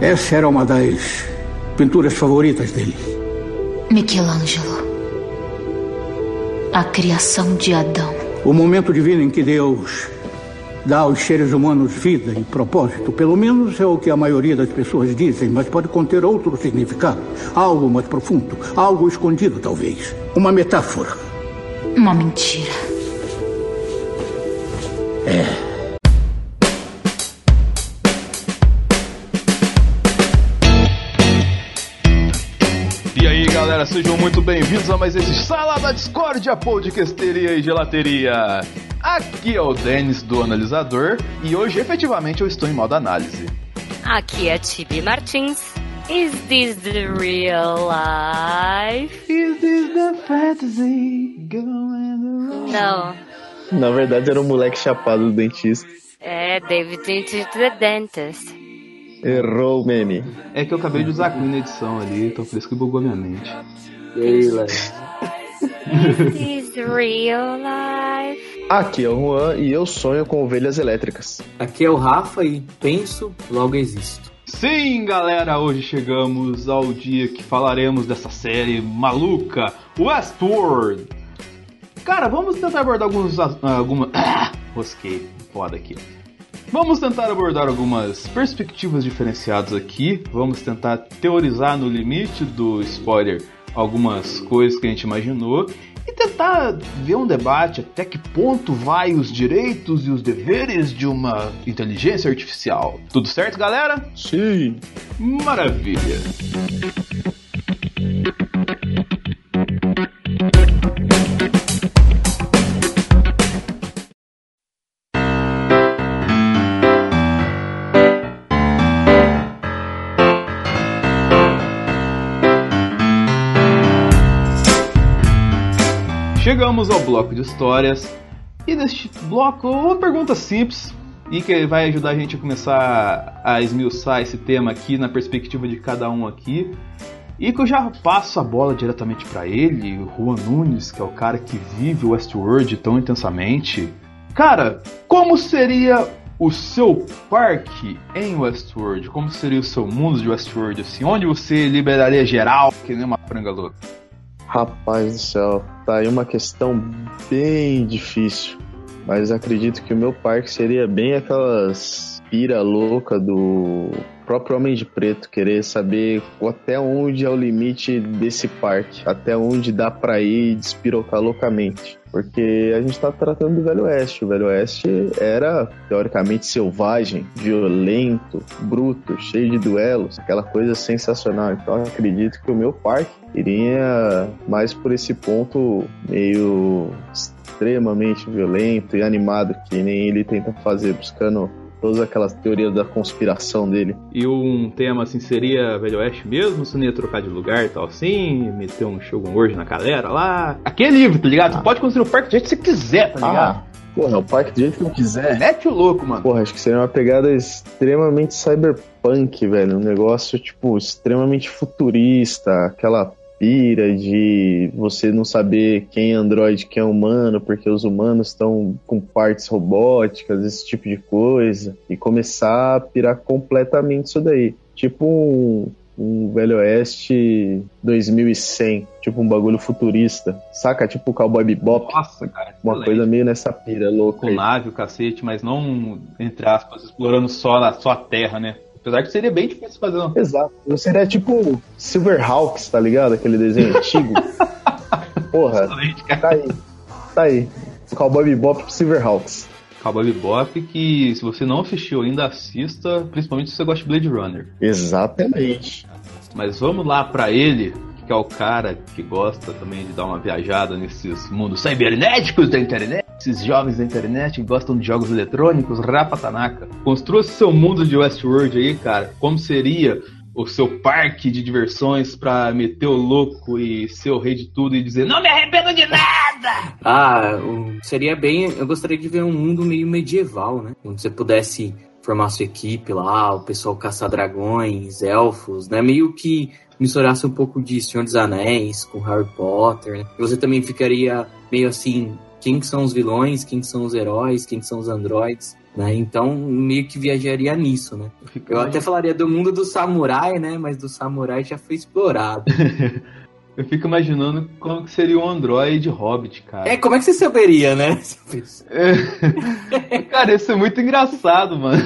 Essa era uma das pinturas favoritas dele. Michelangelo. A criação de Adão. O momento divino em que Deus dá aos seres humanos vida e propósito. Pelo menos é o que a maioria das pessoas dizem, mas pode conter outro significado. Algo mais profundo, algo escondido, talvez. Uma metáfora. Uma mentira. É. galera, sejam muito bem-vindos a mais esse Sala da Discórdia, podcasteria e gelateria. Aqui é o Denis do Analisador e hoje efetivamente eu estou em modo análise. Aqui é Tibi Martins. Is this the real life? Is this the fantasy going around? Não, Na verdade era um moleque chapado do dentista. é David the dentist. Errou o meme. É que eu acabei de usar aqui na edição ali, então por isso que bugou minha mente. Is this real life? Aqui é o Juan e eu sonho com ovelhas elétricas. Aqui é o Rafa e penso, logo existo. Sim, galera, hoje chegamos ao dia que falaremos dessa série maluca, Westworld. Cara, vamos tentar abordar alguns. Alguma... Ah, rosquei, foda aqui. Vamos tentar abordar algumas perspectivas diferenciadas aqui. Vamos tentar teorizar no limite do spoiler algumas coisas que a gente imaginou e tentar ver um debate até que ponto vai os direitos e os deveres de uma inteligência artificial. Tudo certo, galera? Sim. Maravilha. Chegamos ao bloco de histórias. E neste bloco, uma pergunta simples e que vai ajudar a gente a começar a esmiuçar esse tema aqui na perspectiva de cada um aqui. E que eu já passo a bola diretamente para ele, o Juan Nunes, que é o cara que vive o Westworld tão intensamente. Cara, como seria o seu parque em Westworld? Como seria o seu mundo de Westworld? Assim, onde você liberaria geral, que nem uma franga louca? Rapaz do céu, tá aí uma questão bem difícil. Mas acredito que o meu parque seria bem aquelas pira louca do próprio Homem de Preto, querer saber até onde é o limite desse parque, até onde dá pra ir e despirocar loucamente. Porque a gente tá tratando do Velho Oeste. O Velho Oeste era, teoricamente, selvagem, violento, bruto, cheio de duelos, aquela coisa sensacional. Então acredito que o meu parque iria mais por esse ponto meio extremamente violento e animado que nem ele tenta fazer, buscando todas aquelas teorias da conspiração dele. E um tema assim seria Velho Oeste mesmo? Você não ia trocar de lugar e tal assim? Meter um Shogun World na galera lá? Aqui é livre, tá ligado? Você pode construir o parque do jeito que você quiser, tá ligado? Ah, porra, o parque do jeito que eu quiser. Mete o louco, mano. Porra, acho que seria uma pegada extremamente cyberpunk, velho. Um negócio, tipo, extremamente futurista. Aquela pira de você não saber quem é androide, quem é humano, porque os humanos estão com partes robóticas, esse tipo de coisa. E começar a pirar completamente isso daí. Tipo um, um Velho Oeste 2100. Tipo um bagulho futurista. Saca? Tipo o Cowboy Bebop. Nossa, cara. Uma excelente. coisa meio nessa pira louca Com nave, o cacete, mas não, entre aspas, explorando só a, só a Terra, né? Apesar que seria bem difícil fazer um. Exato. Seria tipo Silverhawks, tá ligado? Aquele desenho antigo. Porra, Excelente, cara. tá aí. Tá aí. Cowboy Bebop pro Silverhawks. Cowboy Bebop, que se você não assistiu ainda, assista, principalmente se você gosta de Blade Runner. Exatamente. Mas vamos lá pra ele, que é o cara que gosta também de dar uma viajada nesses mundos cibernéticos da internet. Esses jovens da internet gostam de jogos eletrônicos, Rafa Tanaka, construa seu mundo de Westworld aí, cara. Como seria o seu parque de diversões pra meter o louco e ser o rei de tudo e dizer não me arrependo de nada! Ah, seria bem. Eu gostaria de ver um mundo meio medieval, né? Onde você pudesse formar sua equipe lá, o pessoal caçar dragões, elfos, né? Meio que misturasse um pouco de Senhor dos Anéis com Harry Potter, né? Você também ficaria meio assim, quem que são os vilões, quem que são os heróis, quem que são os androides, né? Então, meio que viajaria nisso, né? Eu até falaria do mundo do samurai, né? Mas do samurai já foi explorado. Eu fico imaginando como que seria um Android Hobbit, cara. É, como é que você saberia, né? Cara, isso é muito engraçado, mano.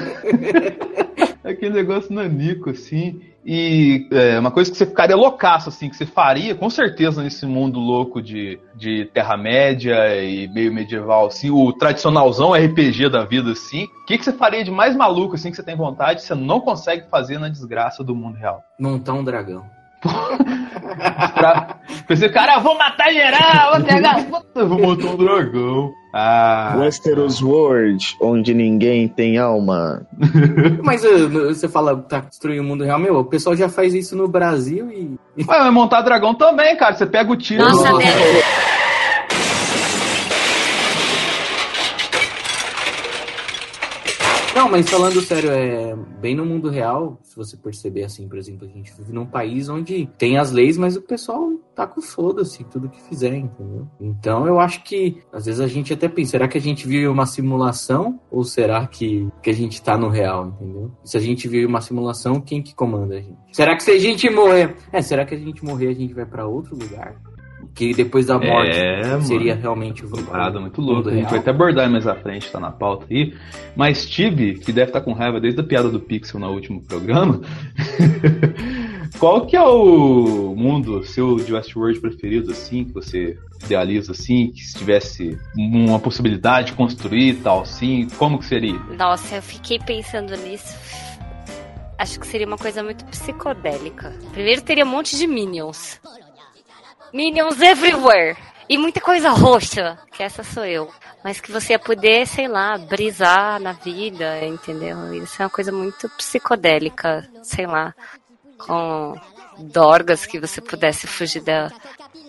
Aquele negócio nanico, assim. E é, uma coisa que você ficaria loucaço, assim, que você faria, com certeza, nesse mundo louco de, de Terra-média e meio medieval, assim, o tradicionalzão RPG da vida, assim. O que, que você faria de mais maluco, assim, que você tem vontade você não consegue fazer na desgraça do mundo real? Montar um dragão. Pra... Pensei, cara, vou matar geral, vou pegar. Eu vou montar um dragão. Ah. Westeros World, onde ninguém tem alma. Mas uh, você fala, tá destruindo o mundo real, meu, o pessoal já faz isso no Brasil e. Ué, mas montar dragão também, cara. Você pega o tiro. Nossa, do- Não, mas falando sério, é bem no mundo real, se você perceber assim, por exemplo, a gente vive num país onde tem as leis, mas o pessoal tá com foda-se tudo que fizer, entendeu? Então eu acho que às vezes a gente até pensa, será que a gente vive uma simulação ou será que, que a gente tá no real, entendeu? Se a gente vive uma simulação, quem que comanda a gente? Será que se a gente morrer, é, será que a gente morrer a gente vai pra outro lugar? Que depois da morte É, seria mano. realmente o Parada muito louca. A gente vai até abordar mais à frente, tá na pauta aí. Mas Steve, que deve estar com raiva desde a piada do Pixel no último programa, qual que é o mundo seu de Westworld preferido, assim, que você idealiza, assim, que se tivesse uma possibilidade de construir e tal, assim, como que seria? Nossa, eu fiquei pensando nisso. Acho que seria uma coisa muito psicodélica. Primeiro teria um monte de minions. Minions everywhere! E muita coisa roxa, que essa sou eu. Mas que você ia poder, sei lá, brisar na vida, entendeu? Isso é uma coisa muito psicodélica, sei lá. Com dorgas que você pudesse fugir da.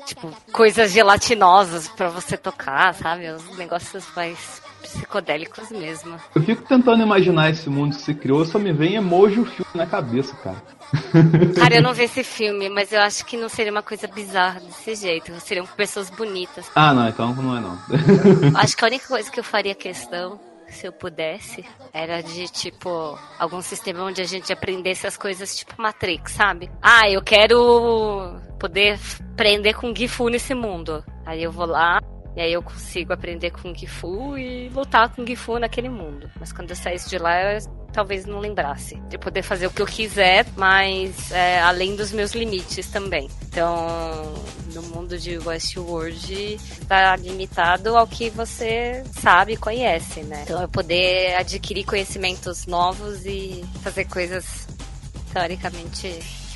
Tipo, coisas gelatinosas pra você tocar, sabe? Os negócios mais psicodélicos mesmo. Eu fico tentando imaginar esse mundo que se criou, só me vem emoji o filme na cabeça, cara. Cara, eu não vi esse filme, mas eu acho que não seria uma coisa bizarra desse jeito. Seriam pessoas bonitas. Ah, não, então não é não. Acho que a única coisa que eu faria questão, se eu pudesse, era de, tipo, algum sistema onde a gente aprendesse as coisas tipo Matrix, sabe? Ah, eu quero poder aprender com Gifu nesse mundo. Aí eu vou lá. E aí eu consigo aprender com Gifu e lutar com Gifu naquele mundo. Mas quando eu saísse de lá, eu talvez não lembrasse. De poder fazer o que eu quiser, mas é, além dos meus limites também. Então, no mundo de Westworld, está limitado ao que você sabe e conhece, né? Então, eu poder adquirir conhecimentos novos e fazer coisas, teoricamente,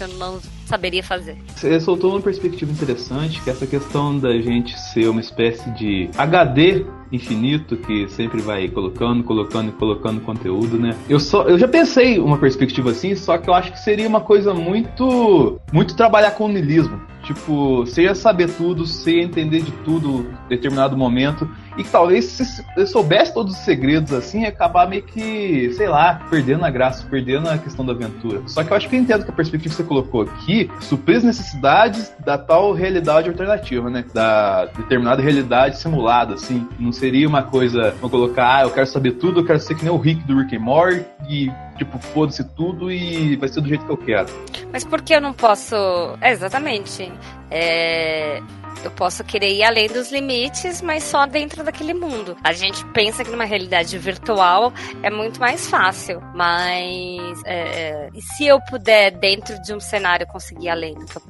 eu não saberia fazer. Você soltou uma perspectiva interessante, que é essa questão da gente ser uma espécie de HD infinito que sempre vai colocando, colocando e colocando conteúdo, né? Eu só eu já pensei uma perspectiva assim, só que eu acho que seria uma coisa muito muito trabalhar com o niilismo. Tipo, você ia saber tudo, você ia entender de tudo em determinado momento. E talvez se eu soubesse todos os segredos assim, ia acabar meio que, sei lá, perdendo a graça, perdendo a questão da aventura. Só que eu acho que eu entendo que a perspectiva que você colocou aqui suprir as necessidades da tal realidade alternativa, né? Da determinada realidade simulada, assim. Não seria uma coisa, vou colocar, ah, eu quero saber tudo, eu quero ser que nem o Rick do Rick and Morty e, tipo, foda-se tudo e vai ser do jeito que eu quero. Mas por que eu não posso. É, exatamente. É, Eu posso querer ir além dos limites, mas só dentro daquele mundo. A gente pensa que numa realidade virtual é muito mais fácil, mas é, e se eu puder, dentro de um cenário, conseguir ir além do que eu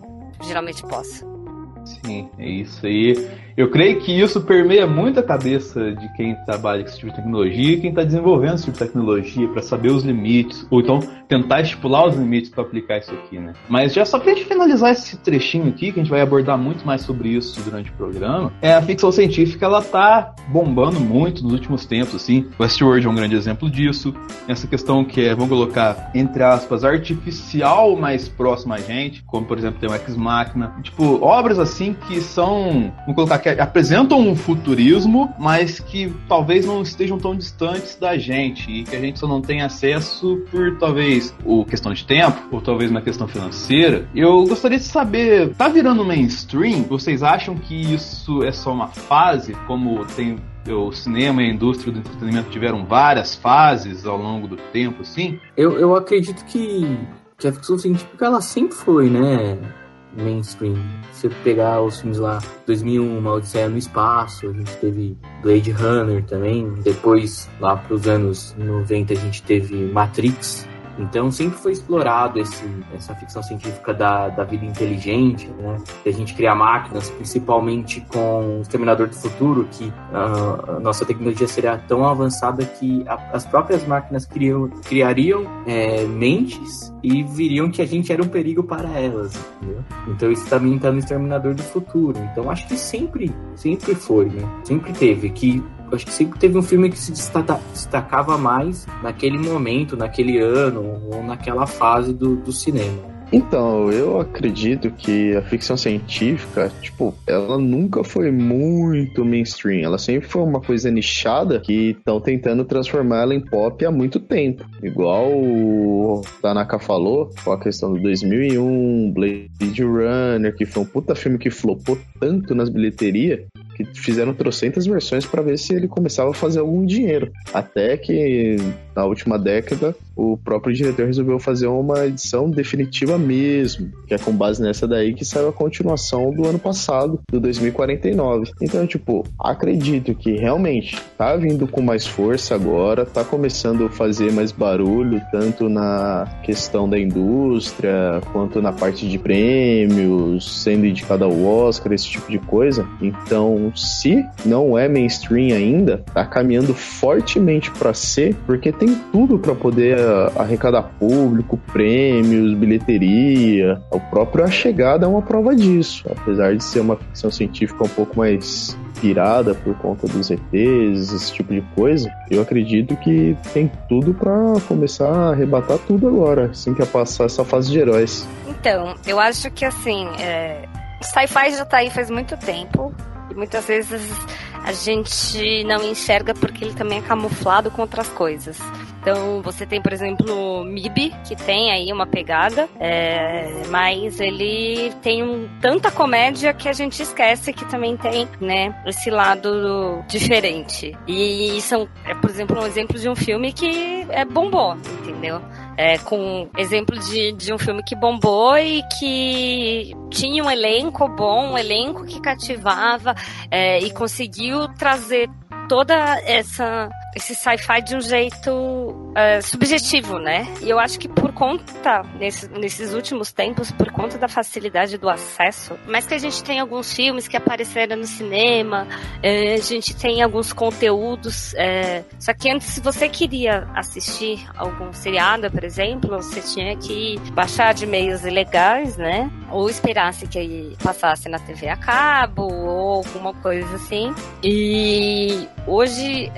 geralmente posso? Sim, é isso aí. Eu creio que isso permeia muito a cabeça de quem trabalha com esse tipo de tecnologia e quem está desenvolvendo esse tipo de tecnologia para saber os limites, ou então tentar estipular os limites para aplicar isso aqui, né? Mas já só para a gente finalizar esse trechinho aqui, que a gente vai abordar muito mais sobre isso durante o programa, é a ficção científica ela tá bombando muito nos últimos tempos, assim. Westworld é um grande exemplo disso. Essa questão que é, vamos colocar, entre aspas, artificial mais próxima a gente, como por exemplo tem o Ex Machina. Tipo, obras assim que são, vamos colocar que apresentam um futurismo, mas que talvez não estejam tão distantes da gente e que a gente só não tem acesso por talvez o questão de tempo ou talvez uma questão financeira. Eu gostaria de saber, tá virando mainstream? Vocês acham que isso é só uma fase, como tem o cinema e a indústria do entretenimento tiveram várias fases ao longo do tempo, sim? Eu, eu acredito que, que a ficção científica ela sempre foi, né? Mainstream. Se você pegar os filmes lá, 2001, Uma Odisseia no Espaço, a gente teve Blade Runner também. Depois, lá para os anos 90, a gente teve Matrix, então sempre foi explorado esse, essa ficção científica da, da vida inteligente, né? De a gente criar máquinas, principalmente com o Exterminador do Futuro, que uh, a nossa tecnologia seria tão avançada que a, as próprias máquinas criam, criariam é, mentes e viriam que a gente era um perigo para elas, entendeu? Então isso também está no Exterminador do Futuro. Então acho que sempre, sempre foi, né? Sempre teve que acho que sempre teve um filme que se destacava mais naquele momento, naquele ano ou naquela fase do, do cinema. Então, eu acredito que a ficção científica, tipo, ela nunca foi muito mainstream. Ela sempre foi uma coisa nichada que estão tentando transformar ela em pop há muito tempo. Igual o Tanaka falou, com a questão do 2001, Blade Runner, que foi um puta filme que flopou tanto nas bilheterias que fizeram trocentas versões para ver se ele começava a fazer algum dinheiro. Até que na última década o próprio diretor resolveu fazer uma edição definitiva mesmo, que é com base nessa daí que saiu a continuação do ano passado, do 2049. Então, tipo, acredito que realmente tá vindo com mais força agora, tá começando a fazer mais barulho, tanto na questão da indústria, quanto na parte de prêmios, sendo indicado ao Oscar, esse tipo de coisa. Então, se não é mainstream ainda, tá caminhando fortemente para ser, porque tem tudo para poder arrecadar público, prêmios, bilheteria. O próprio A Chegada é uma prova disso. Apesar de ser uma ficção científica um pouco mais pirada por conta dos ETs, esse tipo de coisa, eu acredito que tem tudo para começar a arrebatar tudo agora, assim que é passar essa fase de heróis. Então, eu acho que assim, é... sci-fi já tá aí faz muito tempo. E muitas vezes a gente não enxerga porque ele também é camuflado com outras coisas. Então, você tem, por exemplo, o MIB, que tem aí uma pegada, é, mas ele tem um, tanta comédia que a gente esquece que também tem, né, esse lado diferente. E são, é, por exemplo, um exemplo de um filme que é bombou, entendeu? É, com exemplo de, de um filme que bombou e que tinha um elenco bom, um elenco que cativava é, e conseguiu trazer toda essa esse sci-fi de um jeito uh, subjetivo, né? E eu acho que por conta, nesse, nesses últimos tempos, por conta da facilidade do acesso, mais que a gente tem alguns filmes que apareceram no cinema, uh, a gente tem alguns conteúdos. Uh, só que antes, se você queria assistir algum seriado, por exemplo, você tinha que baixar de meios ilegais, né? Ou esperasse que passasse na TV a cabo, ou alguma coisa assim. E hoje,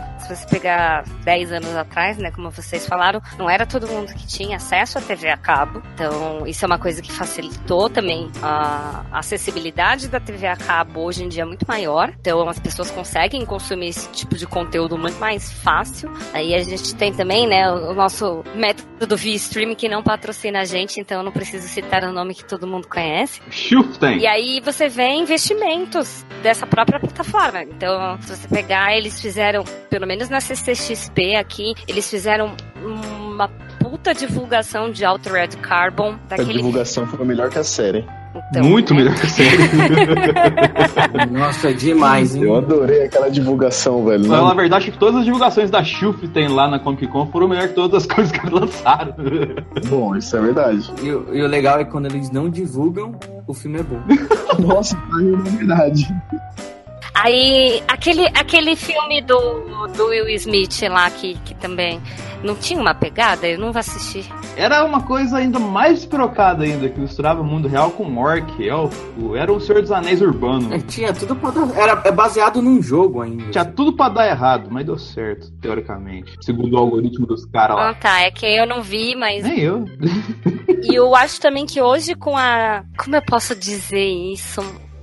é, se você pegar 10 anos atrás, né, como vocês falaram, não era todo mundo que tinha acesso à TV a cabo. Então, isso é uma coisa que facilitou também a acessibilidade da TV a cabo hoje em dia é muito maior. Então, as pessoas conseguem consumir esse tipo de conteúdo muito mais fácil. Aí a gente tem também, né, o nosso método via streaming que não patrocina a gente, então eu não preciso citar o nome que todo mundo conhece. Shuften. E aí você vê investimentos dessa própria plataforma. Então, se você pegar, eles fizeram, pelo menos na CCXP aqui, eles fizeram uma puta divulgação de Altered Carbon. Daquele... A divulgação foi melhor que a série. Então, Muito né? melhor que a série. Nossa, é demais, hein? Eu adorei aquela divulgação, velho. Não, na verdade, que todas as divulgações da Shuf tem lá na Comic Con foram melhor que todas as coisas que eles lançaram. Bom, isso é verdade. E, e o legal é quando eles não divulgam o filme é bom. Nossa, tá aí uma verdade. Aí, aquele, aquele filme do, do Will Smith lá, que, que também não tinha uma pegada, eu não vou assistir. Era uma coisa ainda mais despirocada ainda, que misturava o mundo real com orc, elfo. Era um Senhor dos Anéis urbano. É, tinha tudo pra dar. Era é baseado num jogo ainda. Tinha tudo pra dar errado, mas deu certo, teoricamente. Segundo o algoritmo dos caras lá. Ah, tá, é que eu não vi, mas. Nem eu. E eu acho também que hoje com a. Como eu posso dizer isso?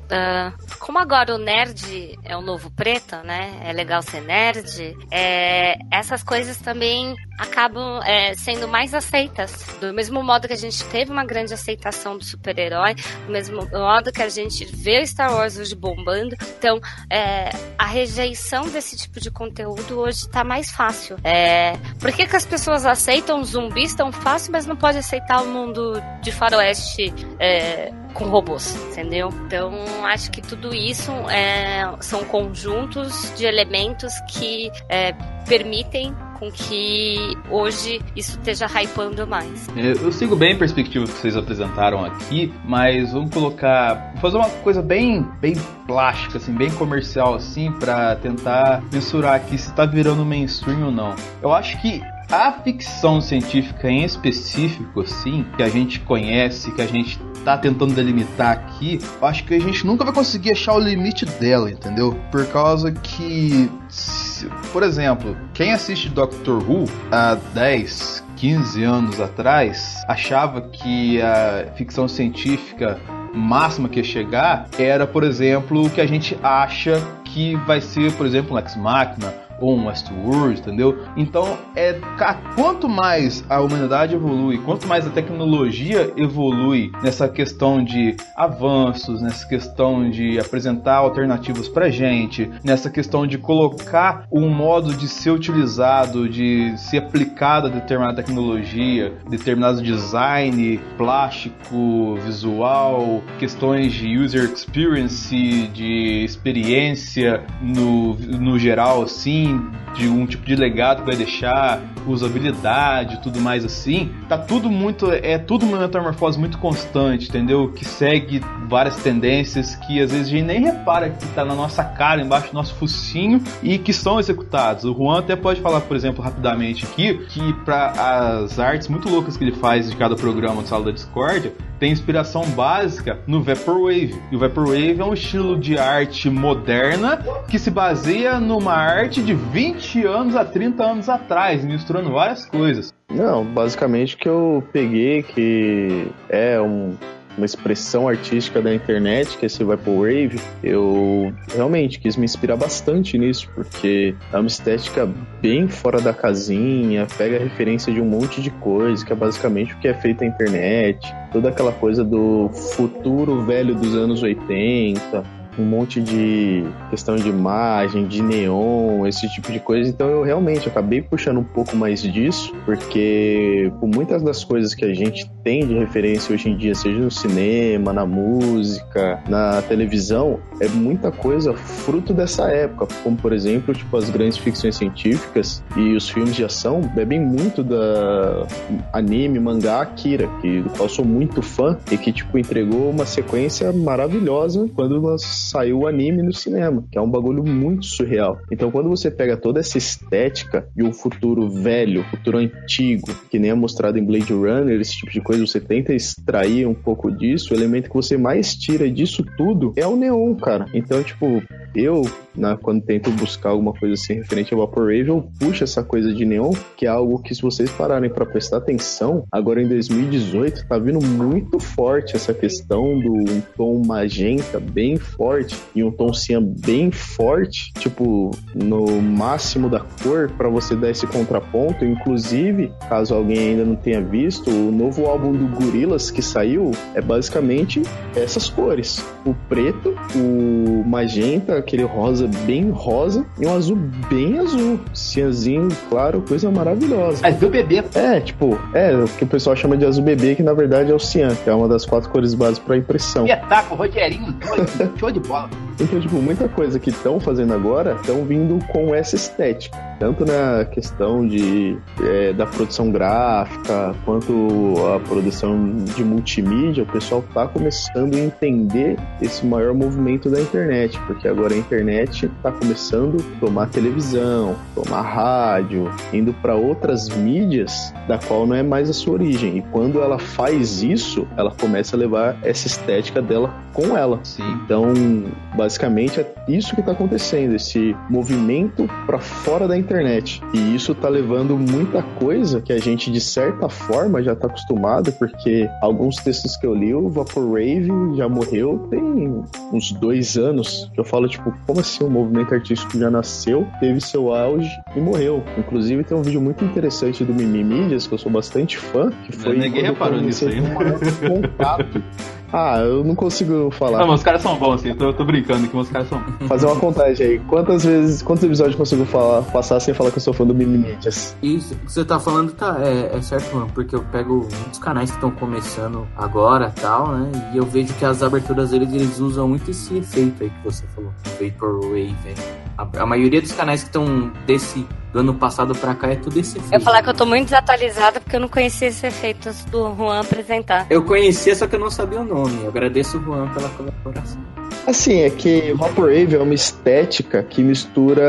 Ah, como agora o nerd é o novo preto, né? É legal ser nerd. é, essas coisas também acabam é, sendo mais aceitas. Do mesmo modo que a gente teve uma grande aceitação do super-herói, do mesmo modo que a gente vê Star Wars hoje bombando. Então, é, a rejeição desse tipo de conteúdo hoje está mais fácil. É, por que, que as pessoas aceitam zumbis tão fácil, mas não pode aceitar o mundo de faroeste é, com robôs, entendeu? Então, acho que tudo isso é, são conjuntos de elementos que é, permitem com que hoje isso esteja hypando mais. É, Eu sigo bem a perspectiva que vocês apresentaram aqui, mas vamos colocar, fazer uma coisa bem, bem plástica, assim, bem comercial, assim, para tentar mensurar aqui se tá virando mainstream ou não. Eu acho que a ficção científica em específico, assim, que a gente conhece, que a gente tá tentando delimitar aqui, acho que a gente nunca vai conseguir achar o limite dela, entendeu? Por causa que, se- por exemplo, quem assiste Doctor Who há 10, 15 anos atrás achava que a ficção científica máxima que ia chegar era, por exemplo, o que a gente acha que vai ser, por exemplo, um Ex Machina ou um Westworld, entendeu? Então, é quanto mais a humanidade evolui, quanto mais a tecnologia evolui nessa questão de avanços, nessa questão de apresentar alternativas pra gente, nessa questão de colocar um modo de ser utilizado, de ser aplicado a determinada tecnologia, determinado design plástico, visual, questões de user experience, de experiência no, no geral, assim, mean de um tipo de legado que vai deixar, usabilidade, tudo mais assim, tá tudo muito, é tudo uma metamorfose muito constante, entendeu? Que segue várias tendências que às vezes a gente nem repara que tá na nossa cara, embaixo do nosso focinho e que são executados. O Juan até pode falar, por exemplo, rapidamente aqui, que para as artes muito loucas que ele faz de cada programa do Sala da Discordia, tem inspiração básica no Vaporwave. E o Vaporwave é um estilo de arte moderna que se baseia numa arte de 20 anos a 30 anos atrás, misturando várias coisas. Não, basicamente o que eu peguei que é um- uma expressão artística da internet, que é esse Vaporwave, eu realmente quis me inspirar bastante nisso, porque é uma estética bem fora da casinha, pega referência de um monte de coisa, que é basicamente o que é feito na internet, toda aquela coisa do futuro velho dos anos 80, um monte de questão de imagem, de neon, esse tipo de coisa. Então eu realmente acabei puxando um pouco mais disso, porque por muitas das coisas que a gente tem de referência hoje em dia, seja no cinema, na música, na televisão, é muita coisa fruto dessa época, como por exemplo, tipo as grandes ficções científicas e os filmes de ação bebem muito da anime, mangá Akira, que do qual sou muito fã e que tipo entregou uma sequência maravilhosa quando nós saiu o anime no cinema, que é um bagulho muito surreal. Então, quando você pega toda essa estética de um futuro velho, futuro antigo, que nem é mostrado em Blade Runner, esse tipo de coisa, você tenta extrair um pouco disso, o elemento que você mais tira disso tudo é o neon, cara. Então, tipo, eu, né, quando tento buscar alguma coisa assim referente ao Vaporwave, eu puxo essa coisa de neon, que é algo que se vocês pararem para prestar atenção, agora em 2018 tá vindo muito forte essa questão do um tom magenta bem forte e um tom cian bem forte, tipo, no máximo da cor para você dar esse contraponto, inclusive, caso alguém ainda não tenha visto, o novo álbum do Gorillaz que saiu é basicamente essas cores, o preto, o magenta, aquele rosa bem rosa e um azul bem azul, cianzinho, claro, coisa maravilhosa. Mas do bebê, É, tipo, é o que o pessoal chama de azul bebê, que na verdade é o cian, que é uma das quatro cores básicas para impressão. espetáculo, Rogerinho, doido, show de bola. Então, tipo, muita coisa que estão fazendo agora estão vindo com essa estética. Tanto na questão de, é, da produção gráfica, quanto a produção de multimídia, o pessoal está começando a entender esse maior movimento da internet, porque agora a internet está começando a tomar televisão, tomar rádio, indo para outras mídias da qual não é mais a sua origem. E quando ela faz isso, ela começa a levar essa estética dela com ela. Sim. Então, basicamente é isso que está acontecendo, esse movimento para fora da internet. E isso tá levando muita coisa que a gente, de certa forma, já tá acostumado, porque alguns textos que eu li, o Vaporwave já morreu tem uns dois anos. Eu falo, tipo, como assim o movimento artístico já nasceu, teve seu auge e morreu? Inclusive, tem um vídeo muito interessante do Mimi Mídias, que eu sou bastante fã, que foi. Ninguém reparou nisso aí. contato ah, eu não consigo falar. Não, mas os caras são bons, assim. Eu tô, tô brincando que os caras são Fazer uma contagem aí. Quantas vezes, quantos episódios eu consigo falar, passar sem falar que eu sou fã do Mimimídias? Isso que você tá falando tá, é, é certo, mano. Porque eu pego muitos canais que estão começando agora tal, né? E eu vejo que as aberturas deles, eles usam muito esse efeito aí que você falou. Vaporwave, a, a maioria dos canais que estão desse do ano passado pra cá é tudo esse efeito. Eu falar que eu tô muito desatualizada porque eu não conhecia esse efeito do Juan apresentar. Eu conhecia, só que eu não sabia o nome. Eu agradeço o Juan pela colaboração. Assim, é que Vaporwave é uma estética que mistura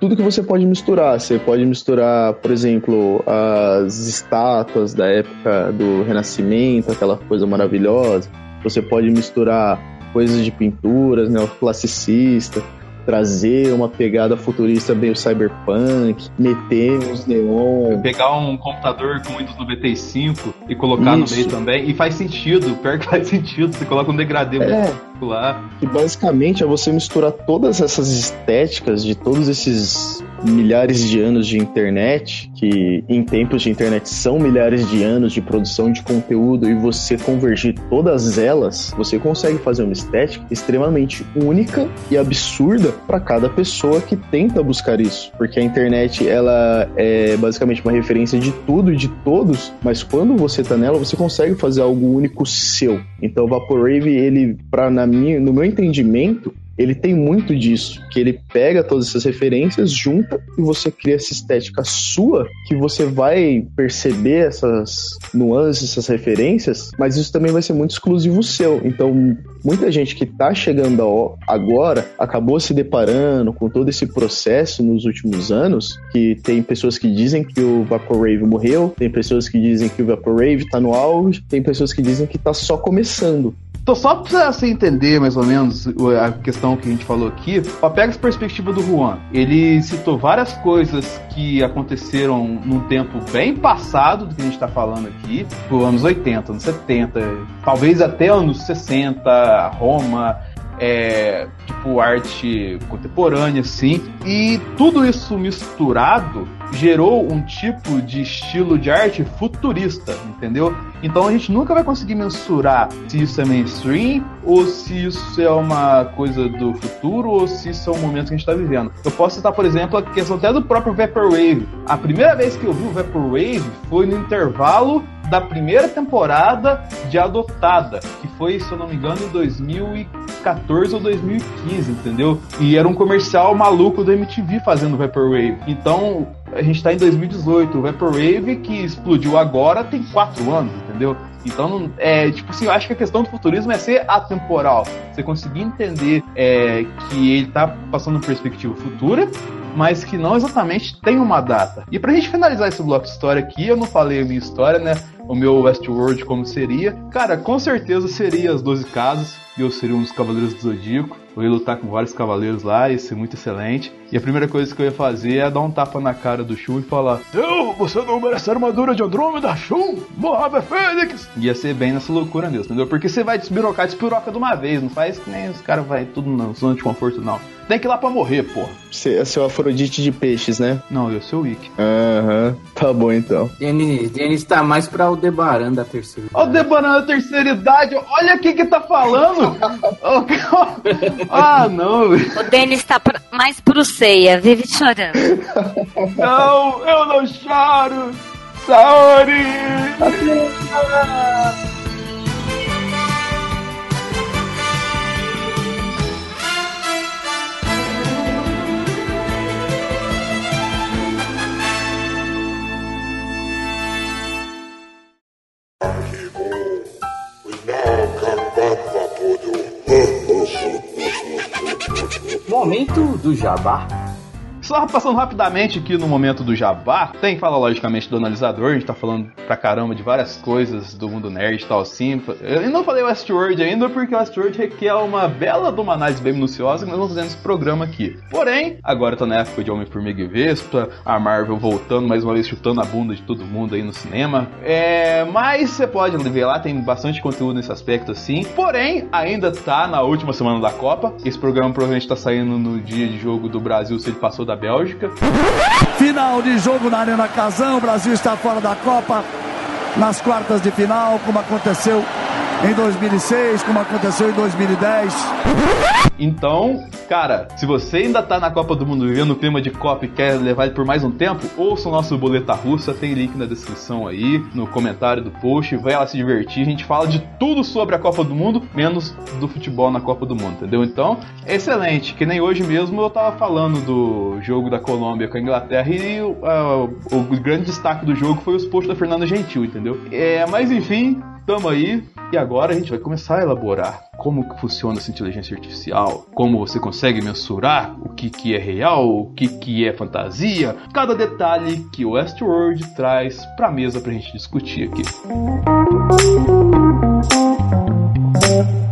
tudo que você pode misturar. Você pode misturar, por exemplo, as estátuas da época do Renascimento, aquela coisa maravilhosa. Você pode misturar coisas de pinturas neoclassicistas trazer uma pegada futurista meio cyberpunk, meter uns neon. Pegar um computador com Windows 95 e colocar Isso. no meio também. E faz sentido, pior que faz sentido. Você coloca um degradê é, lá. Que basicamente é você misturar todas essas estéticas de todos esses milhares de anos de internet, que em tempos de internet são milhares de anos de produção de conteúdo, e você convergir todas elas, você consegue fazer uma estética extremamente única e absurda para cada pessoa que tenta buscar isso. Porque a internet, ela é basicamente uma referência de tudo e de todos, mas quando você tá nela, você consegue fazer algo único seu. Então, o Vaporwave, ele, pra, na minha, no meu entendimento, ele tem muito disso, que ele pega todas essas referências, junta e você cria essa estética sua, que você vai perceber essas nuances, essas referências, mas isso também vai ser muito exclusivo seu. Então, muita gente que está chegando agora acabou se deparando com todo esse processo nos últimos anos, que tem pessoas que dizem que o Vaporwave morreu, tem pessoas que dizem que o Vaporwave está no auge, tem pessoas que dizem que está só começando. Então, só pra você entender mais ou menos a questão que a gente falou aqui, pega essa perspectiva do Juan. Ele citou várias coisas que aconteceram num tempo bem passado do que a gente tá falando aqui, tipo anos 80, anos 70, talvez até anos 60, Roma, é, tipo arte contemporânea, assim. E tudo isso misturado gerou um tipo de estilo de arte futurista, entendeu? Então a gente nunca vai conseguir mensurar se isso é mainstream ou se isso é uma coisa do futuro ou se isso é um momento que a gente está vivendo. Eu posso citar, por exemplo, a questão até do próprio Vaporwave. A primeira vez que eu vi o Vaporwave foi no intervalo da primeira temporada de Adotada, que foi, se eu não me engano, em 2014 ou 2015, entendeu? E era um comercial maluco da MTV fazendo Vaporwave. Então, a gente está em 2018. O Vaporwave que explodiu agora tem quatro anos, entendeu? Então, é, tipo assim, eu acho que a questão do futurismo é ser atemporal. Você conseguir entender é, que ele está passando perspectiva futura, mas que não exatamente tem uma data. E pra gente finalizar esse bloco de história aqui, eu não falei a minha história, né? O meu Westworld como seria. Cara, com certeza seria as 12 casas, e eu seria um dos Cavaleiros do Zodíaco. Eu ia lutar com vários cavaleiros lá, ia ser muito excelente. E a primeira coisa que eu ia fazer é dar um tapa na cara do Shun e falar: Eu, você não merece a armadura de Andrômeda, Shun! Morra, Fênix! Ia ser bem nessa loucura mesmo, entendeu? Porque você vai desbirocar, despiroca de uma vez, não faz que nem os caras vai tudo na zona de conforto, não. Tem que ir lá pra morrer, porra. Você é seu Afrodite de peixes, né? Não, eu sou o Wick. Aham, uhum. tá bom então. Denis, Denis tá mais pra Aldebaran da terceira idade. Aldebaran da terceira idade, olha o que que tá falando! Ah, não. O Denis tá mais pro ceia, vive chorando. não, eu não choro! Saori! Momento do jabá. Só passando rapidamente aqui no momento do jabá, tem que falar logicamente do analisador, a gente tá falando pra caramba de várias coisas do mundo nerd e tal assim. Eu não falei Westworld ainda porque Westworld requer uma bela de uma análise bem minuciosa que nós vamos fazer nesse programa aqui. Porém, agora tá na época de Homem-Formiga e Vespa, a Marvel voltando mais uma vez chutando a bunda de todo mundo aí no cinema. É, mas você pode ver lá, tem bastante conteúdo nesse aspecto assim. Porém, ainda tá na última semana da Copa. Esse programa provavelmente tá saindo no dia de jogo do Brasil se ele passou da Bélgica. Final de jogo na Arena Casão, o Brasil está fora da Copa nas quartas de final, como aconteceu em 2006, como aconteceu em 2010. Então, cara, se você ainda tá na Copa do Mundo vivendo o clima de Copa e quer levar ele por mais um tempo, ouça o nosso Boleta Russa, tem link na descrição aí, no comentário do post, vai lá se divertir. A gente fala de tudo sobre a Copa do Mundo, menos do futebol na Copa do Mundo, entendeu? Então, excelente. Que nem hoje mesmo eu tava falando do jogo da Colômbia com a Inglaterra e uh, o grande destaque do jogo foi os posts da Fernanda Gentil, entendeu? É, mas enfim, tamo aí. E agora a gente vai começar a elaborar como funciona essa inteligência artificial, como você consegue mensurar o que, que é real, o que, que é fantasia, cada detalhe que o Westworld traz pra mesa pra gente discutir aqui. Então,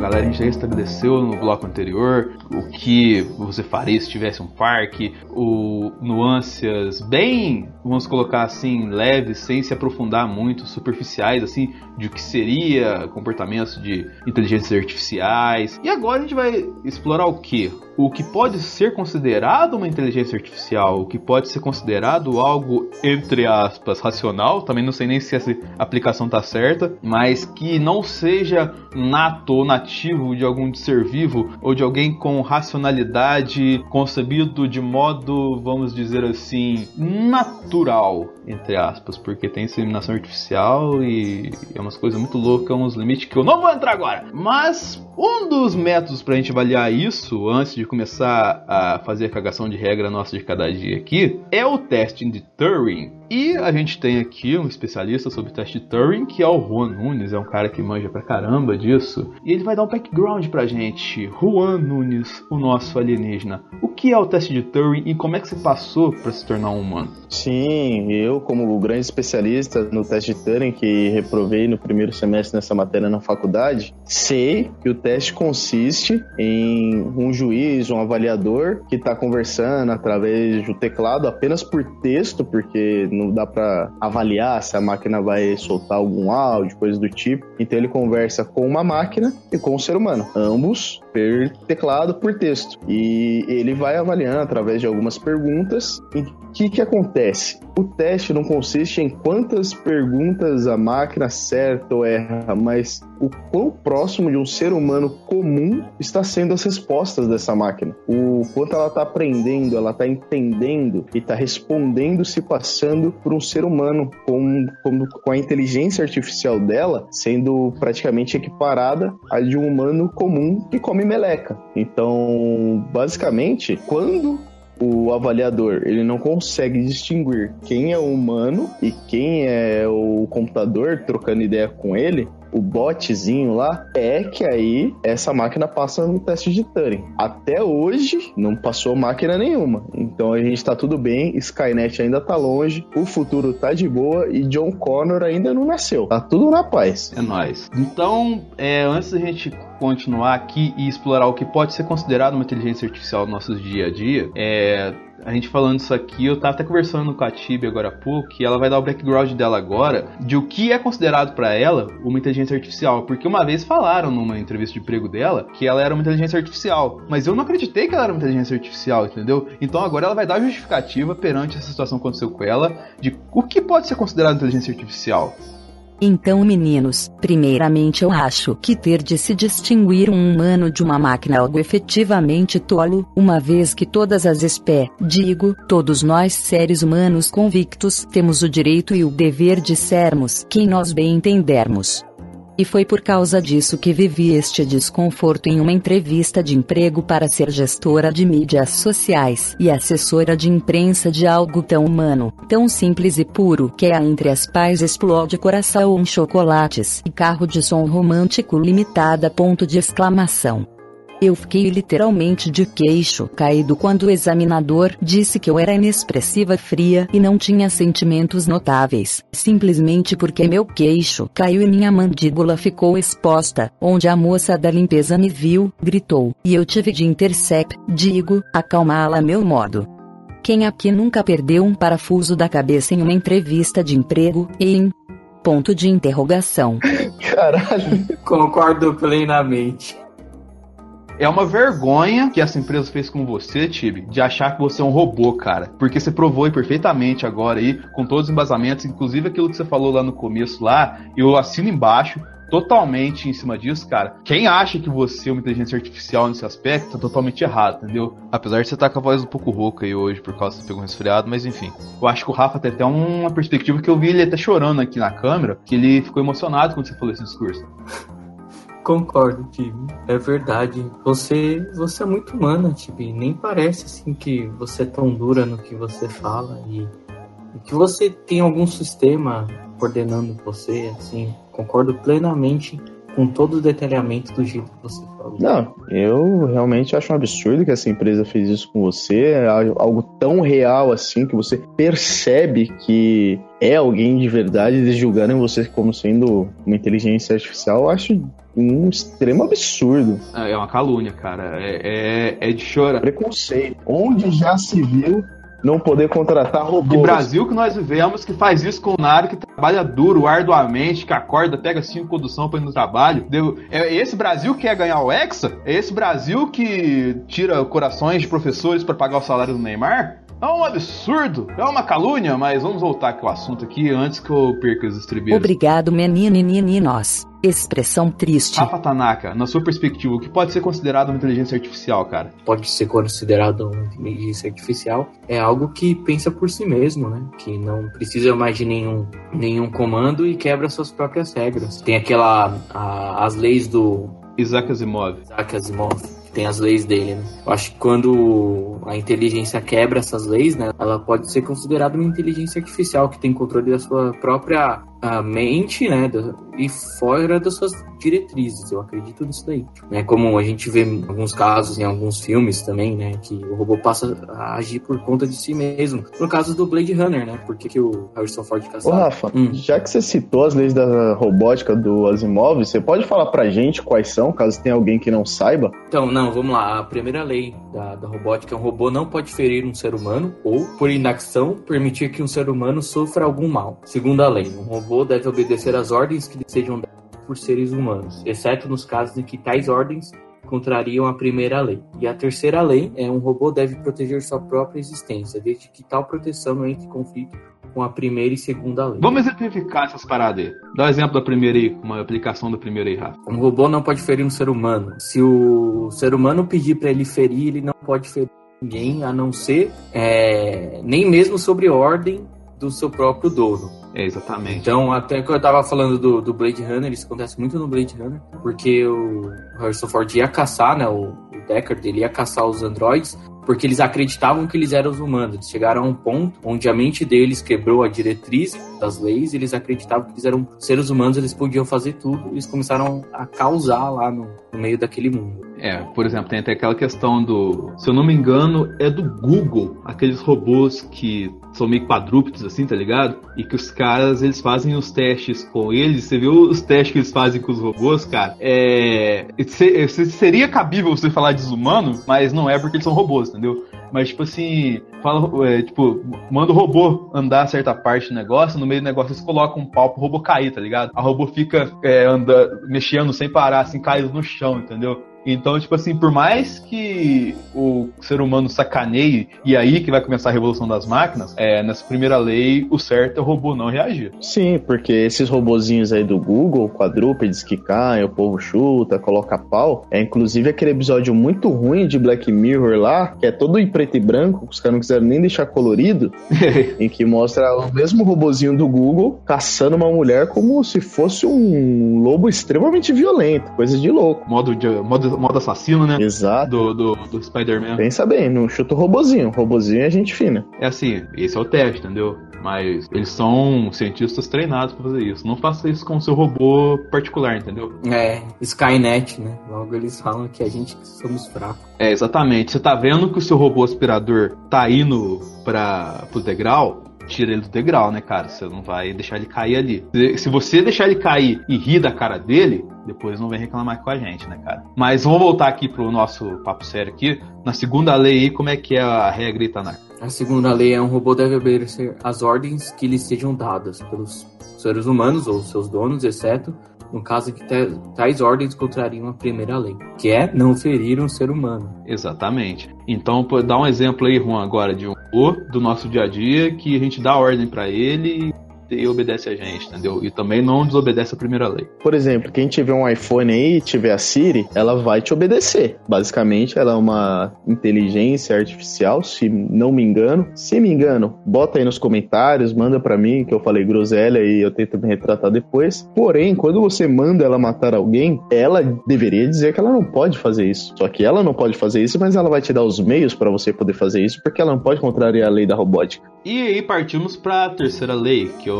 galera, já estabeleceu no bloco anterior o que você faria se tivesse um parque, o nuances bem, vamos colocar assim, leves, sem se aprofundar muito, superficiais, assim, de o que seria comportamentos de inteligências artificiais. E agora a gente vai explorar o que? O que pode ser considerado uma inteligência artificial, o que pode ser considerado algo, entre aspas, racional, também não sei nem se essa aplicação tá certa, mas que não seja nato ou nativo de algum ser vivo ou de alguém com racionalidade concebido de modo, vamos dizer assim, natural, entre aspas, porque tem inseminação artificial e é umas coisas muito loucas, uns limites que eu não vou entrar agora. Mas um dos métodos pra gente avaliar isso, antes de começar a fazer cagação de regra nossa de cada dia aqui, é o teste de Turing. E a gente tem aqui um especialista sobre o teste de Turing, que é o Juan Nunes, é um cara que manja pra caramba disso. E ele vai dar um background pra gente. Juan Nunes, o nosso alienígena. O que é o teste de Turing e como é que você passou para se tornar um humano? Sim, eu, como grande especialista no teste de Turing, que reprovei no primeiro semestre nessa matéria na faculdade, sei que o teste consiste em um juiz, um avaliador, que está conversando através do teclado apenas por texto, porque não dá para avaliar se a máquina vai soltar algum áudio, coisa do tipo. Então ele conversa com uma máquina e com o ser humano, ambos per teclado por texto. E ele vai avaliando através de algumas perguntas. E o que, que acontece? O teste não consiste em quantas perguntas a máquina acerta ou erra, mas o quão próximo de um ser humano comum está sendo as respostas dessa máquina. O quanto ela está aprendendo, ela está entendendo e está respondendo, se passando por um ser humano, com, com, com a inteligência artificial dela sendo praticamente equiparada à de um humano comum que come meleca. Então, basicamente, quando o avaliador ele não consegue distinguir quem é o humano e quem é o computador trocando ideia com ele, o botzinho lá, é que aí essa máquina passa no teste de Turing. Até hoje não passou máquina nenhuma. Então a gente tá tudo bem, Skynet ainda tá longe, o futuro tá de boa e John Connor ainda não nasceu. Tá tudo na paz. É nóis. Então, é, antes da gente continuar aqui e explorar o que pode ser considerado uma inteligência artificial no nosso dia a dia, é, a gente falando isso aqui, eu tava até conversando com a Tibi agora há pouco, e ela vai dar o background dela agora, de o que é considerado para ela uma inteligência artificial. Porque uma vez falaram numa entrevista de emprego dela que ela era uma inteligência artificial. Mas eu não acreditei que ela era uma inteligência artificial, entendeu? Então agora ela vai dar justificativa perante essa situação que aconteceu com ela, de o que pode ser considerado inteligência artificial. Então, meninos, primeiramente eu acho que ter de se distinguir um humano de uma máquina é algo efetivamente tolo, uma vez que todas as espé, digo, todos nós seres humanos convictos temos o direito e o dever de sermos quem nós bem entendermos. E foi por causa disso que vivi este desconforto em uma entrevista de emprego para ser gestora de mídias sociais e assessora de imprensa de algo tão humano, tão simples e puro que é entre as pais explode coração chocolates e carro de som romântico limitada ponto de exclamação. Eu fiquei literalmente de queixo caído quando o examinador disse que eu era inexpressiva fria e não tinha sentimentos notáveis, simplesmente porque meu queixo caiu e minha mandíbula ficou exposta, onde a moça da limpeza me viu, gritou, e eu tive de intercept, digo, acalmá-la a meu modo. Quem aqui nunca perdeu um parafuso da cabeça em uma entrevista de emprego, em ponto de interrogação. Caralho. Concordo plenamente. É uma vergonha que essa empresa fez com você, Tibi, de achar que você é um robô, cara. Porque você provou aí perfeitamente agora aí, com todos os embasamentos, inclusive aquilo que você falou lá no começo lá, eu assino embaixo, totalmente em cima disso, cara. Quem acha que você é uma inteligência artificial nesse aspecto, tá totalmente errado, entendeu? Apesar de você estar tá com a voz um pouco rouca aí hoje por causa que você pegou um resfriado, mas enfim. Eu acho que o Rafa tem até uma perspectiva que eu vi ele até chorando aqui na câmera, que ele ficou emocionado quando você falou esse discurso. Concordo, Tibi. É verdade. Você, você é muito humana, Tibi. Nem parece assim que você é tão dura no que você fala e, e que você tem algum sistema coordenando você, assim. Concordo plenamente com todo o detalhamento do jeito que você falou. Não, eu realmente acho um absurdo que essa empresa fez isso com você. É algo tão real assim que você percebe que é alguém de verdade e julgarem você como sendo uma inteligência artificial. Eu acho um extremo absurdo. É uma calúnia, cara. É, é, é de chorar. Preconceito. Onde já se viu não poder contratar robôs. Que Brasil que nós vivemos que faz isso com o Naro que trabalha duro, arduamente, que acorda, pega cinco condução para ir no trabalho. Deu... É esse Brasil que quer ganhar o Hexa? É esse Brasil que tira corações de professores para pagar o salário do Neymar? É um absurdo, é uma calúnia, mas vamos voltar com o assunto aqui antes que eu perca os estribeiros. Obrigado, menininininos. Expressão triste. Rafa Tanaka, na sua perspectiva, o que pode ser considerado uma inteligência artificial, cara? Pode ser considerado uma inteligência artificial é algo que pensa por si mesmo, né? Que não precisa mais de nenhum, nenhum comando e quebra suas próprias regras. Tem aquela. A, as leis do. Isaac Asimov. Isaac Asimov tem as leis dele, né? Eu acho que quando a inteligência quebra essas leis, né, ela pode ser considerada uma inteligência artificial que tem controle da sua própria a mente, né, e fora das suas diretrizes. Eu acredito nisso daí. Né, como a gente vê em alguns casos, em alguns filmes também, né, que o robô passa a agir por conta de si mesmo. No caso do Blade Runner, né, por que, o Harrison Ford caçava? Ô, Rafa, hum. já que você citou as leis da robótica do Asimov, você pode falar pra gente quais são, caso tenha alguém que não saiba? Então, não, vamos lá. A primeira lei da, da robótica é um robô não pode ferir um ser humano ou, por inacção, permitir que um ser humano sofra algum mal. Segunda lei, um robô robô deve obedecer às ordens que lhe sejam dadas por seres humanos, exceto nos casos em que tais ordens contrariam a primeira lei. E a terceira lei é um robô deve proteger sua própria existência, desde que tal proteção não entre em conflito com a primeira e segunda lei. Vamos exemplificar essas paradas aí. Dá um exemplo da primeira aí, uma aplicação da primeira aí, Rafa. Um robô não pode ferir um ser humano. Se o ser humano pedir para ele ferir, ele não pode ferir ninguém, a não ser é, nem mesmo sobre ordem do seu próprio dono. É, exatamente. Então, até que eu tava falando do, do Blade Runner, isso acontece muito no Blade Runner, porque o Harrison Ford ia caçar, né, o, o Deckard, ele ia caçar os androides, porque eles acreditavam que eles eram os humanos. Eles chegaram a um ponto onde a mente deles quebrou a diretriz das leis, eles acreditavam que eles eram seres humanos, eles podiam fazer tudo, e eles começaram a causar lá no, no meio daquele mundo. É, por exemplo, tem até aquela questão do, se eu não me engano, é do Google, aqueles robôs que são meio quadrúpedes assim, tá ligado? E que os caras, eles fazem os testes com eles, você viu os testes que eles fazem com os robôs, cara? É, seria cabível você falar desumano, mas não é porque eles são robôs, entendeu? Mas, tipo assim, fala, é, tipo, manda o robô andar certa parte do negócio, no meio do negócio eles colocam um pau pro robô cair, tá ligado? A robô fica é, anda, mexendo sem parar, assim, caído no chão, entendeu? Então, tipo assim, por mais que o ser humano sacaneie, e aí que vai começar a revolução das máquinas, é, nessa primeira lei, o certo é o robô não reagir. Sim, porque esses robozinhos aí do Google, quadrúpedes que caem, o povo chuta, coloca pau, é inclusive aquele episódio muito ruim de Black Mirror lá, que é todo em preto e branco, que os caras não quiseram nem deixar colorido, em que mostra o mesmo robozinho do Google caçando uma mulher como se fosse um lobo extremamente violento, coisa de louco. Modo, de, modo, modo assassino, né? Exato. Do, do, do Spider-Man. Pensa bem, não chuta o robozinho. O robozinho é gente fina. É assim, esse é o teste, entendeu? Mas eles são cientistas treinados pra fazer isso. Não faça isso com o seu robô particular, entendeu? É, Skynet, né? Logo eles falam que a gente somos fracos. É, exatamente. Você tá vendo que o seu robô aspirador tá indo para pro degrau? Tira ele do degrau, né, cara? Você não vai deixar ele cair ali. Se você deixar ele cair e rir da cara dele, depois não vem reclamar com a gente, né, cara? Mas vamos voltar aqui pro nosso papo sério aqui. Na segunda lei, como é que é a regra, Itanak? A segunda lei é um robô deve obedecer às ordens que lhe sejam dadas pelos seres humanos ou seus donos, exceto no caso que tais ordens contrariam a primeira lei, que é não ferir um ser humano. Exatamente. Então, dá um exemplo aí, Juan, agora de um do nosso dia a dia que a gente dá ordem para ele e obedece a gente, entendeu? E também não desobedece a primeira lei. Por exemplo, quem tiver um iPhone aí e tiver a Siri, ela vai te obedecer. Basicamente, ela é uma inteligência artificial, se não me engano. Se me engano, bota aí nos comentários, manda para mim que eu falei groselha e eu tento me retratar depois. Porém, quando você manda ela matar alguém, ela deveria dizer que ela não pode fazer isso. Só que ela não pode fazer isso, mas ela vai te dar os meios para você poder fazer isso, porque ela não pode contrariar a lei da robótica. E aí partimos para a terceira lei, que eu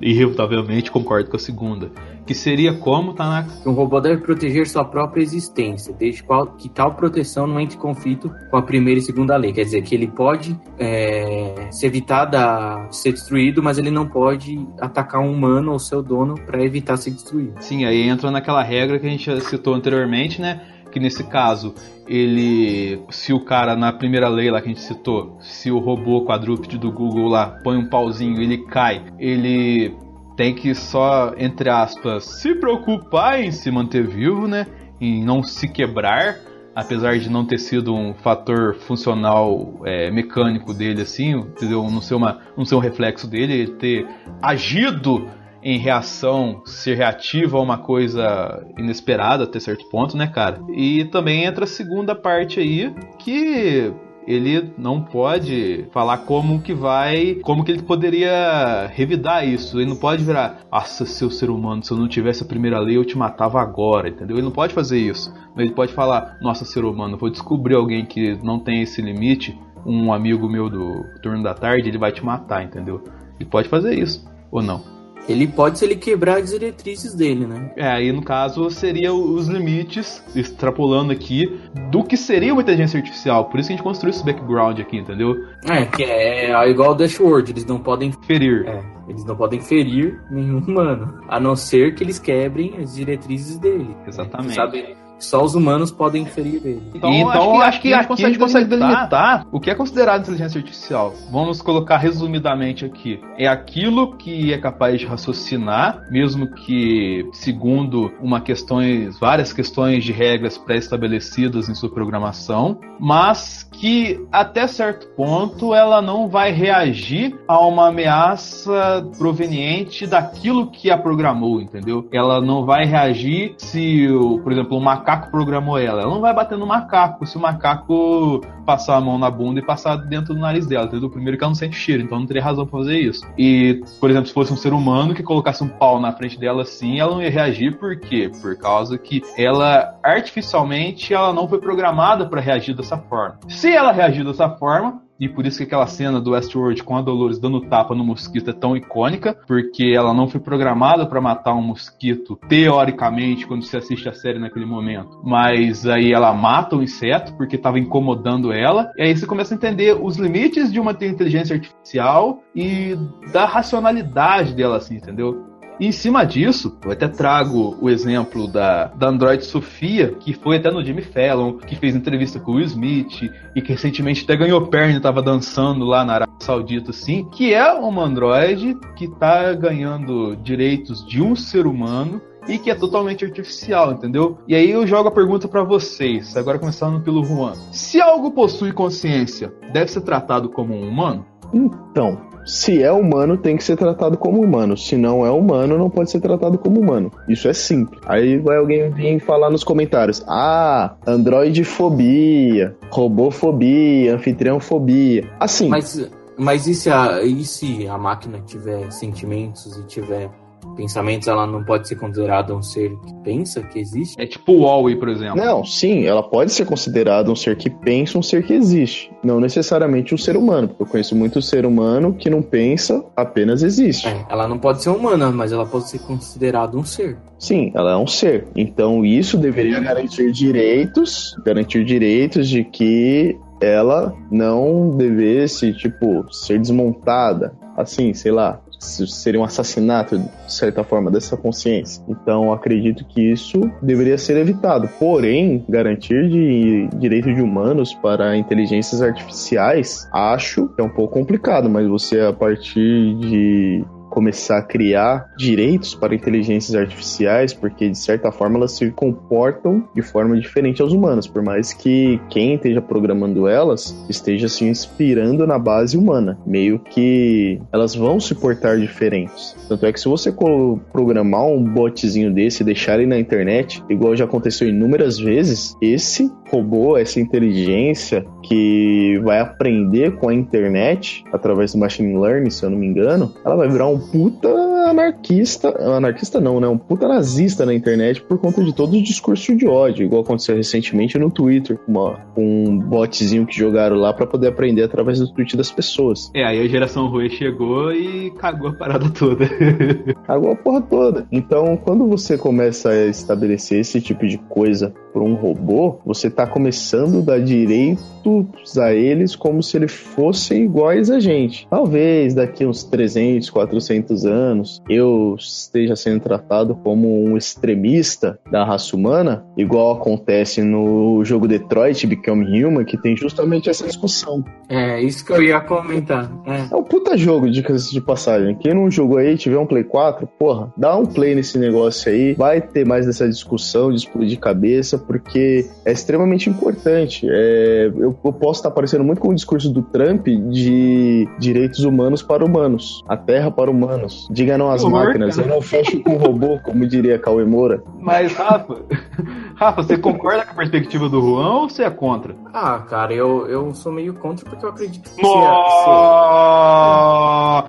irrefutavelmente concordo com a segunda, que seria como, Tanaka? Um robô deve proteger sua própria existência, desde qual, que tal proteção não entre em conflito com a primeira e segunda lei. Quer dizer, que ele pode é, se evitar da, ser destruído, mas ele não pode atacar um humano ou seu dono para evitar ser destruído. Sim, aí entra naquela regra que a gente citou anteriormente, né? Que nesse caso ele, se o cara na primeira lei lá que a gente citou, se o robô quadrúpede do Google lá põe um pauzinho, ele cai, ele tem que só, entre aspas, se preocupar em se manter vivo, né? Em não se quebrar, apesar de não ter sido um fator funcional é, mecânico dele, assim, entendeu? Não ser, uma, não ser um reflexo dele, ele ter agido em reação, ser reativo a uma coisa inesperada até certo ponto, né, cara? E também entra a segunda parte aí, que ele não pode falar como que vai, como que ele poderia revidar isso. Ele não pode virar, nossa, seu ser humano, se eu não tivesse a primeira lei eu te matava agora, entendeu? Ele não pode fazer isso. Ele pode falar, nossa, ser humano, vou descobrir alguém que não tem esse limite, um amigo meu do turno da tarde, ele vai te matar, entendeu? Ele pode fazer isso, ou não? Ele pode se ele quebrar as diretrizes dele, né? É, aí no caso seria os limites, extrapolando aqui, do que seria uma inteligência artificial. Por isso que a gente construiu esse background aqui, entendeu? É, que é igual o Dashboard, eles não podem ferir. É, eles não podem ferir nenhum humano, a não ser que eles quebrem as diretrizes dele. Exatamente. Sabe? Só os humanos podem inferir ele. Então, então acho que, acho que a gente consegue delimitar o que é considerado inteligência artificial. Vamos colocar resumidamente aqui. É aquilo que é capaz de raciocinar, mesmo que segundo uma questões, várias questões de regras pré-estabelecidas em sua programação, mas que até certo ponto ela não vai reagir a uma ameaça proveniente daquilo que a programou, entendeu? Ela não vai reagir se, por exemplo, uma macaco programou ela. Ela não vai bater no macaco se o macaco passar a mão na bunda e passar dentro do nariz dela, entendeu? Primeiro que ela não sente cheiro, então não teria razão pra fazer isso. E, por exemplo, se fosse um ser humano que colocasse um pau na frente dela assim, ela não ia reagir, por quê? Por causa que ela, artificialmente, ela não foi programada para reagir dessa forma. Se ela reagir dessa forma, e por isso que aquela cena do Westworld com a Dolores dando tapa no mosquito é tão icônica, porque ela não foi programada para matar um mosquito, teoricamente, quando se assiste a série naquele momento. Mas aí ela mata o inseto porque estava incomodando ela, e aí você começa a entender os limites de uma inteligência artificial e da racionalidade dela, assim, entendeu? E em cima disso, eu até trago o exemplo da, da Android Sofia, que foi até no Jimmy Fallon, que fez entrevista com o Will Smith e que recentemente até ganhou perna e tava dançando lá na Arábia Saudita, assim, que é uma Android que tá ganhando direitos de um ser humano e que é totalmente artificial, entendeu? E aí eu jogo a pergunta para vocês, agora começando pelo Juan. Se algo possui consciência, deve ser tratado como um humano? Então, se é humano, tem que ser tratado como humano. Se não é humano, não pode ser tratado como humano. Isso é simples. Aí vai alguém vir falar nos comentários: ah, androidfobia, robofobia, anfitriãofobia. Assim. Mas, mas e, se a, e se a máquina tiver sentimentos e tiver pensamentos, ela não pode ser considerada um ser que pensa, que existe? É tipo o Wall-E, por exemplo. Não, sim, ela pode ser considerada um ser que pensa, um ser que existe. Não necessariamente um ser humano, porque eu conheço muito ser humano que não pensa, apenas existe. É, ela não pode ser humana, mas ela pode ser considerada um ser. Sim, ela é um ser. Então isso deveria garantir direitos, garantir direitos de que ela não devesse, tipo, ser desmontada. Assim, sei lá, seria um assassinato, de certa forma, dessa consciência. Então, acredito que isso deveria ser evitado. Porém, garantir de direito de humanos para inteligências artificiais, acho que é um pouco complicado, mas você, a partir de começar a criar direitos para inteligências artificiais, porque de certa forma elas se comportam de forma diferente aos humanos, por mais que quem esteja programando elas esteja se inspirando na base humana, meio que elas vão se portar diferentes. Tanto é que se você programar um botzinho desse e deixar ele na internet, igual já aconteceu inúmeras vezes, esse robô, essa inteligência que vai aprender com a internet através do machine learning, se eu não me engano, ela vai virar um puta anarquista, anarquista não, né? Um puta nazista na internet por conta de todo o discurso de ódio, igual aconteceu recentemente no Twitter, com, uma, com um botzinho que jogaram lá para poder aprender através do tweet das pessoas. É, aí a geração Rui chegou e cagou a parada toda. cagou a porra toda. Então, quando você começa a estabelecer esse tipo de coisa por um robô, você tá começando a dar direitos a eles como se eles fossem iguais a gente. Talvez daqui uns 300, 400 anos eu esteja sendo tratado como um extremista da raça humana, igual acontece no jogo Detroit Become Human, que tem justamente essa discussão. É, isso que eu ia comentar. É, é um puta jogo, de de passagem. Quem não jogou aí, tiver um Play 4, porra, dá um play nesse negócio aí, vai ter mais dessa discussão de explodir cabeça, porque é extremamente importante. É, eu, eu, posso estar parecendo muito com o discurso do Trump de direitos humanos para humanos, a terra para humanos. Diga não às máquinas, eu não fecho com o robô, como diria Cauê Moura. Mas, Rafa, Rafa, você concorda com a perspectiva do Juan ou você é contra? Ah, cara, eu, eu sou meio contra porque eu acredito que se,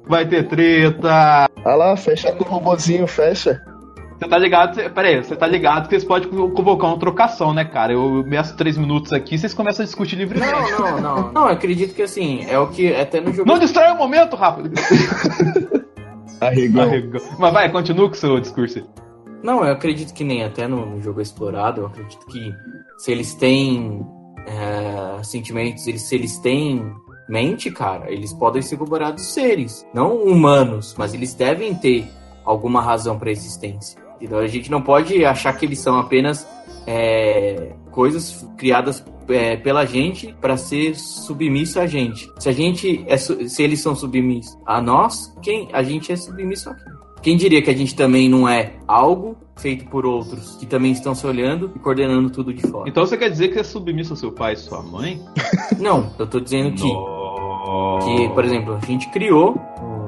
Vai ter treta! Olha lá, fecha com o robôzinho, fecha. Você tá ligado? Pera aí, você tá ligado que vocês podem convocar uma trocação, né, cara? Eu meço três minutos aqui vocês começam a discutir livremente. Não, não, não. Não, acredito que assim, é o que até no jogo. Não distrai o momento, Rafa! Arregou. Arregou. Mas vai, continua com o seu discurso. Não, eu acredito que nem até no, jogo explorado, eu acredito que se eles têm é, sentimentos, eles, se eles têm mente, cara, eles podem ser considerados seres, não humanos, mas eles devem ter alguma razão para existência. Então a gente não pode achar que eles são apenas é, coisas criadas é, pela gente para ser submisso a gente. Se a gente é, se eles são submissos a nós, quem a gente é submisso a quem? Quem diria que a gente também não é algo feito por outros que também estão se olhando e coordenando tudo de fora? Então você quer dizer que é submisso ao seu pai e sua mãe? Não, eu tô dizendo que, que, por exemplo, a gente criou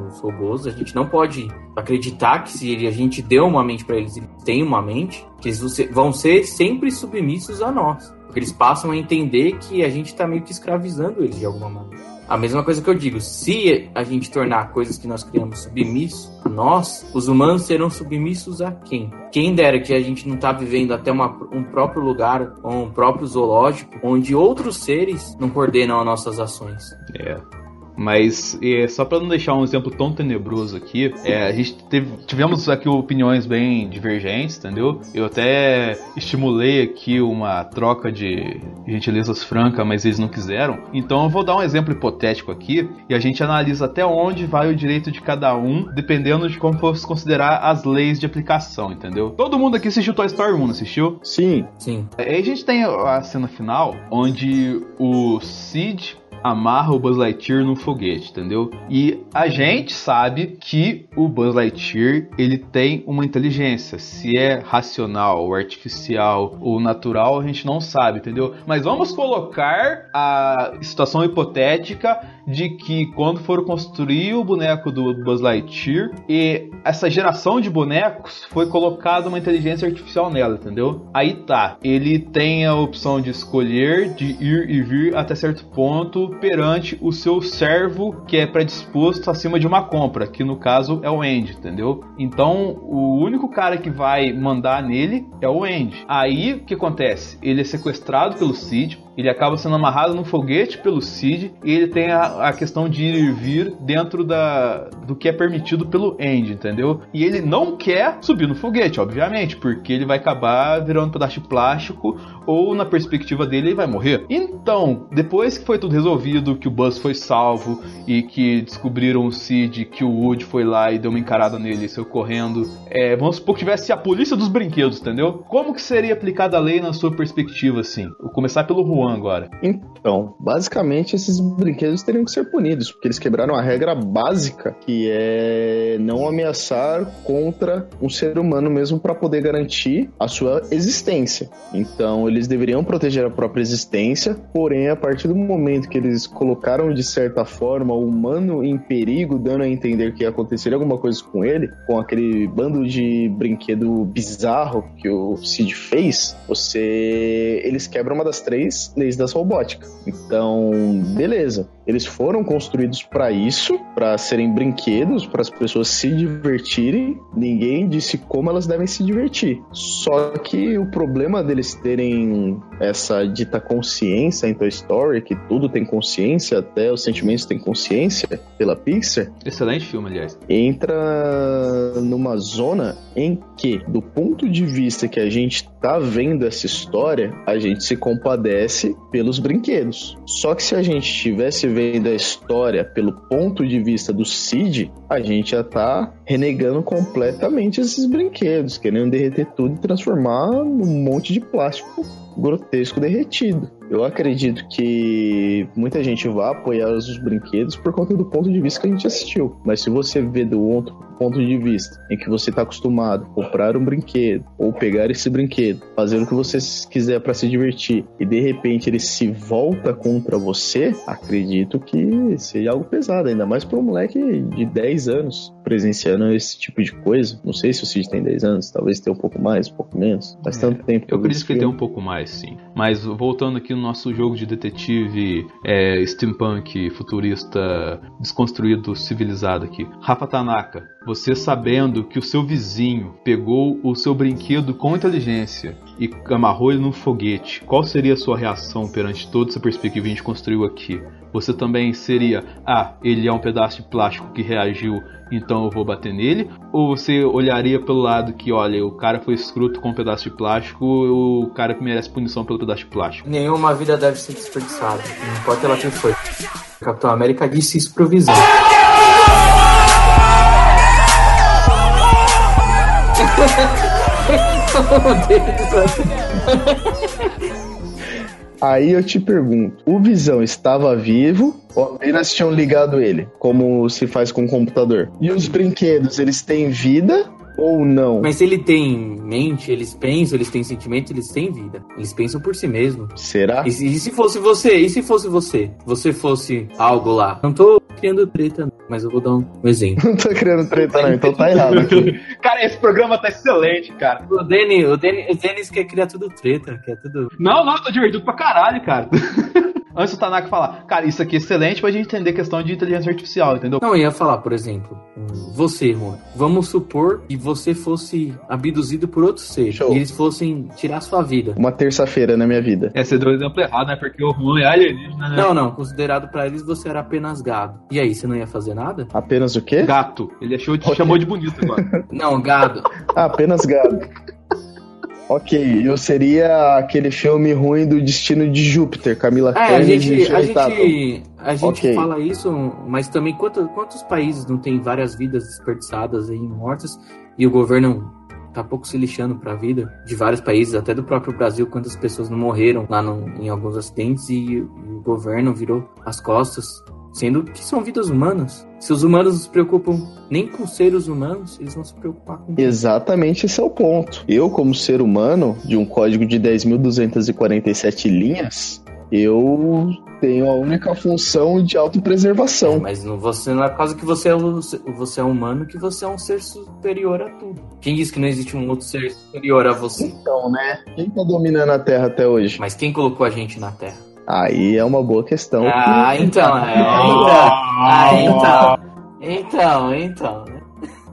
os robôs, a gente não pode acreditar que se a gente deu uma mente para eles, eles têm uma mente, que eles vão ser sempre submissos a nós. Porque eles passam a entender que a gente está meio que escravizando eles de alguma maneira. A mesma coisa que eu digo, se a gente tornar coisas que nós criamos submissos a nós, os humanos serão submissos a quem? Quem dera que a gente não está vivendo até uma, um próprio lugar, um próprio zoológico, onde outros seres não coordenam as nossas ações. É. Mas é, só para não deixar um exemplo tão tenebroso aqui, é, a gente teve, tivemos aqui opiniões bem divergentes, entendeu? Eu até estimulei aqui uma troca de gentilezas franca, mas eles não quiseram. Então eu vou dar um exemplo hipotético aqui e a gente analisa até onde vai o direito de cada um, dependendo de como fosse considerar as leis de aplicação, entendeu? Todo mundo aqui assistiu Toy Story 1, assistiu? Sim. Sim. Aí a gente tem a cena final onde o Sid amarra o Buzz Lightyear num foguete, entendeu? E a gente sabe que o Buzz Lightyear ele tem uma inteligência. Se é racional, ou artificial ou natural, a gente não sabe, entendeu? Mas vamos colocar a situação hipotética de que quando for construir o boneco do Buzz Lightyear e essa geração de bonecos foi colocada uma inteligência artificial nela, entendeu? Aí tá, ele tem a opção de escolher de ir e vir até certo ponto perante o seu servo que é predisposto acima de uma compra, que no caso é o Andy, entendeu? Então o único cara que vai mandar nele é o Andy. Aí o que acontece? Ele é sequestrado pelo Cid, ele acaba sendo amarrado num foguete pelo Cid e ele tem a, a, questão de ir e vir dentro da, do que é permitido pelo Andy, entendeu? E ele não quer subir no foguete, obviamente, porque ele vai acabar virando um pedaço de plástico ou na perspectiva dele ele vai morrer. Então, depois que foi tudo resolvido, que o Buzz foi salvo e que descobriram o Cid, que o Woody foi lá e deu uma encarada nele e saiu correndo, é, vamos supor que tivesse a polícia dos brinquedos, entendeu? Como que seria aplicada a lei na sua perspectiva, assim? Vou começar pelo Juan agora. Então, basicamente esses brinquedos teriam que ser punidos, porque eles quebraram a regra básica, que é não ameaçar contra um ser humano mesmo para poder garantir a sua existência. Então, eles deveriam proteger a própria existência, porém, a partir do momento que eles colocaram de certa forma o humano em perigo, dando a entender que aconteceria alguma coisa com ele, com aquele bando de brinquedo bizarro que o Cid fez, você eles quebram uma das três leis da robótica. Então, beleza. Eles foram construídos para isso, para serem brinquedos, para as pessoas se divertirem. Ninguém disse como elas devem se divertir. Só que o problema deles terem essa dita consciência em Toy Story, que tudo tem consciência, até os sentimentos têm consciência pela Pixar. Excelente filme, aliás. Entra numa zona em que, do ponto de vista que a gente tá vendo essa história, a gente se compadece pelos brinquedos. Só que se a gente estivesse vendo a história pelo ponto de vista do Cid, a gente já tá renegando completamente esses brinquedos, querendo derreter tudo e transformar num monte de plástico grotesco derretido. Eu acredito que muita gente vai apoiar os brinquedos por conta do ponto de vista que a gente assistiu. Mas se você vê do outro ponto de vista em que você está acostumado a comprar um brinquedo ou pegar esse brinquedo, fazer o que você quiser para se divertir e de repente ele se volta contra você, acredito que seja algo pesado, ainda mais para um moleque de 10 anos presenciando esse tipo de coisa. Não sei se o Cid tem 10 anos, talvez tenha um pouco mais, um pouco menos. Faz é, tanto tempo. Eu acredito que ele tem um pouco mais, sim. Mas voltando aqui no nosso jogo de detetive é, steampunk, futurista, desconstruído, civilizado aqui. Rafa Tanaka, você sabendo que o seu vizinho pegou o seu brinquedo com inteligência e amarrou ele num foguete, qual seria a sua reação perante toda essa perspectiva que a gente construiu aqui? Você também seria, ah, ele é um pedaço de plástico que reagiu, então eu vou bater nele? Ou você olharia pelo lado que, olha, o cara foi escroto com um pedaço de plástico, o cara que merece punição pelo pedaço de plástico? Nenhuma vida deve ser desperdiçada, não importa ela quem foi. O Capitão América disse isso pro vizinho. Aí eu te pergunto, o Visão estava vivo ou apenas tinham ligado ele, como se faz com o computador? E os brinquedos, eles têm vida ou não? Mas ele tem mente, eles pensam, eles têm sentimento, eles têm vida. Eles pensam por si mesmo. Será? E, e se fosse você? E se fosse você? Você fosse algo lá? Não tô criando treta, mas eu vou dar um, exemplo. não tô criando treta, não, então tá errado aqui. cara, esse programa tá excelente, cara. O Denis, o Denis, o Denis quer criar tudo treta, quer tudo. Não, não, tô divertido pra caralho, cara. Antes do Tanaka falar, cara, isso aqui é excelente pra gente entender a questão de inteligência artificial, entendeu? Não, eu ia falar, por exemplo, você, Juan. Vamos supor que você fosse abduzido por outro ser Show. e eles fossem tirar sua vida. Uma terça-feira na minha vida. É, você deu o exemplo errado, né? Porque o Juan é alienígena, né? Não, não, considerado pra eles você era apenas gado. E aí, você não ia fazer nada? Apenas o quê? Gato. Ele achou, te chamou de bonito agora. Não, gado. Ah, apenas gado. Ok, eu seria aquele filme ruim do Destino de Júpiter, Camila É, a e gente, a gente, a gente Ok. fala isso, mas também quanto- quantos países não tem várias vidas desperdiçadas aí, mortas, e o governo tá pouco se lixando pra vida de vários países, até do próprio Brasil, quantas pessoas não morreram lá no- em alguns acidentes e, e o governo virou as costas, sendo que são vidas humanas. Se os humanos não se preocupam nem com seres humanos, eles vão se preocupar com Exatamente esse é o ponto. Eu, como ser humano, de um código de 10.247 linhas, eu tenho a única função de autopreservação. Mas não, você não é por causa que você é, você é humano que você é um ser superior a tudo. Quem disse que não existe um outro ser superior a você? Então, né? Quem tá dominando a Terra até hoje? Mas quem colocou a gente na Terra? Aí é uma boa questão. Ah, então, é, então, ah, então, então, então.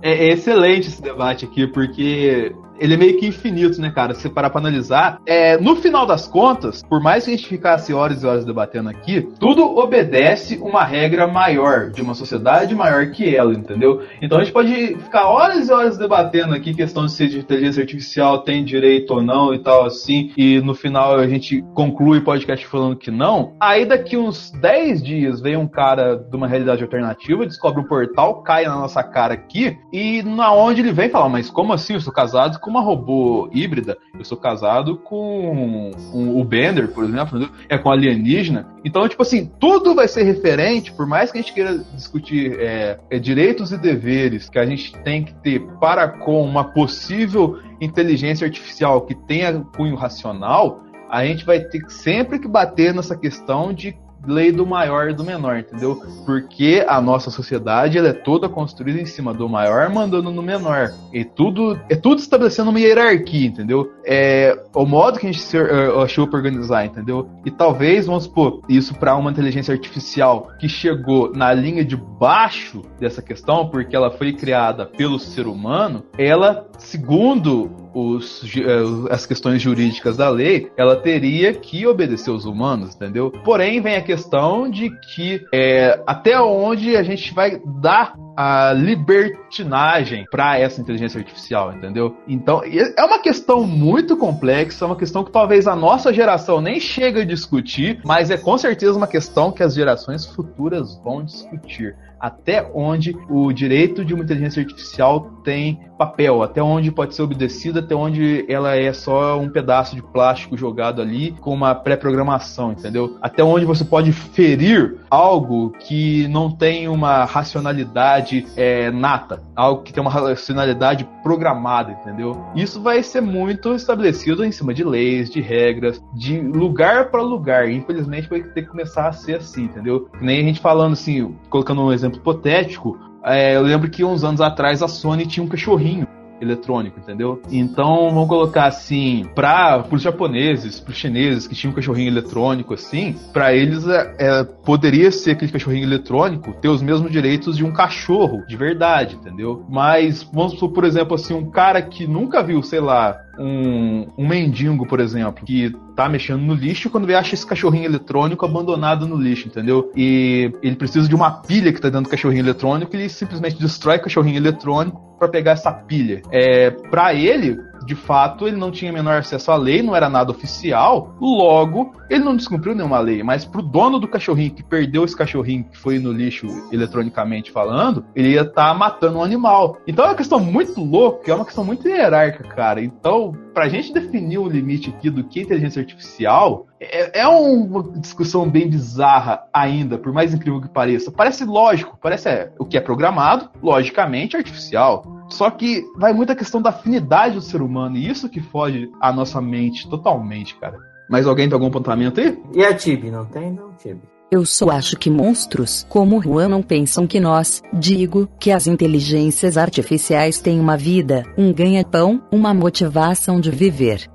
É, é excelente esse debate aqui, porque ele é meio que infinito, né, cara? Se parar pra analisar, é, no final das contas, por mais que a gente ficasse horas e horas debatendo aqui, tudo obedece uma regra maior, de uma sociedade maior que ela, entendeu? Então a gente pode ficar horas e horas debatendo aqui questão de se a inteligência artificial tem direito ou não e tal assim, e no final a gente conclui o podcast falando que não. Aí daqui uns 10 dias vem um cara de uma realidade alternativa, descobre um portal, cai na nossa cara aqui, e na onde ele vem falar, mas como assim? Eu sou casado com uma robô híbrida, eu sou casado com um- o Bender, por exemplo, é com alienígena. Então, tipo assim, tudo vai ser referente, por mais que a gente queira discutir é, é, direitos e deveres que a gente tem que ter para com uma possível inteligência artificial que tenha cunho racional, a gente vai ter sempre que bater nessa questão de lei do maior e do menor, entendeu? Porque a nossa sociedade ela é toda construída em cima do maior mandando no menor. E tudo é tudo estabelecendo uma hierarquia, entendeu? É o modo que a gente se, eh, achou para organizar, entendeu? E talvez, vamos supor, isso para uma inteligência artificial que chegou na linha de baixo dessa questão, porque ela foi criada pelo ser humano, ela, segundo os, eh, as questões jurídicas da lei, ela teria que obedecer os humanos, entendeu? Porém, vem a questão de que é, até onde a gente vai dar a libertinagem para essa inteligência artificial, entendeu? Então, é uma questão muito complexa, é uma questão que talvez a nossa geração nem chega a discutir, mas é com certeza uma questão que as gerações futuras vão discutir até onde o direito de uma inteligência artificial tem papel, até onde pode ser obedecida, até onde ela é só um pedaço de plástico jogado ali com uma pré-programação, entendeu? Até onde você pode ferir algo que não tem uma racionalidade é, nata, algo que tem uma racionalidade programada, entendeu? Isso vai ser muito estabelecido em cima de leis, de regras, de lugar para lugar. Infelizmente vai ter que começar a ser assim, entendeu? Nem a gente falando assim, colocando um exemplo hipotético, é, eu lembro que uns anos atrás a Sony tinha um cachorrinho eletrônico, entendeu? Então, vamos colocar assim, para os japoneses, para os chineses que tinham um cachorrinho eletrônico assim, para eles é, é, poderia ser aquele cachorrinho eletrônico ter os mesmos direitos de um cachorro de verdade, entendeu? Mas vamos supor, por exemplo, assim, um cara que nunca viu, sei lá, um, um mendigo, por exemplo, que tá mexendo no lixo quando vê acha esse cachorrinho eletrônico abandonado no lixo, entendeu? E ele precisa de uma pilha que tá dentro do cachorrinho eletrônico, ele simplesmente destrói o cachorrinho eletrônico para pegar essa pilha. É, para ele, de fato, ele não tinha menor acesso à lei, não era nada oficial, logo, ele não descumpriu nenhuma lei, mas pro dono do cachorrinho que perdeu esse cachorrinho que foi no lixo eletronicamente falando, ele ia estar matando um animal. Então é uma questão muito louca, é uma questão muito hierárquica, cara. Então, pra gente definir o limite aqui do que é inteligência artificial, é, é uma discussão bem bizarra ainda, por mais incrível que pareça. Parece lógico, parece é, o que é programado, logicamente artificial. Só que vai muito a questão da afinidade do ser humano, e isso que foge à nossa mente totalmente, cara. Mas alguém tem algum apontamento aí? E a Tibi, não tem não, Tibi? Eu só acho que monstros como Juan não pensam que nós, digo, que as inteligências artificiais têm uma vida, um ganha-pão, uma motivação de viver.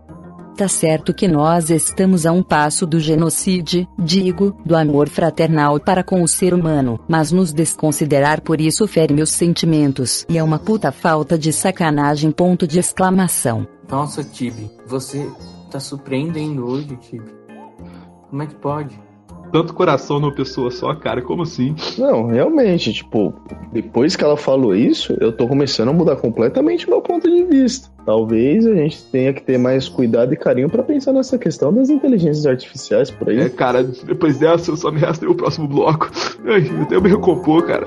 Tá certo que nós estamos a um passo do genocídio, digo, do amor fraternal para com o ser humano, mas nos desconsiderar por isso fere meus sentimentos e é uma puta falta de sacanagem. Ponto de exclamação. Nossa, Tibi, você tá surpreendendo hoje, Tibi. Como é que pode? Tanto coração numa pessoa só, cara, como assim? Não, realmente, tipo, depois que ela falou isso, eu tô começando a mudar completamente meu ponto de vista. Talvez a gente tenha que ter mais cuidado e carinho para pensar nessa questão das inteligências artificiais por aí. É, cara, depois dessa eu só me resta o próximo bloco. Ai, eu tenho que me recompor, cara.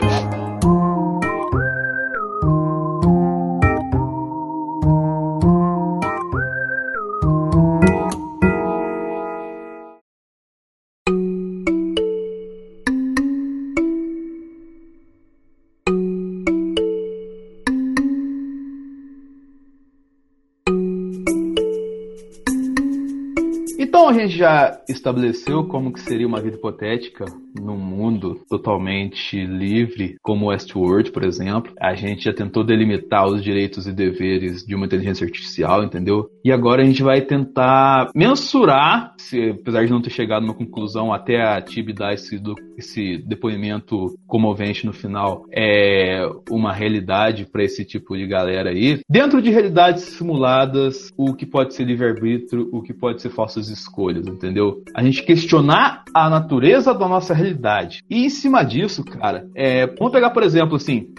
Gente já estabeleceu como que seria uma vida hipotética num mundo totalmente livre, como Westworld, por exemplo. A gente já tentou delimitar os direitos e deveres de uma inteligência artificial, entendeu? E agora a gente vai tentar mensurar, se, apesar de não ter chegado numa conclusão até a Tib dar esse, esse depoimento comovente no final, é uma realidade para esse tipo de galera aí. Dentro de realidades simuladas, o que pode ser livre-arbítrio, o que pode ser falsas escolhas, entendeu? A gente questionar a natureza da nossa realidade. E em cima disso, cara, é, vamos pegar, por exemplo, assim,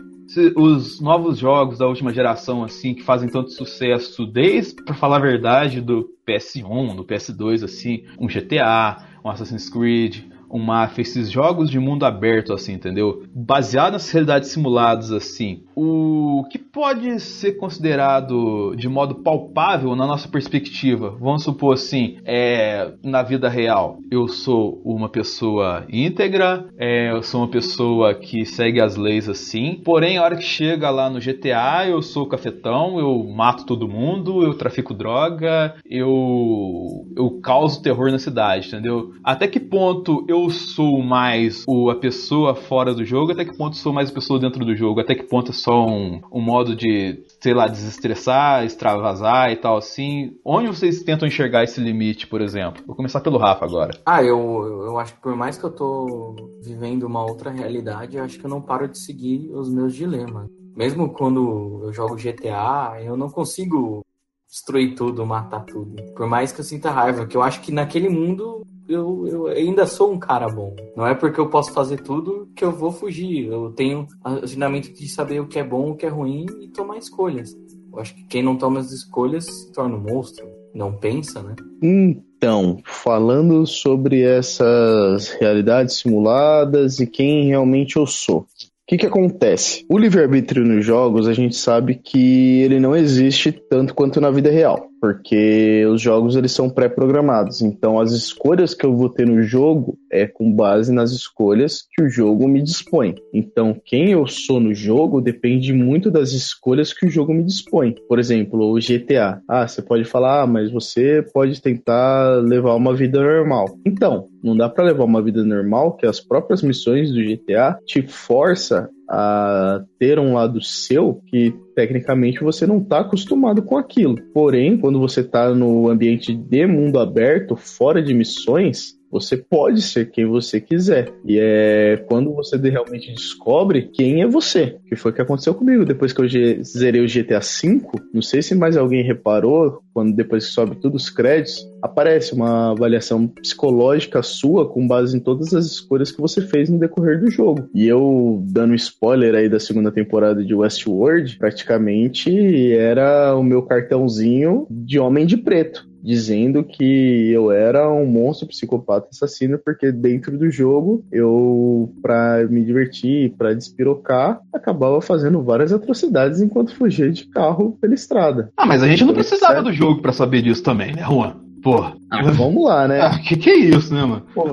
os novos jogos da última geração, assim, que fazem tanto sucesso, desde, para falar a verdade, do PS1, do PS2, assim, um GTA, um Assassin's Creed, um Mafia, esses jogos de mundo aberto, assim, entendeu? Baseado nas realidades simuladas, assim, o que pode ser considerado de modo palpável na nossa perspectiva? Vamos supor assim, é, na vida real, eu sou uma pessoa íntegra, é, eu sou uma pessoa que segue as leis assim, porém, a hora que chega lá no GTA, eu sou cafetão, eu mato todo mundo, eu trafico droga, eu, eu causo terror na cidade, entendeu? Até que ponto eu sou mais o, a pessoa fora do jogo, até que ponto sou mais a pessoa dentro do jogo, até que ponto é só um, um modo de, sei lá, desestressar, extravasar e tal assim. Onde vocês tentam enxergar esse limite, por exemplo? Vou começar pelo Rafa agora. Ah, eu, eu acho que por mais que eu tô vivendo uma outra realidade, eu acho que eu não paro de seguir os meus dilemas. Mesmo quando eu jogo GTA, eu não consigo destruir tudo, matar tudo. Por mais que eu sinta raiva, que eu acho que naquele mundo eu, eu ainda sou um cara bom. Não é porque eu posso fazer tudo que eu vou fugir. Eu tenho o ensinamento de saber o que é bom, o que é ruim e tomar escolhas. Eu acho que quem não toma as escolhas se torna um monstro. Não pensa, né? Então, falando sobre essas realidades simuladas e quem realmente eu sou. O que, que acontece? O livre-arbítrio nos jogos, a gente sabe que ele não existe tanto quanto na vida real, porque os jogos eles são pré-programados. Então, as escolhas que eu vou ter no jogo é com base nas escolhas que o jogo me dispõe. Então, quem eu sou no jogo depende muito das escolhas que o jogo me dispõe. Por exemplo, o GTA. Ah, você pode falar, ah, mas você pode tentar levar uma vida normal. Então, não dá para levar uma vida normal, que as próprias missões do GTA te força a ter um lado seu que tecnicamente você não está acostumado com aquilo. Porém, quando você está no ambiente de mundo aberto, fora de missões, você pode ser quem você quiser. E é quando você realmente descobre quem é você. Que foi o que aconteceu comigo depois que eu zerei o GTA V. Não sei se mais alguém reparou, quando depois que sobe todos os créditos, aparece uma avaliação psicológica sua com base em todas as escolhas que você fez no decorrer do jogo. E eu, dando spoiler aí da segunda temporada de Westworld, praticamente era o meu cartãozinho de homem de preto dizendo que eu era um monstro psicopata assassino porque dentro do jogo eu para me divertir, para despirocar, acabava fazendo várias atrocidades enquanto fugia de carro pela estrada. Ah, mas a gente não precisava do jogo para saber disso também, né, Juan? Pô. Ah, vamos lá, né? Ah, que que é isso, né, mano? Pô,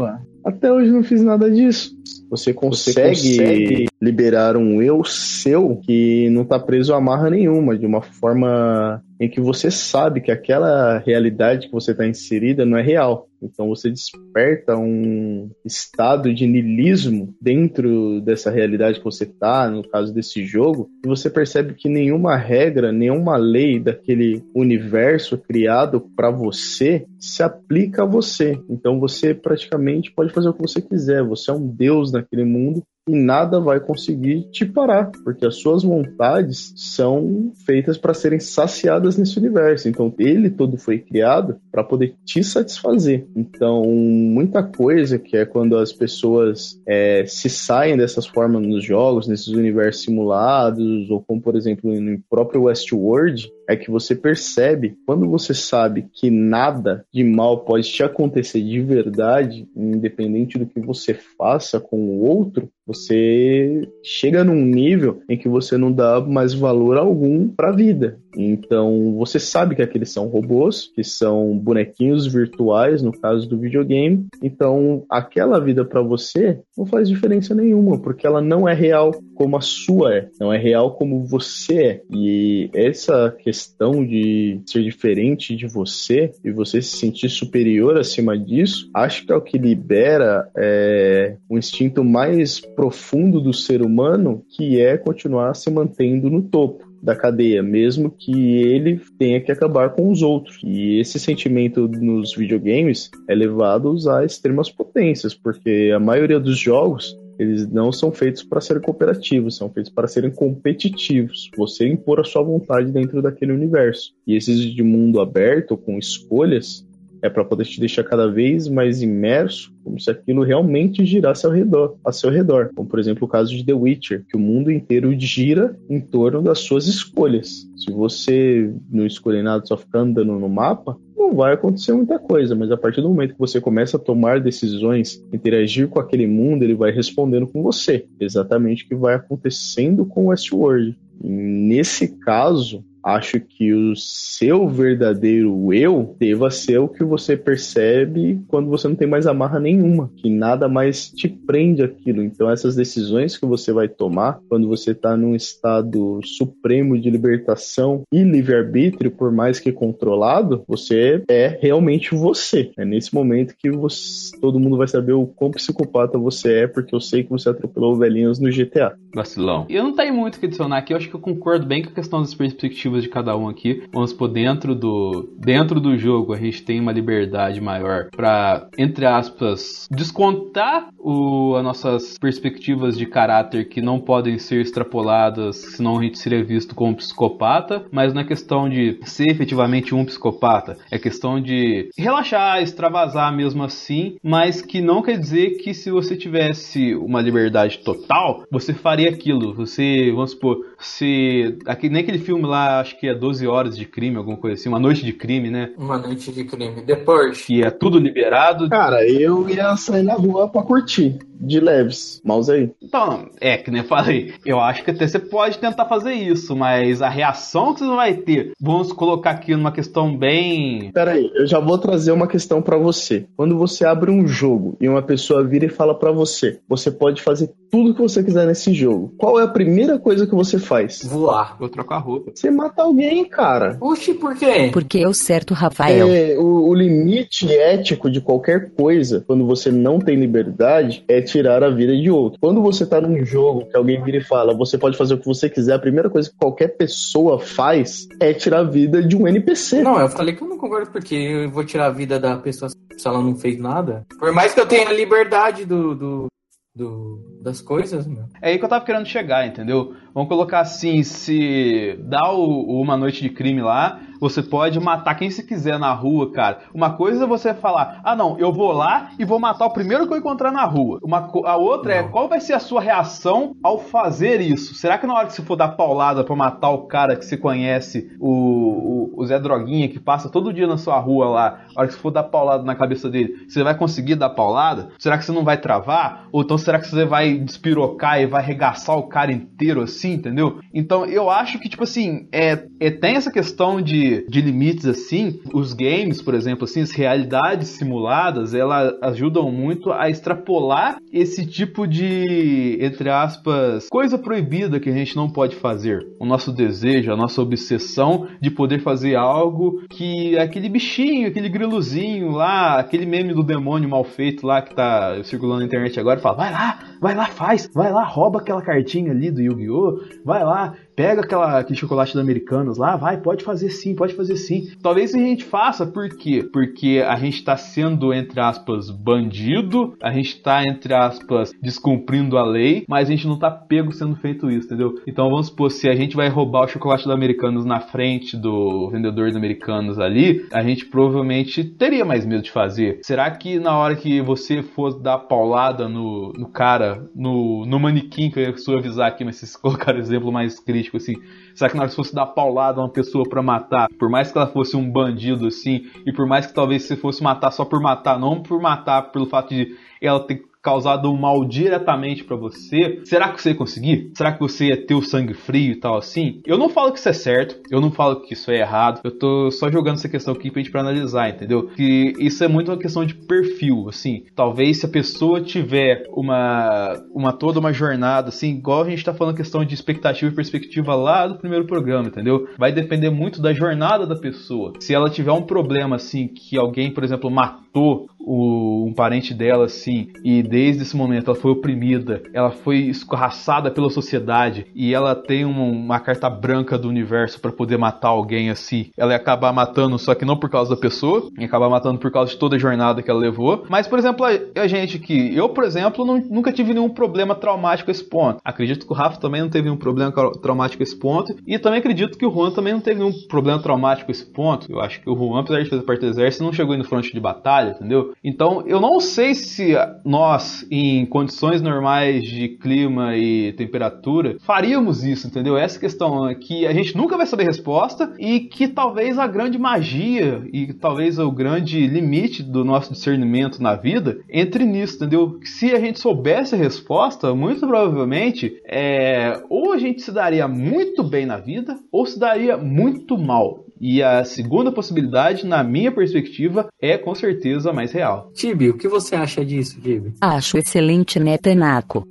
até hoje não fiz nada disso. você consegue, você consegue liberar um eu seu que não está preso a amarra nenhuma, de uma forma em que você sabe que aquela realidade que você está inserida não é real. Então você desperta um estado de nilismo dentro dessa realidade que você está, no caso desse jogo, e você percebe que nenhuma regra, nenhuma lei daquele universo criado para você se aplica a você. Então você praticamente pode fazer o que você quiser. Você é um deus naquele mundo e nada vai conseguir te parar, porque as suas vontades são feitas para serem saciadas nesse universo. Então, ele todo foi criado para poder te satisfazer. Então, muita coisa que é quando as pessoas é, se saem dessas formas nos jogos, nesses universos simulados, ou como, por exemplo, no próprio Westworld, é que você percebe quando você sabe que nada de mal pode te acontecer de verdade, independente do que você faça com o outro, você chega num nível em que você não dá mais valor algum para a vida. Então, você sabe que aqueles são robôs, que são bonequinhos virtuais, no caso do videogame. Então, aquela vida para você não faz diferença nenhuma, porque ela não é real como a sua é, não é real como você é. E essa questão de ser diferente de você e você se sentir superior acima disso, acho que é o que libera é, o instinto mais profundo do ser humano, que é continuar se mantendo no topo da cadeia, mesmo que ele tenha que acabar com os outros. E esse sentimento nos videogames é levado a extremas potências, porque a maioria dos jogos eles não são feitos para serem cooperativos, são feitos para serem competitivos. Você impor a sua vontade dentro daquele universo. E esses de mundo aberto, com escolhas, é para poder te deixar cada vez mais imerso, como se aquilo realmente girasse ao redor, a seu redor. Como por exemplo o caso de The Witcher, que o mundo inteiro gira em torno das suas escolhas. Se você não escolher nada, só ficar andando no mapa, não vai acontecer muita coisa, mas a partir do momento que você começa a tomar decisões, interagir com aquele mundo, ele vai respondendo com você. Exatamente o que vai acontecendo com Westworld. Nesse caso, acho que o seu verdadeiro eu deva ser o que você percebe quando você não tem mais amarra nenhuma, que nada mais te prende aquilo. Então essas decisões que você vai tomar quando você está num estado supremo de libertação e livre-arbítrio, por mais que controlado, você é realmente você. É nesse momento que você, todo mundo vai saber o quão psicopata você é, porque eu sei que você atropelou velhinhos no GTA. Vacilão. Eu não tenho muito o que adicionar aqui, eu acho que eu concordo bem com a questão das perspectivas de cada um aqui. Vamos supor, dentro do, dentro do jogo a gente tem uma liberdade maior para, entre aspas, descontar o, as nossas perspectivas de caráter que não podem ser extrapoladas, senão a gente seria visto como psicopata, mas não é questão de ser efetivamente um psicopata, é questão de relaxar, extravasar mesmo assim, mas que não quer dizer que se você tivesse uma liberdade total, você faria aquilo. Você, vamos supor, se. Aqui, nem aquele filme lá acho que é 12 horas de crime, alguma coisa assim, uma noite de crime, né? Uma noite de crime. Depois. Que é tudo liberado. Cara, eu ia sair na rua pra curtir de leves. Mouse aí. Então, é, que nem eu falei. Eu acho que até você pode tentar fazer isso, mas a reação que você vai ter, vamos colocar aqui numa questão bem. Pera aí, eu já vou trazer uma questão para você. Quando você abre um jogo e uma pessoa vira e fala para você, você pode fazer tudo que você quiser nesse jogo. Qual é a primeira coisa que você faz? Voar. Vou trocar a roupa. Você mata alguém, cara. Oxi, por quê? Porque é o certo, Rafael. É, o, o limite ético de qualquer coisa, quando você não tem liberdade, é tirar a vida de outro. Quando você tá num jogo que alguém vira e fala, você pode fazer o que você quiser, a primeira coisa que qualquer pessoa faz é tirar a vida de um NPC. Não, eu falei que eu não concordo porque eu vou tirar a vida da pessoa se ela não fez nada. Por mais que eu tenha a liberdade do, do, do das coisas, meu. É aí que eu tava querendo chegar, entendeu? Vamos colocar assim, se dá o, uma noite de crime lá, você pode matar quem se quiser na rua, cara. Uma coisa é você falar, ah não, eu vou lá e vou matar o primeiro que eu encontrar na rua. Uma, a outra é, não. é, qual vai ser a sua reação ao fazer isso? Será que na hora que você for dar paulada pra matar o cara que você conhece, o, o, o Zé Droguinha, que passa todo dia na sua rua lá, a hora que você for dar paulada na cabeça dele, você vai conseguir dar paulada? Será que você não vai travar? Ou então será que você vai despirocar e vai arregaçar o cara inteiro assim, entendeu? Então eu acho que, tipo assim, é, é tem essa questão de de, limites assim, os games, por exemplo, assim, as realidades simuladas, elas ajudam muito a extrapolar esse tipo de, entre aspas, coisa proibida que a gente não pode fazer. O nosso desejo, a nossa obsessão de poder fazer algo que aquele bichinho, aquele grilozinho lá, aquele meme do demônio mal feito lá que tá circulando na internet agora, fala: vai lá, vai lá, faz, vai lá, rouba aquela cartinha ali do Yu-Gi-Oh! Vai lá, pega aquela, aquele chocolate da Americanos lá, vai, pode fazer sim, pode fazer sim. Talvez a gente faça, por quê? Porque a gente está sendo, entre aspas, bandido, a gente está, entre aspas, descumprindo a lei, mas a gente não tá pego sendo feito isso, entendeu? Então vamos supor, se a gente vai roubar o chocolate da Americanos na frente do vendedor da Americanos ali, a gente provavelmente teria mais medo de fazer. Será que na hora que você for dar paulada no, no cara, no, no manequim, que eu ia suavizar aqui, mas vocês colocaram exemplo mais crítico, crítico, assim. Será que na hora que fosse dar paulada a uma pessoa para matar, por mais que ela fosse um bandido, assim, e por mais que talvez você fosse matar só por matar, não por matar pelo fato de ela ter causado um mal diretamente para você, será que você ia conseguir? Será que você ia ter o sangue frio e tal assim? Eu não falo que isso é certo, eu não falo que isso é errado, eu tô só jogando essa questão aqui pra gente pra analisar, entendeu? Que isso é muito uma questão de perfil, assim. Talvez se a pessoa tiver uma, uma toda uma jornada, assim, igual a gente tá falando questão de expectativa e perspectiva lá do primeiro programa, entendeu? Vai depender muito da jornada da pessoa. Se ela tiver um problema, assim, que alguém, por exemplo, matou o, um parente dela, assim, e desde esse momento ela foi oprimida, ela foi escorraçada pela sociedade e ela tem uma, uma carta branca do universo para poder matar alguém assim. Ela ia acabar matando, só que não por causa da pessoa, ia acabar matando por causa de toda a jornada que ela levou. Mas, por exemplo, a, a gente que, eu, por exemplo, não, nunca tive nenhum problema traumático a esse ponto. Acredito que o Rafa também não teve nenhum problema traumático a esse ponto. E também acredito que o Juan também não teve nenhum problema traumático a esse ponto. Eu acho que o Juan, apesar de fazer parte do exército, não chegou no fronte de batalha, entendeu? Então, eu não sei se nós, em condições normais de clima e temperatura, faríamos isso, entendeu? Essa questão é que a gente nunca vai saber a resposta e que talvez a grande magia e talvez o grande limite do nosso discernimento na vida entre nisso, entendeu? Se a gente soubesse a resposta, muito provavelmente, é, ou a gente se daria muito bem na vida, ou se daria muito mal. E a segunda possibilidade, na minha perspectiva, é com certeza mais real. Tibi, o que você acha disso, Tibi? Acho excelente, Netenaco.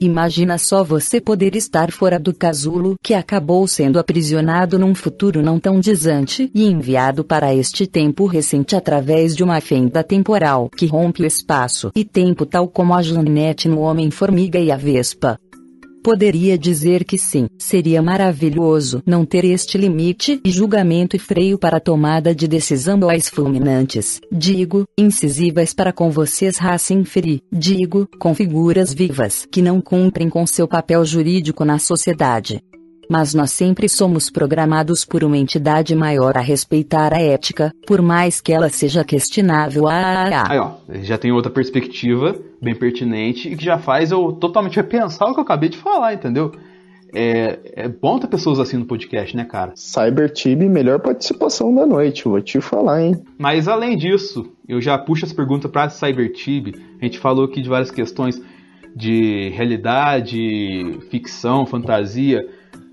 Imagina só você poder estar fora do casulo que acabou sendo aprisionado num futuro não tão distante e enviado para este tempo recente através de uma fenda temporal que rompe o espaço e tempo tal como a Janete no Homem-Formiga e a Vespa. Poderia dizer que sim, seria maravilhoso não ter este limite e julgamento e freio para tomada de decisão boas fulminantes, digo, incisivas para com vocês raça inferir, digo, com figuras vivas que não cumprem com seu papel jurídico na sociedade mas nós sempre somos programados por uma entidade maior a respeitar a ética, por mais que ela seja questionável. Ah, ah, ah. Aí, ó, já tem outra perspectiva bem pertinente e que já faz eu totalmente repensar o que eu acabei de falar, entendeu? É, é bom ter pessoas assim no podcast, né, cara? CyberTib, melhor participação da noite, vou te falar, hein? Mas além disso, eu já puxo as perguntas pra CyberTib. A gente falou aqui de várias questões de realidade, ficção, fantasia.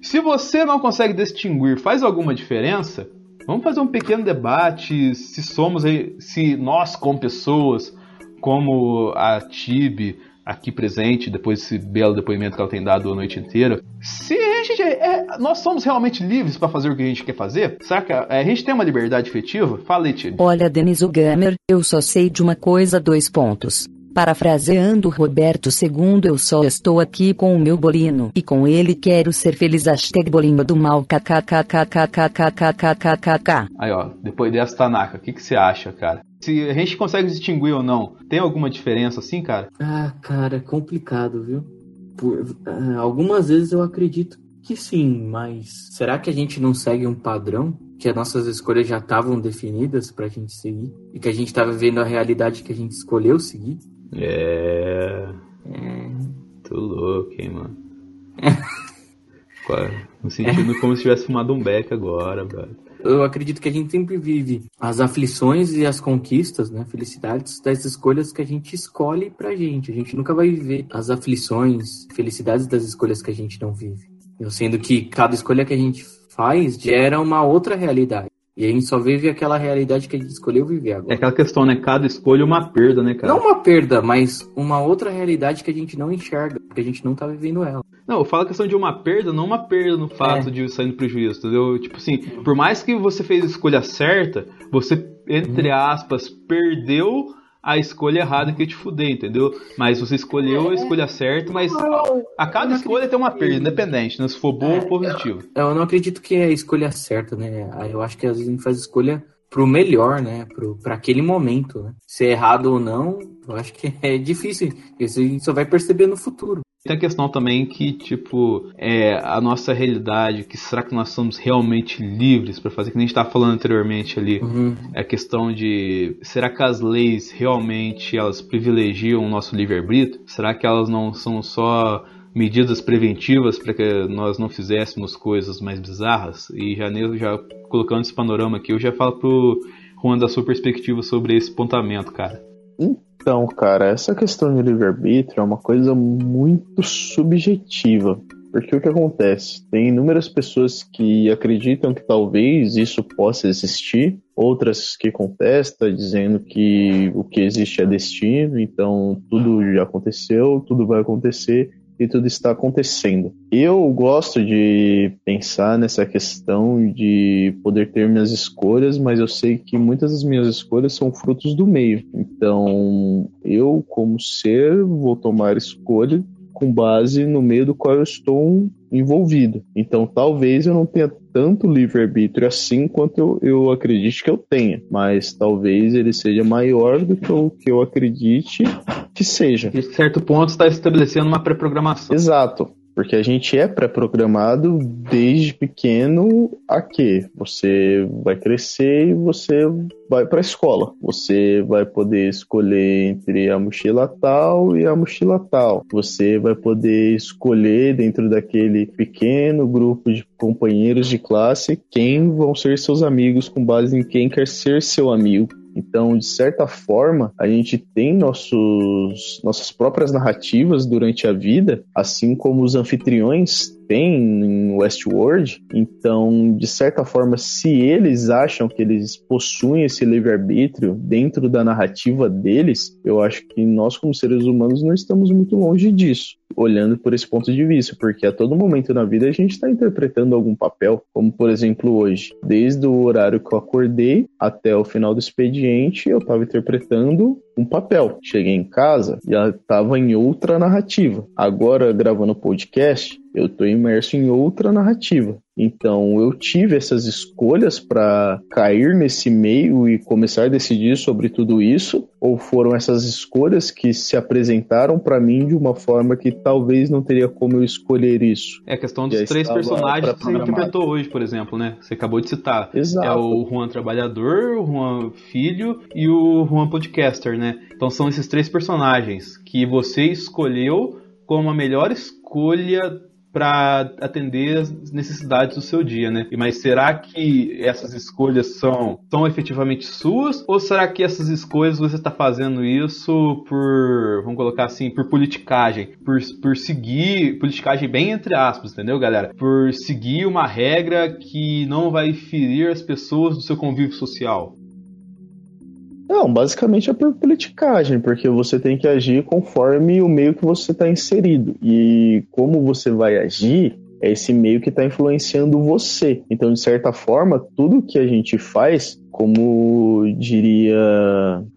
Se você não consegue distinguir, faz alguma diferença? Vamos fazer um pequeno debate se somos, se nós como pessoas, como a Tibi aqui presente, depois desse belo depoimento que ela tem dado a noite inteira, se a gente é, nós somos realmente livres para fazer o que a gente quer fazer? Será que a, gente tem uma liberdade efetiva? Fala aí, Tibi. Olha, Denis Gamer, eu só sei de uma coisa, dois pontos. Parafraseando Roberto II, eu só estou aqui com o meu bolino e com ele quero ser feliz. Hashtag bolinho do mal. kkkkkkkkkkkkkk. Aí, ó, depois dessa, Tanaka, o que, que você acha, cara? Se a gente consegue distinguir ou não, tem alguma diferença assim, cara? Ah, cara, é complicado, viu? Por, uh, algumas vezes eu acredito que sim, mas será que a gente não segue um padrão? Que as nossas escolhas já estavam definidas pra gente seguir? E que a gente tá vivendo a realidade que a gente escolheu seguir? É. É. Tô louco, hein, mano. Me sentindo como se tivesse fumado um beck agora, velho. Eu acredito que a gente sempre vive as aflições e as conquistas, né? Felicidades das escolhas que a gente escolhe pra gente. A gente nunca vai viver as aflições, felicidades das escolhas que a gente não vive. Eu sendo que cada escolha que a gente faz gera uma outra realidade. E a gente só vive aquela realidade que a gente escolheu viver agora. É aquela questão, né? Cada escolha é uma perda, né, cara? Não uma perda, mas uma outra realidade que a gente não enxerga, porque a gente não tá vivendo ela. Não, eu falo a questão de uma perda, não uma perda no fato É. de sair no prejuízo, entendeu? Tipo assim, por mais que você fez a escolha certa, você, entre aspas, perdeu a escolha errada que te fuder, entendeu? Mas você escolheu a escolha certa, mas a cada escolha tem uma perda, independente, né? Se for boa ou positivo. Eu não acredito que é a escolha certa, né? Eu acho que às vezes a gente faz escolha pro melhor, né? Pro, pra aquele momento, né? Se é errado ou não, eu acho que é difícil. Isso a gente só vai perceber no futuro. Tem a questão também que, tipo, é a nossa realidade, que será que nós somos realmente livres para fazer, que nem a gente estava falando anteriormente ali, Uhum. é a questão de, será que as leis realmente, elas privilegiam o nosso livre-arbítrio? Será que elas não são só medidas preventivas para que nós não fizéssemos coisas mais bizarras? E já, já colocando esse panorama aqui, eu já falo pro Juan da sua perspectiva sobre esse pontamento, cara. Então, cara, essa questão de livre-arbítrio é uma coisa muito subjetiva. Porque o que acontece? Tem inúmeras pessoas que acreditam que talvez isso possa existir, outras que contestam, dizendo que o que existe é destino, então tudo já aconteceu, tudo vai acontecer e tudo está acontecendo. Eu gosto de pensar nessa questão de poder ter minhas escolhas, mas eu sei que muitas das minhas escolhas são frutos do meio. Então, eu, como ser, vou tomar escolha com base no meio do qual eu estou envolvido. Então, talvez eu não tenha tanto livre-arbítrio assim quanto eu, eu acredite que eu tenha, mas talvez ele seja maior do que o que eu acredite que seja. De certo ponto, está estabelecendo uma pré-programação. Exato. Porque a gente é pré-programado desde pequeno a quê? Você vai crescer e você vai para a escola. Você vai poder escolher entre a mochila tal e a mochila tal. Você vai poder escolher dentro daquele pequeno grupo de companheiros de classe quem vão ser seus amigos com base em quem quer ser seu amigo. Então, de certa forma, a gente tem nossos, nossas próprias narrativas durante a vida, assim como os anfitriões têm em Westworld. Então, de certa forma, se eles acham que eles possuem esse livre-arbítrio dentro da narrativa deles, eu acho que nós, como seres humanos, não estamos muito longe disso. Olhando por esse ponto de vista, porque a todo momento na vida a gente está interpretando algum papel, como por exemplo hoje, desde o horário que eu acordei até o final do expediente, eu estava interpretando um papel. Cheguei em casa, já estava em outra narrativa. Agora, gravando podcast, eu estou imerso em outra narrativa. Então, eu tive essas escolhas para cair nesse meio e começar a decidir sobre tudo isso, ou foram essas escolhas que se apresentaram para mim de uma forma que talvez não teria como eu escolher isso? É a questão dos Já três personagens que você interpretou hoje, por exemplo, né? Você acabou de citar. Exato. É o Juan Trabalhador, o Juan Filho e o Juan Podcaster, né? Então são esses três personagens que você escolheu como a melhor escolha para atender as necessidades do seu dia, né? Mas será que essas escolhas são, são efetivamente suas? Ou será que essas escolhas você está fazendo isso por, vamos colocar assim, por politicagem? Por, por seguir, politicagem bem entre aspas, entendeu, galera? Por seguir uma regra que não vai ferir as pessoas do seu convívio social. Não, basicamente é por politicagem, porque você tem que agir conforme o meio que você está inserido. E como você vai agir, é esse meio que está influenciando você. Então, de certa forma, tudo que a gente faz, como diria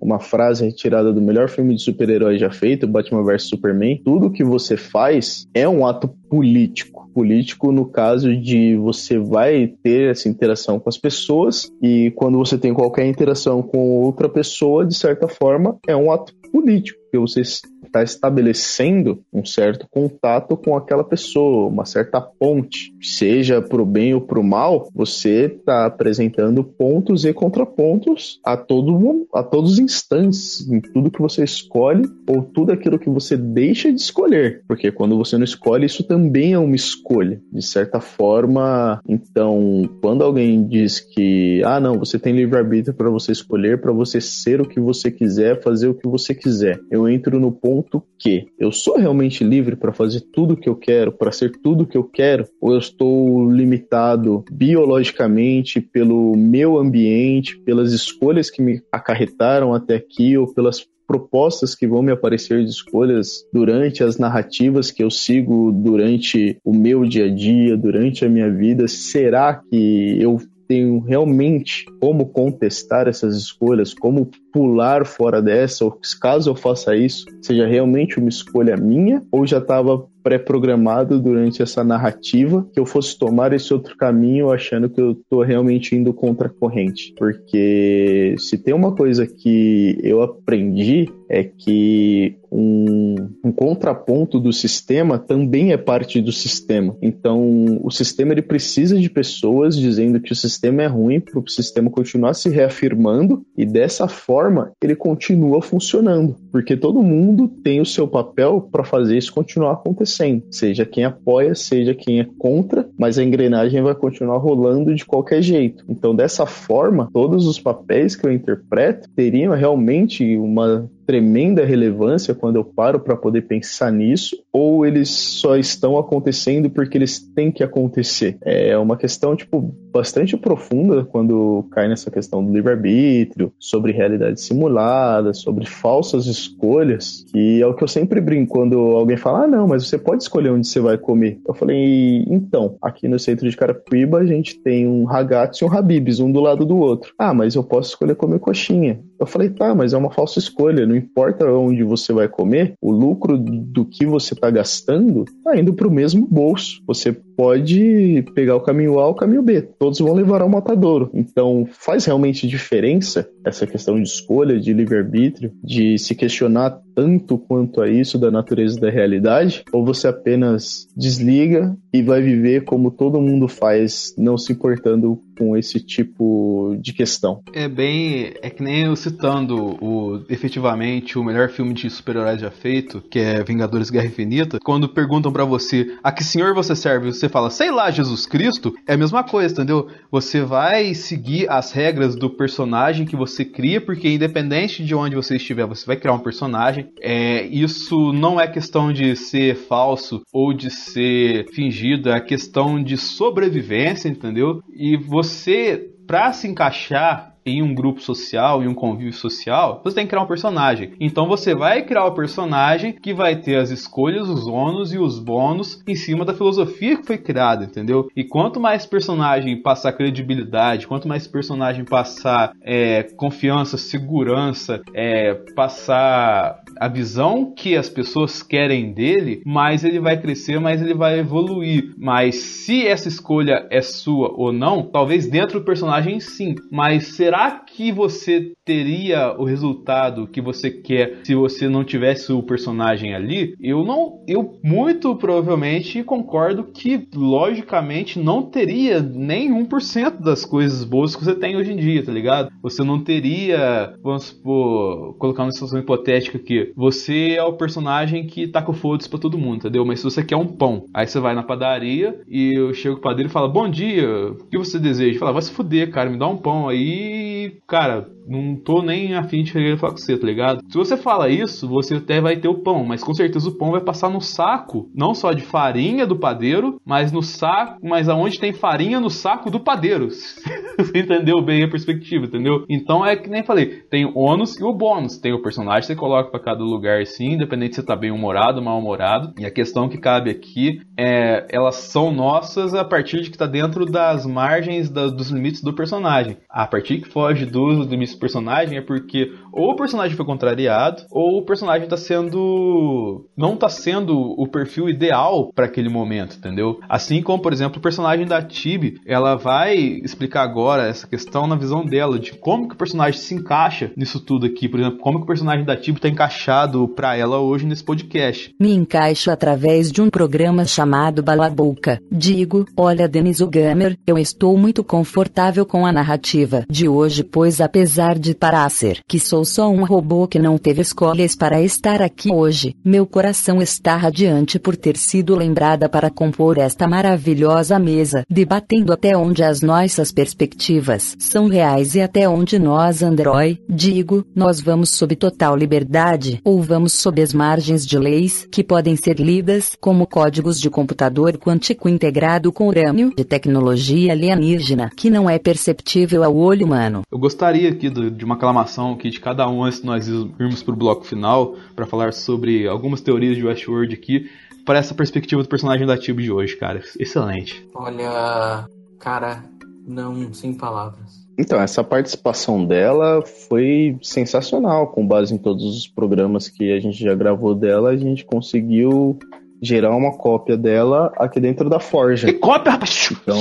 uma frase retirada do melhor filme de super-herói já feito, Batman vs Superman, tudo que você faz é um ato político. Político no caso de você vai ter essa interação com as pessoas e quando você tem qualquer interação com outra pessoa, de certa forma, é um ato político, porque você está estabelecendo um certo contato com aquela pessoa, uma certa ponte, seja para o bem ou para o mal, você está apresentando pontos e contrapontos a, todo, a todos os instantes, em tudo que você escolhe ou tudo aquilo que você deixa de escolher. Porque quando você não escolhe, isso também é uma escolha. De certa forma, então, quando alguém diz que, ah, não, você tem livre-arbítrio para você escolher, para você ser o que você quiser, fazer o que você quiser, eu entro no ponto que eu sou realmente livre para fazer tudo o que eu quero, para ser tudo o que eu quero, ou eu estou limitado biologicamente pelo meu ambiente, pelas escolhas que me acarretaram até aqui ou pelas propostas que vão me aparecer de escolhas durante as narrativas que eu sigo durante o meu dia a dia, durante a minha vida, será que eu tenho realmente como contestar essas escolhas, como pular fora dessa, ou caso eu faça isso, seja realmente uma escolha minha ou já estava pré-programado durante essa narrativa que eu fosse tomar esse outro caminho achando que eu estou realmente indo contra a corrente. Porque se tem uma coisa que eu aprendi é que um, um, contraponto do sistema também é parte do sistema. Então, o sistema ele precisa de pessoas dizendo que o sistema é ruim para o sistema continuar se reafirmando e dessa forma ele continua funcionando, porque todo mundo tem o seu papel para fazer isso continuar acontecendo, seja quem apoia, seja quem é contra, mas a engrenagem vai continuar rolando de qualquer jeito. Então, dessa forma, todos os papéis que eu interpreto teriam realmente uma tremenda relevância quando eu paro para poder pensar nisso, ou eles só estão acontecendo porque eles têm que acontecer? É uma questão, tipo, bastante profunda quando cai nessa questão do livre-arbítrio, sobre realidade simulada, sobre falsas escolhas, que é o que eu sempre brinco quando alguém fala, ah, não, mas você pode escolher onde você vai comer. Eu falei, então, aqui no centro de Carapicuíba a gente tem um ragazzo e um Habibs, um do lado do outro. Ah, mas eu posso escolher comer coxinha. Eu falei, tá, mas é uma falsa escolha. Não importa onde você vai comer, o lucro do que você está gastando está indo para o mesmo bolso. Você pode pegar o caminho A ou o caminho B. Todos vão levar ao matadouro. Então, faz realmente diferença essa questão de escolha, de livre-arbítrio, de se questionar tanto quanto a isso da natureza da realidade? Ou você apenas desliga e vai viver como todo mundo faz, não se importando com esse tipo de questão? É bem. É que nem eu citando o efetivamente o melhor filme de super-heróis já feito, que é Vingadores Guerra Infinita. Quando perguntam para você a que senhor você serve, você fala, sei lá, Jesus Cristo, é a mesma coisa, entendeu? Você vai seguir as regras do personagem que você cria, porque independente de onde você estiver, você vai criar um personagem é, isso não é questão de ser falso ou de ser fingido, é questão de sobrevivência, entendeu? E você, pra se encaixar em um grupo social, em um convívio social, você tem que criar um personagem. Então você vai criar o um personagem que vai ter as escolhas, os ônus e os bônus em cima da filosofia que foi criada, entendeu? E quanto mais personagem passar credibilidade, quanto mais personagem passar é, confiança, segurança, é, passar a visão que as pessoas querem dele, mais ele vai crescer, mais ele vai evoluir. Mas se essa escolha é sua ou não, talvez dentro do personagem sim, mas será que você teria o resultado que você quer se você não tivesse o personagem ali? Eu não, eu muito provavelmente concordo que logicamente não teria nem 1% das coisas boas que você tem hoje em dia, tá ligado? Você não teria, vamos supor, colocar uma situação hipotética aqui, você é o personagem que tá com foda-se pra todo mundo, entendeu? Mas se você quer um pão, aí você vai na padaria e eu chego pro padeiro e falo, bom dia, o que você deseja? Fala, vai se fuder, cara, me dá um pão aí, cara, não tô nem afim de falar com você, tá ligado? Se você fala isso, você até vai ter o pão, mas com certeza o pão vai passar no saco, não só de farinha do padeiro, mas no saco, mas aonde tem farinha no saco do padeiro. você entendeu bem a perspectiva, entendeu? Então é que nem falei, tem o ônus e o bônus. Tem o personagem que você coloca para cada lugar sim, independente se tá bem humorado mal humorado. E a questão que cabe aqui é elas são nossas a partir de que tá dentro das margens da, dos limites do personagem. A partir que foge dos limites esse personagem é porque ou o personagem foi contrariado, ou o personagem tá sendo. não tá sendo o perfil ideal para aquele momento, entendeu? Assim como, por exemplo, o personagem da Tibi, ela vai explicar agora essa questão na visão dela, de como que o personagem se encaixa nisso tudo aqui. Por exemplo, como que o personagem da Tibi tá encaixado para ela hoje nesse podcast. Me encaixo através de um programa chamado Balaboca. Digo, olha Denise Gamer, eu estou muito confortável com a narrativa de hoje, pois apesar de parecer que sou só um robô que não teve escolhas para estar aqui hoje, meu coração está radiante por ter sido lembrada para compor esta maravilhosa mesa, debatendo até onde as nossas perspectivas são reais e até onde nós, Android, digo, nós vamos sob total liberdade ou vamos sob as margens de leis que podem ser lidas como códigos de computador quântico integrado com urânio de tecnologia alienígena que não é perceptível ao olho humano. Eu gostaria aqui de uma aclamação aqui de cada um antes de nós irmos para o bloco final para falar sobre algumas teorias de Westworld aqui para essa perspectiva do personagem da Tube de hoje, cara. Excelente. Olha, cara, não sem palavras. Então, essa participação dela foi sensacional, com base em todos os programas que a gente já gravou dela, a gente conseguiu gerar uma cópia dela aqui dentro da Forja. Que cópia, rapaz? Então,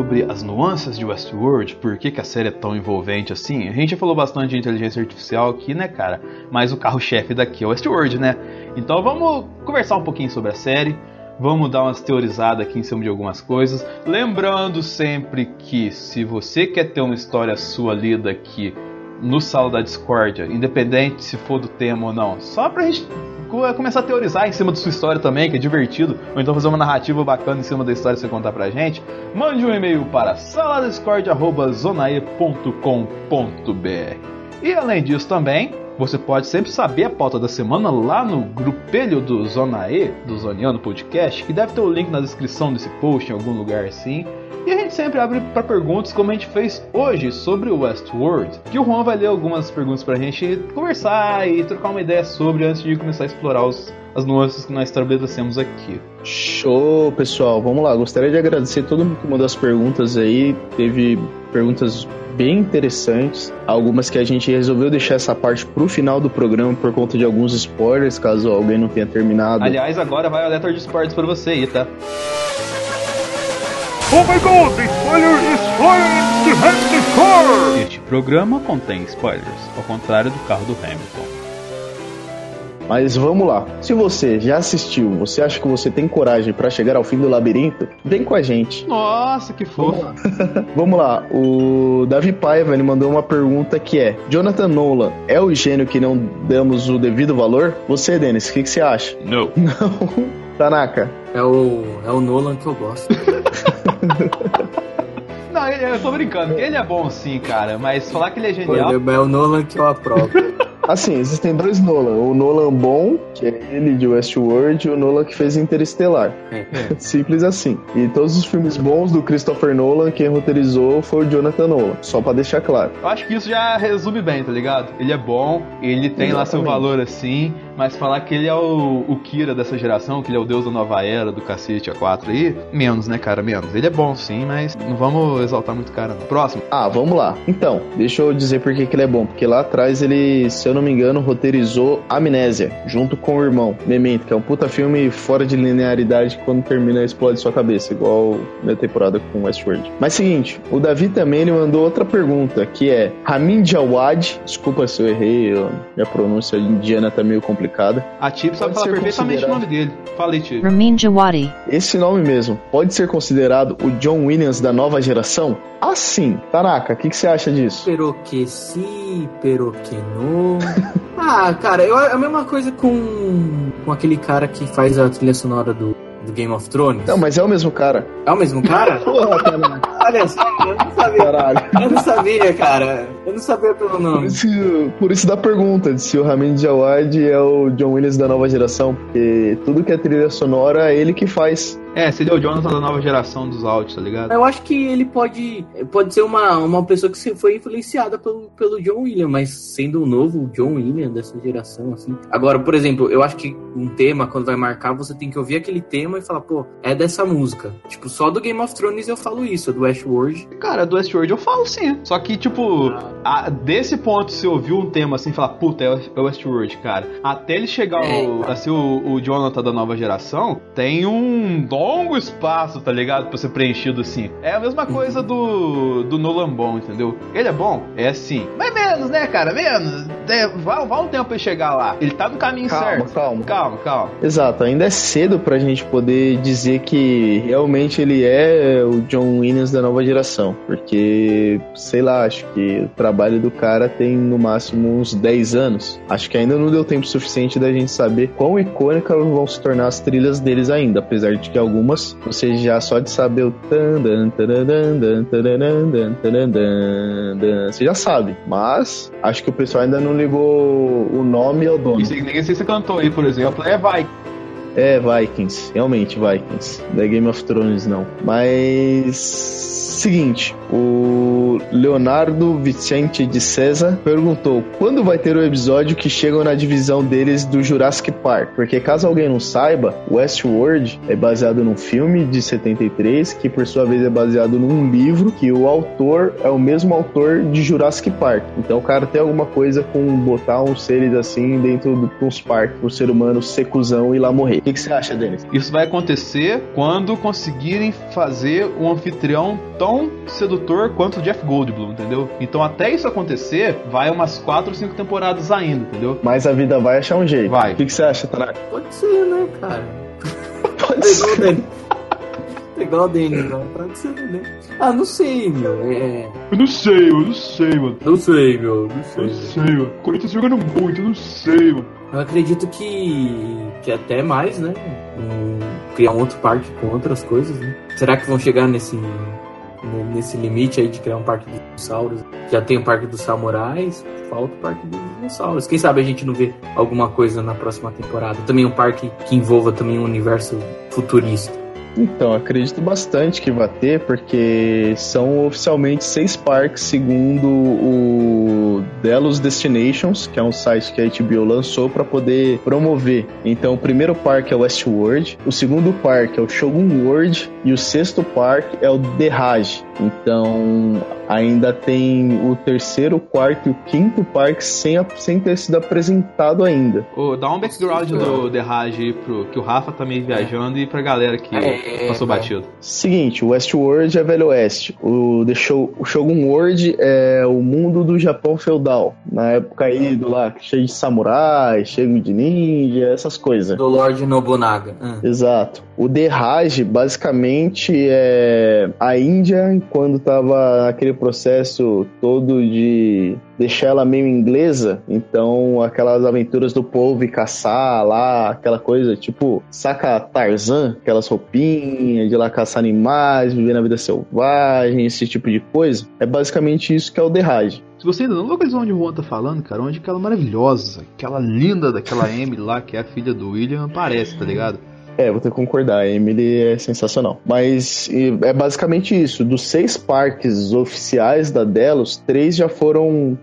sobre as nuances de Westworld, por que, que a série é tão envolvente assim. A gente já falou bastante de inteligência artificial aqui, né, cara? Mas o carro-chefe daqui é Westworld, né? Então vamos conversar um pouquinho sobre a série. Vamos dar umas teorizadas aqui em cima de algumas coisas. Lembrando sempre que se você quer ter uma história sua lida aqui no Sala da Discórdia, independente se for do tema ou não, só pra gente começar a teorizar em cima da sua história também, que é divertido, ou então fazer uma narrativa bacana em cima da história que você contar pra gente, mande um e-mail para saladiscord.zonae.com.br. E além disso também, você pode sempre saber a pauta da semana lá no grupelho do Zona E, do Zoneando Podcast, que deve ter o link na descrição desse post em algum lugar assim. E a gente sempre abre para perguntas, como a gente fez hoje sobre o Westworld, que o Juan vai ler algumas perguntas para a gente conversar e trocar uma ideia sobre antes de começar a explorar os, as nuances que nós estabelecemos aqui. Show, pessoal. Vamos lá. Gostaria de agradecer todo mundo que mandou as perguntas aí. Teve perguntas bem interessantes. Algumas que a gente resolveu deixar essa parte pro final do programa por conta de alguns spoilers, caso alguém não tenha terminado. Aliás, agora vai o alerta de spoilers para você aí, tá? Oh my god, the spoiler is flying behind the car! Este programa contém spoilers, ao contrário do carro do Hamilton. Mas vamos lá. Se você já assistiu, você acha que você tem coragem para chegar ao fim do labirinto? Vem com a gente. Nossa, que fofo. vamos lá. O Davi Paiva ele mandou uma pergunta que é: Jonathan Nolan é o gênio que não damos o devido valor? Você, Denis, o que, que você acha? Não. Não. Tanaka. É o, é o Nolan que eu gosto. Não, eu tô brincando, ele é bom sim, cara, mas falar que ele é genial. É o Nolan que eu aprovo. Assim, existem dois Nolan. O Nolan bom, que é ele de Westworld, e o Nolan que fez Interestelar. É. Simples assim. E todos os filmes bons do Christopher Nolan, quem roteirizou foi o Jonathan Nolan. Só pra deixar claro. Eu acho que isso já resume bem, tá ligado? Ele é bom, ele tem Exatamente. lá seu valor assim, mas falar que ele é o, o Kira dessa geração, que ele é o deus da nova era, do cacete A4 aí, menos, né, cara? Menos. Ele é bom sim, mas não vamos exaltar muito cara, não. Próximo. Ah, vamos lá. Então, deixa eu dizer por que, que ele é bom. Porque lá atrás ele, se eu não me engano, roteirizou Amnésia, junto com o irmão, Memento, que é um puta filme fora de linearidade quando termina explode sua cabeça, igual minha temporada com Westworld. Mas seguinte, o Davi também ele mandou outra pergunta, que é Ramin Jawad, desculpa se eu errei, minha pronúncia indiana tá meio complicada complicada. A Tip sabe falar ser perfeitamente o considerado. nome dele. Falei, Tip. Ramin Djawadi. Esse nome mesmo pode ser considerado o John Williams da nova geração? Assim, Tanaka, o que, que você acha disso? Pero que sim, pero que não. ah, cara, eu, é a mesma coisa com, com aquele cara que faz a trilha sonora do, do Game of Thrones. Não, mas é o mesmo cara. É o mesmo cara? Porra, Tanaka, Olha só, eu não sabia. caralho. Eu não sabia, cara. Eu não sabia pelo Por nome. isso, por isso da pergunta de se o Ramin Djawadi é o John Williams da nova geração, porque tudo que é trilha sonora é ele que faz. É, seria o Jonathan da nova geração dos áudios, tá ligado? Eu acho que ele pode, pode ser uma, uma pessoa que se- foi influenciada pelo, pelo John Williams, mas sendo o novo John Williams dessa geração, assim. Agora, por exemplo, eu acho que um tema, quando vai marcar, você tem que ouvir aquele tema e falar, pô, é dessa música. Tipo, só do Game of Thrones eu falo isso, do Westworld. Cara, do Westworld eu falo sim. Só que, tipo, a- desse ponto, se ouviu um tema assim, falar, puta, é o é Westworld, cara. Até ele chegar ao- a ser o, o Jonathan da nova geração, tem um longo espaço, tá ligado? Pra ser preenchido assim. É a mesma coisa do, do Nolan Bom, entendeu? Ele é bom? É sim. Mas menos, né, cara? Menos. É, vai, vai um tempo pra ele chegar lá. Ele tá no caminho Calma, certo. calma. Calma, calma. Exato, ainda é cedo pra gente poder dizer que realmente ele é o John Williams da nova geração, porque, sei lá, acho que o trabalho do cara tem no máximo uns 10 anos. Acho que ainda não deu tempo suficiente da gente saber quão icônicas vão se tornar as trilhas deles ainda, apesar de que algumas você já só de saber o tan, dan, tararam, dan, tararam, dan, tararam, dan, dan, você já sabe, mas acho que o pessoal ainda não ligou o nome ao dono. Ninguém sei se você cantou aí, por exemplo, é vai. É, Vikings. Realmente, Vikings. Da Game of Thrones, não. Mas. Seguinte, o Leonardo Vicente de César perguntou quando vai ter o episódio que chegam na divisão deles do Jurassic Park. Porque caso alguém não saiba, Westworld é baseado num filme de 73, que por sua vez é baseado num livro que o autor é o mesmo autor de Jurassic Park. Então o cara tem alguma coisa com botar uns seres assim dentro do- dos parques, pro ser humano ser cuzão e lá morrer. O que, que você acha, Denis? Isso vai acontecer quando conseguirem fazer um anfitrião tão sedutor quanto o Jeff Goldblum, entendeu? Então até isso acontecer, vai umas 4 ou 5 temporadas ainda, entendeu? Mas a vida vai achar um jeito. Vai. O que, que você acha, Tanaka? Pode ser, né, cara? Pode Tá igual o Denis. Tá igual o Denis, né? Né? Ah, não sei, meu. É... Eu não sei, eu não sei, mano. Não sei, meu. Não sei. Eu sei, mano. O Corinthians jogando muito, eu não sei, mano. Eu acredito que, que até mais, né? Um- criar um outro parque com outras coisas, né? Será que vão chegar nesse, ne- nesse limite aí de criar um parque de dinossauros? Já tem o parque dos samurais, falta o parque dos dinossauros. Quem sabe a gente não vê alguma coisa na próxima temporada? Também um parque que envolva também um universo futurista. Então, acredito bastante que vai ter, porque são oficialmente seis parques, segundo o Delos Destinations, que é um site que a HBO lançou para poder promover. Então, o primeiro parque é o Westworld, o segundo parque é o Shogun World e o sexto parque é o The. Então, ainda tem o terceiro, o quarto e o quinto parque sem, a- sem ter sido apresentado ainda. Ô, dá um background do The Raj aí pro que o Rafa tá meio viajando e pra galera que É, passou é. batido. Seguinte, o Westworld é Velho Oeste. O, The Show, o Shogun World é o mundo do Japão feudal. Na época aí do lá, cheio de samurai, cheio de ninja, essas coisas. Do Lord Nobunaga. Ah. Exato. O The Raj, basicamente, é a Índia, quando tava naquele processo todo de deixar ela meio inglesa, então aquelas aventuras do povo e caçar lá, aquela coisa, tipo, saca Tarzan, aquelas roupinhas de lá caçar animais, viver na vida selvagem, esse tipo de coisa, é basicamente isso que é o Raj. Se você ainda não localizou onde o Juan tá falando, cara, onde aquela maravilhosa, aquela linda daquela Amy lá, que é a filha do William, aparece, tá ligado? É, vou ter que concordar, a Emily é sensacional. Mas é basicamente isso. Dos seis parques oficiais da Delos, três já foram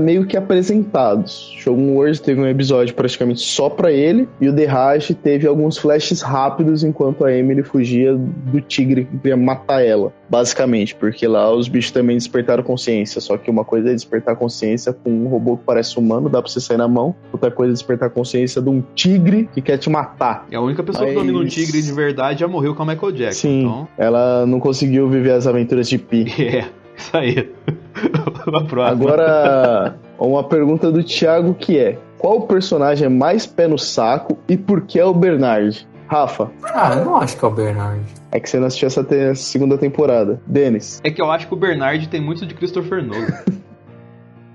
meio que apresentados. Shogun World teve um episódio praticamente só pra ele, e o The Raj teve alguns flashes rápidos enquanto a Emily fugia do tigre que queria matar ela. Basicamente, porque lá os bichos também despertaram consciência. Só que uma coisa é despertar consciência com um robô que parece humano, dá pra você sair na mão. Outra coisa é despertar consciência de um tigre que quer te matar. E a única pessoa que Mas- domina um tigre de verdade já morreu com a Michael Jackson. Sim, Então, ela não conseguiu viver as aventuras de Pi. é, isso aí. Agora, uma pergunta do Thiago que é: qual personagem é mais pé no saco e por que é o Bernard? Rafa. Ah, eu não acho que é o Bernard. É que você não assistiu essa te segunda temporada. Denis. É que eu acho que o Bernard tem muito de Christopher Nolan.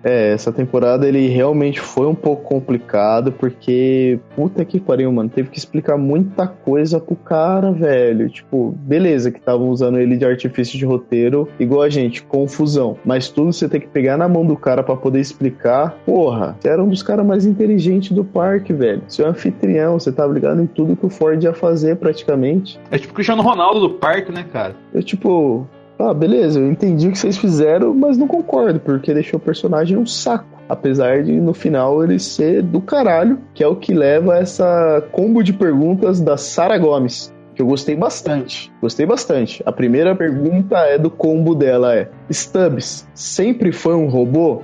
É, essa temporada ele realmente foi um pouco complicado, porque, puta que pariu, mano, teve que explicar muita coisa pro cara, velho. Tipo, beleza que estavam usando ele de artifício de roteiro, igual a gente, confusão. Mas tudo você tem que pegar na mão do cara para poder explicar. Porra, você era um dos caras mais inteligentes do parque, velho. Você é um anfitrião, você tava ligado em tudo que o Ford ia fazer praticamente. É tipo o Cristiano Ronaldo do parque, né, cara? Eu, tipo, ah, beleza, eu entendi o que vocês fizeram, mas não concordo, porque deixou o personagem um saco. Apesar de no final ele ser do caralho, que é o que leva a essa combo de perguntas da Sara Gomes. Que eu gostei bastante. Gostei bastante. A primeira pergunta é do combo dela: é Stubbs sempre foi um robô?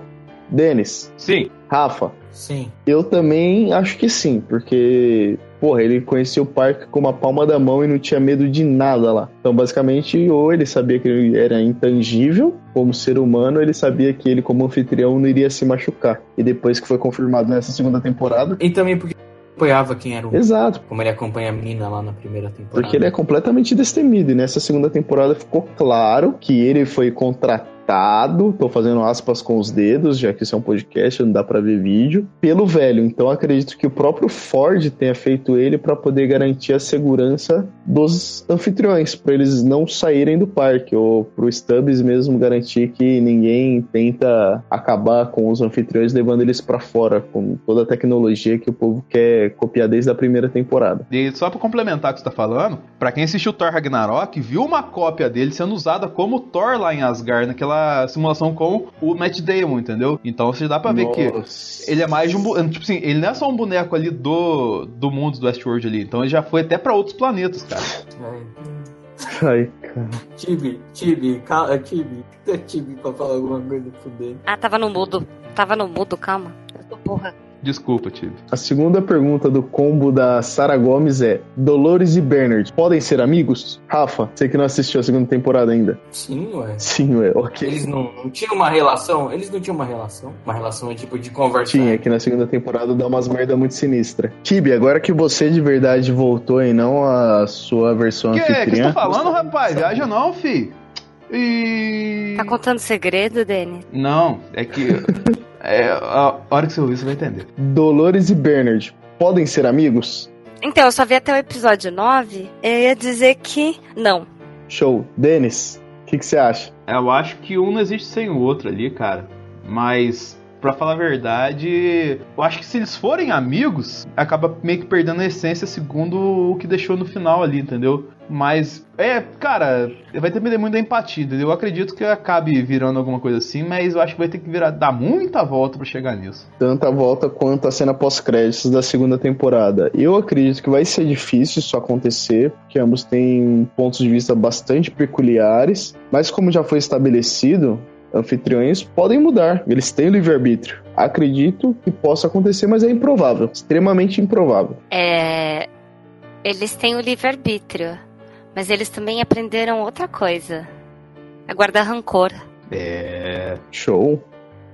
Denis? Sim. Rafa? Sim. Eu também acho que sim, porque porra, ele conhecia o parque com uma palma da mão e não tinha medo de nada lá. Então, basicamente, ou ele sabia que ele era intangível como ser humano, ele sabia que ele, como anfitrião, não iria se machucar. E depois que foi confirmado nessa segunda temporada. E também porque apoiava quem era o. Exato. Como ele acompanha a menina lá na primeira temporada. Porque ele é completamente destemido. E nessa segunda temporada ficou claro que ele foi contratado contratado, tô fazendo aspas com os dedos, já que isso é um podcast, não dá para ver vídeo, pelo velho. Então acredito que o próprio Ford tenha feito ele para poder garantir a segurança dos anfitriões, para eles não saírem do parque, ou pro Stubbs mesmo garantir que ninguém tenta acabar com os anfitriões levando eles para fora, com toda a tecnologia que o povo quer copiar desde a primeira temporada. E só para complementar o que você tá falando, para quem assistiu Thor Ragnarok, viu uma cópia dele sendo usada como Thor lá em Asgard, naquela aquela simulação com o Matt Damon, entendeu? Então você dá pra ver Nossa. que ele é mais de um. Tipo assim, ele não é só um boneco ali do, do mundo do Westworld ali. Então ele já foi até pra outros planetas, cara. Ai, cara. Tibi, Tibi, calma, Tibi. Tibi pra falar alguma coisa fuder. Ah, tava no mudo. Tava no mudo, calma. Eu tô porra. Desculpa, Tive. A segunda pergunta do combo da Sara Gomes é: Dolores e Bernard podem ser amigos? Rafa, você que não assistiu a segunda temporada ainda. Sim, ué. Sim, ué, ok. Eles não, não tinham uma relação? Eles não tinham uma relação? Uma relação tipo de conversa? Tinha, que na segunda temporada dá umas merda muito sinistra. Tibi, agora que você de verdade voltou e não a sua versão que, anfitriã... Que que você tá falando, rapaz? Viaja não, fi. E... Tá contando segredo, Denis? Não, é que... É, a hora que você ouvir, você vai entender. Dolores e Bernard podem ser amigos? Então, eu só vi até o episódio 9. Eu ia dizer que não. Show. Denis, o que, que você acha? Eu acho que um não existe sem o outro ali, cara. Mas para falar a verdade, eu acho que se eles forem amigos, acaba meio que perdendo a essência segundo o que deixou no final ali, entendeu? Mas, é, cara, vai depender muito da empatia, entendeu? Eu acredito que acabe virando alguma coisa assim, mas eu acho que vai ter que virar, dar muita volta para chegar nisso. Tanta volta quanto a cena pós-créditos da segunda temporada. Eu acredito que vai ser difícil isso acontecer, porque ambos têm pontos de vista bastante peculiares, mas como já foi estabelecido, anfitriões podem mudar, eles têm livre-arbítrio. Acredito que possa acontecer, mas é improvável, extremamente improvável. É. Eles têm o livre-arbítrio, mas eles também aprenderam outra coisa: a guardar rancor. É. Show.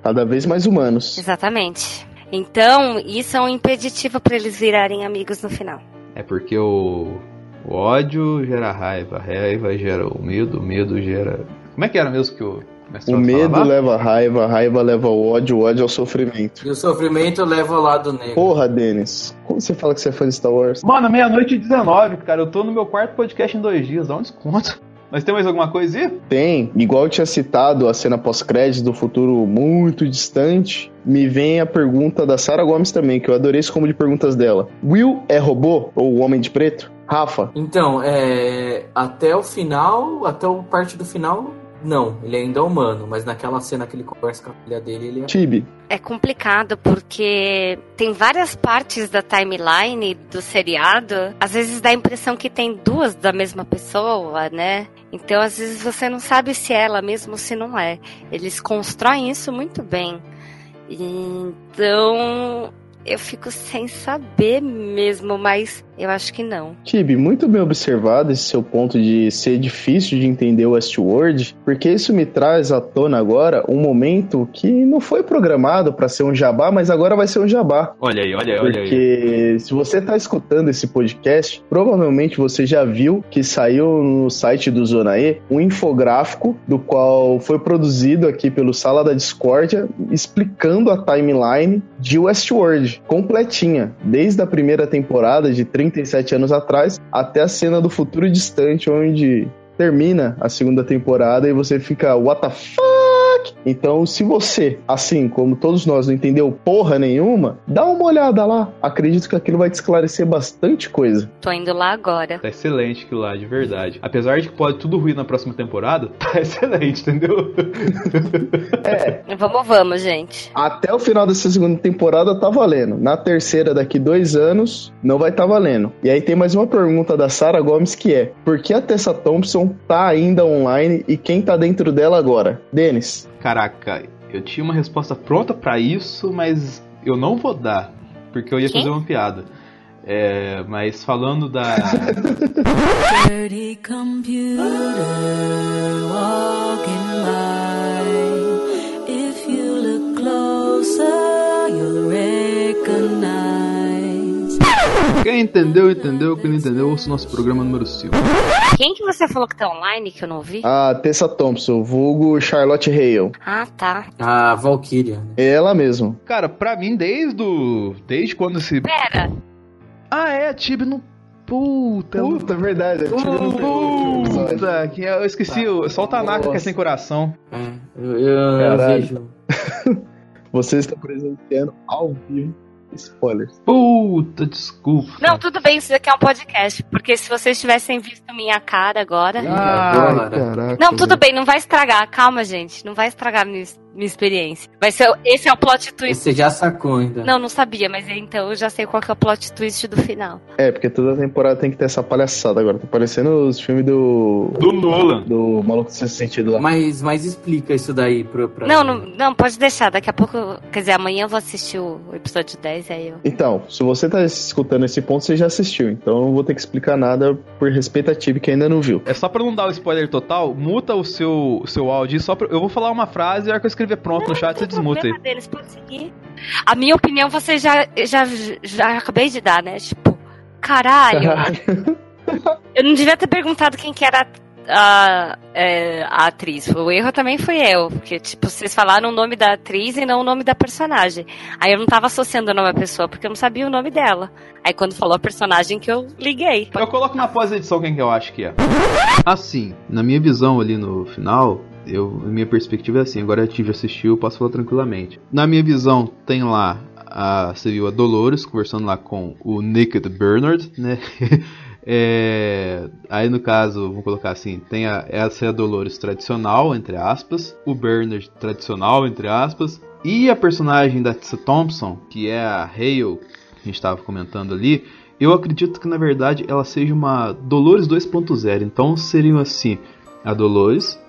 Cada vez mais humanos. Exatamente. Então, isso é um impeditivo para eles virarem amigos no final. É porque o, o ódio gera raiva, a raiva gera o medo, o medo gera. Como é que era mesmo que o o medo leva a raiva, a raiva leva o ódio, o ódio é o sofrimento. E o sofrimento leva ao lado negro. Porra, Denis, como você fala que você é fã de Star Wars? Mano, meia-noite e 19, cara. Eu tô no meu quarto podcast em dois dias, dá um desconto. Mas tem mais alguma coisa aí? Tem. Igual eu tinha citado a cena pós-crédito do futuro muito distante, me vem a pergunta da Sarah Gomes também, que eu adorei esse como de perguntas dela. Will é robô ou o Homem de Preto? Rafa? Então, é... até o final, até o parte do final, não, ele ainda é humano, mas naquela cena que ele conversa com a filha dele, ele é. Tibi. É complicado porque tem várias partes da timeline do seriado. Às vezes dá a impressão que tem duas da mesma pessoa, né? Então às vezes você não sabe se é ela mesmo ou se não é. Eles constroem isso muito bem. Então eu fico sem saber mesmo, mas Eu acho que não. Tibi, muito bem observado esse seu ponto de ser difícil de entender o Westworld, porque isso me traz à tona agora um momento que não foi programado para ser um jabá, mas agora vai ser um jabá. Olha aí, olha aí, olha aí. Porque se você tá escutando esse podcast, provavelmente você já viu que saiu no site do Zona E um infográfico do qual foi produzido aqui pelo Sala da Discórdia, explicando a timeline de Westworld, completinha, desde a primeira temporada de 37 anos atrás até a cena do futuro distante, onde termina a segunda temporada e você fica, what the fuck? Então, se você, assim como todos nós, não entendeu porra nenhuma, dá uma olhada lá. Acredito que aquilo vai te esclarecer bastante coisa. Tô indo lá agora. Tá excelente aquilo lá, de verdade. Apesar de que pode tudo ruir na próxima temporada, tá excelente, entendeu? É, Vamos, vamos, gente. até o final dessa segunda temporada tá valendo. Na terceira, daqui dois anos, não vai tá valendo. E aí tem mais uma pergunta da Sarah Gomes que é: por que a Tessa Thompson tá ainda online e quem tá dentro dela agora? Denis. Caraca, eu tinha uma resposta pronta pra isso, mas eu não vou dar, porque eu ia Quem? fazer uma piada. É, mas falando da. Dirty computer walking by. If you look closer, you'll recognize. Quem entendeu, entendeu. Quem não entendeu, ouça o nosso programa número 5. Quem que você falou que tá online que eu não ouvi? A Tessa Thompson, vulgo Charlotte Hale. Ah, tá. A Valkyria. É ela mesmo. Cara, pra mim, desde o. Desde quando esse. Pera, Ah, é, a Tibi no. Puta. Puta, é verdade. eu no primeiro episódio. Puta, que eu esqueci. o Só o Tanaka que é sem coração. É, eu, eu- eu vejo. Você está presenciando ao vivo spoilers. Puta, desculpa. Não, tudo bem, isso daqui é um podcast. Porque se vocês tivessem visto minha cara agora. Ah, Ai, caraca. Não, tudo velho. bem, não vai estragar. Calma, gente. Não vai estragar minha, minha experiência. Vai ser, esse é o plot twist. Você já sacou ainda. Não, não sabia, mas então eu já sei qual que é o plot twist do final. É, porque toda temporada tem que ter essa palhaçada agora. Tá parecendo os filmes do. Do Nolan. Do Maluco Sem Sentido lá. Mas, mas explica isso daí pra. pra Não, não, não, pode deixar. Daqui a pouco. Quer dizer, amanhã eu vou assistir o episódio 10, aí eu. Então, se você tá escutando esse ponto, você já assistiu. Então eu não vou ter que explicar nada por respeito a Tibi que ainda não viu. É só pra não dar o spoiler total, muta o seu, seu áudio. Só pra, eu vou falar uma frase e a hora que eu escrever pronto no chat, você desmuta aí. deles, pode seguir. A minha opinião você já, já, já acabei de dar, né? Tipo, caralho. eu não devia ter perguntado quem que era a, é, a atriz. O erro também foi eu. Porque, tipo, vocês falaram o nome da atriz e não o nome da personagem. Aí eu não tava associando o nome da pessoa, porque eu não sabia o nome dela. Aí quando falou a personagem que eu liguei. Eu coloco na pós-edição quem que eu acho que é. Assim, na minha visão ali no final, eu, minha perspectiva é assim, agora Tive assistiu, eu posso falar tranquilamente. Na minha visão, tem lá a, viu a Dolores conversando lá com o Naked Bernard, né? É, aí no caso, vamos colocar assim, tem a, essa é a Dolores tradicional, entre aspas, o Bernard tradicional, entre aspas, e a personagem da Tessa Thompson, que é a Hale, que a gente estava comentando ali, eu acredito que na verdade ela seja uma Dolores 2.0. Então seriam assim: a Dolores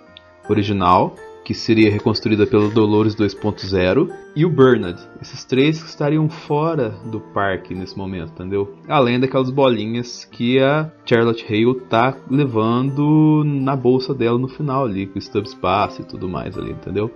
original, que seria reconstruída pela Dolores 2.0, e o Bernard. Esses três que estariam fora do parque nesse momento, entendeu? Além daquelas bolinhas que a Charlotte Hale tá levando na bolsa dela no final ali, que o Stubbs passa e tudo mais ali, entendeu?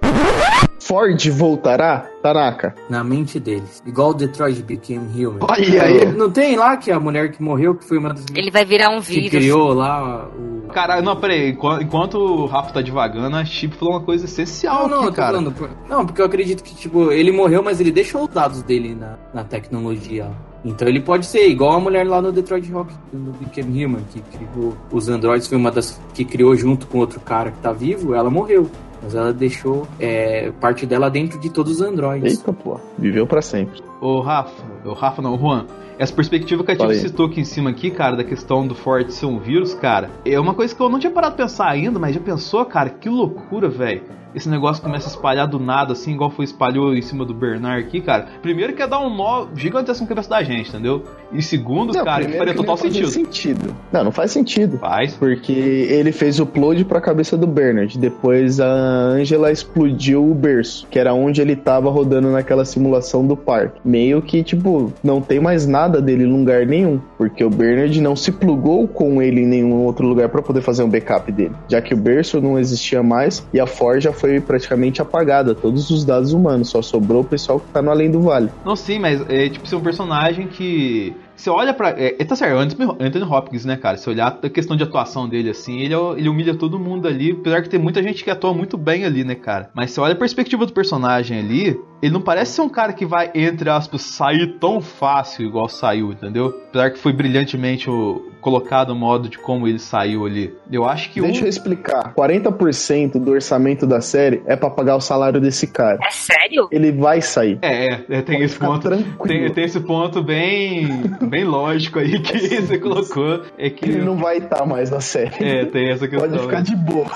Ford voltará? Tanaka. Na mente deles. Igual Detroit Became Human. Olha aí. Não tem lá que a mulher que morreu, que foi uma das Ele vai virar um que vírus. criou lá o. Cara, não, peraí, enquanto, enquanto o Rafa tá devagando, a Chip falou uma coisa essencial Não, não, aqui, cara. falando. por- Não, porque eu acredito que, tipo, ele morreu, mas ele deixou os dados dele na, na tecnologia. Então ele pode ser igual a mulher lá no Detroit Rock, no Became Human, que criou os androids, foi uma das que criou junto com outro cara que tá vivo, ela morreu. Mas ela deixou é, parte dela dentro de todos os androids. Eita, pô. Viveu pra sempre. Ô Rafa, o Rafa não, o Juan, essa perspectiva que a aí. citou aqui em cima aqui, cara, da questão do Ford ser um vírus, cara, é uma coisa que eu não tinha parado de pensar ainda, mas já pensou, cara, que loucura, velho. Esse negócio começa a espalhar do nada, assim, igual foi espalhou em cima do Bernard aqui, cara. Primeiro que é dar um nó gigantesco na cabeça da gente, entendeu? E segundo, Não, cara, que faria total sentido. sentido. Não, não faz sentido. Faz. Porque ele fez o upload pra cabeça do Bernard. Depois a Angela explodiu o berço, que era onde ele tava rodando naquela simulação do parque. Meio que, tipo, não tem mais nada dele em lugar nenhum. Porque o Bernard não se plugou com ele em nenhum outro lugar pra poder fazer um backup dele. Já que o berço não existia mais e a forja foi praticamente apagada. Todos os dados humanos. Só sobrou o pessoal que tá no além do vale. Não, sim, mas é tipo ser um personagem que. Você olha pra. É, é, tá certo, Anthony Anthony Hopkins, né, cara? Se olhar a questão de atuação dele, assim, ele, é- ele humilha todo mundo ali. Apesar que tem muita gente que atua muito bem ali, né, cara? Mas se olha a perspectiva do personagem ali, ele não parece ser um cara que vai, entre aspas, sair tão fácil igual saiu, entendeu? Apesar que foi brilhantemente o, colocado o modo de como ele saiu ali. Eu acho que Deixa o. eu explicar. 40% do orçamento da série é pra pagar o salário desse cara. É sério? Ele vai sair. É, é, é, tem Pode esse ponto. Tem, tem esse ponto bem, bem lógico aí que você colocou. É que. Ele não vai estar mais na série. É, tem essa questão. Pode ficar de boa.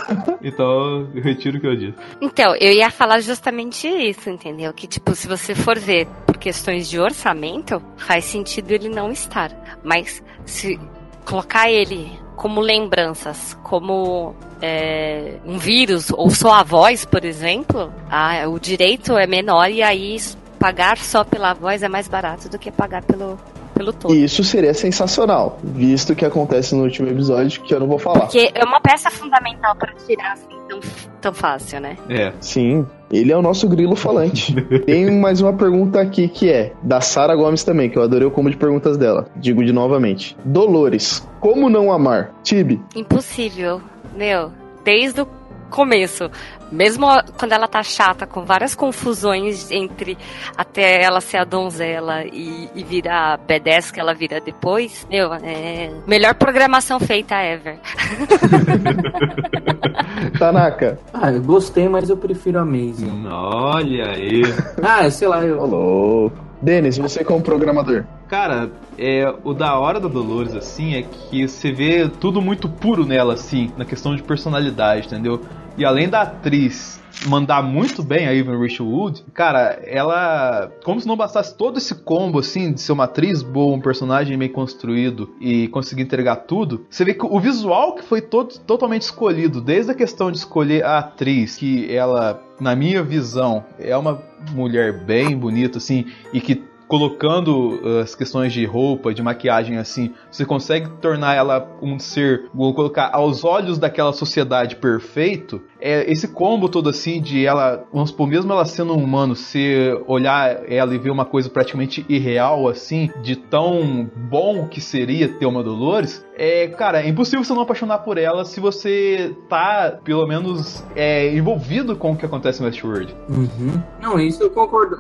Então, eu retiro o que eu disse. Então, eu ia falar justamente isso, entendeu? Que, tipo, se você for ver por questões de orçamento, faz sentido ele não estar. Mas se colocar ele como lembranças, como é, um vírus, ou só a voz, por exemplo, ah, o direito é menor e aí pagar só pela voz é mais barato do que pagar pelo, pelo todo. E isso seria sensacional, visto o que acontece no último episódio, que eu não vou falar. Porque é uma peça fundamental para tirar assim tão, tão fácil, né? É. Sim, ele é o nosso grilo falante. Tem mais uma pergunta aqui que é da Sara Gomes também, que eu adorei o combo de perguntas dela. Digo de novamente. Dolores, como não amar? Tibi, Impossível. Meu, desde o começo. Mesmo quando ela tá chata, com várias confusões entre até ela ser a donzela e, e virar a B10 que ela vira depois, meu, é. Melhor programação feita ever. Tanaka. Ah, eu gostei, mas eu prefiro a Maisie. Olha aí. Ah, sei lá, eu. Alô. Denis, você como programador. Cara, é, o da hora da Dolores, assim, é que você vê tudo muito puro nela, assim, na questão de personalidade, entendeu? E além da atriz mandar muito bem a Evan Rachel Wood, cara, ela. Como se não bastasse todo esse combo, assim, de ser uma atriz boa, um personagem bem construído e conseguir entregar tudo, você vê que o visual que foi todo, totalmente escolhido, desde a questão de escolher a atriz, que ela, na minha visão, é uma mulher bem bonita, assim, e que colocando uh, as questões de roupa, de maquiagem assim, você consegue tornar ela um ser, vou colocar aos olhos daquela sociedade perfeito. É esse combo todo assim de ela, vamos supor, mesmo ela sendo um humano, se olhar ela e ver uma coisa praticamente irreal assim, de tão bom que seria ter uma Dolores, é, cara, é impossível você não apaixonar por ela se você tá, pelo menos, é, envolvido com o que acontece no Westworld. Uhum. Não, isso eu concordo.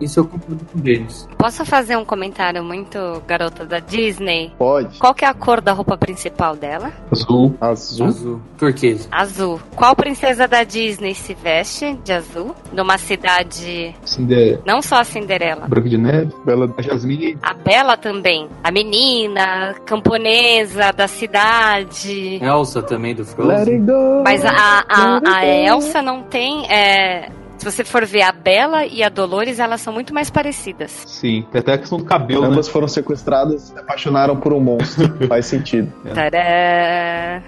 Isso eu concordo com eles. Posso fazer um comentário muito garota da Disney? Pode. Qual que é a cor da roupa principal dela? Azul. Azul. Azul. Turquesa. Azul. Qual princesa da Disney se veste de azul? Numa cidade. Cinderela. Não só a Cinderela. Branca de Neve, Bela a Jasmine. A Bela também. A menina camponesa da cidade. Elsa também do Let Frozen. it go. Mas a, a, let a go. Elsa não tem. é, se você for ver a Bela e a Dolores, elas são muito mais parecidas. Sim, tem até a questão do cabelo, né? Ambas foram sequestradas e se apaixonaram por um monstro. Faz sentido. Tadã!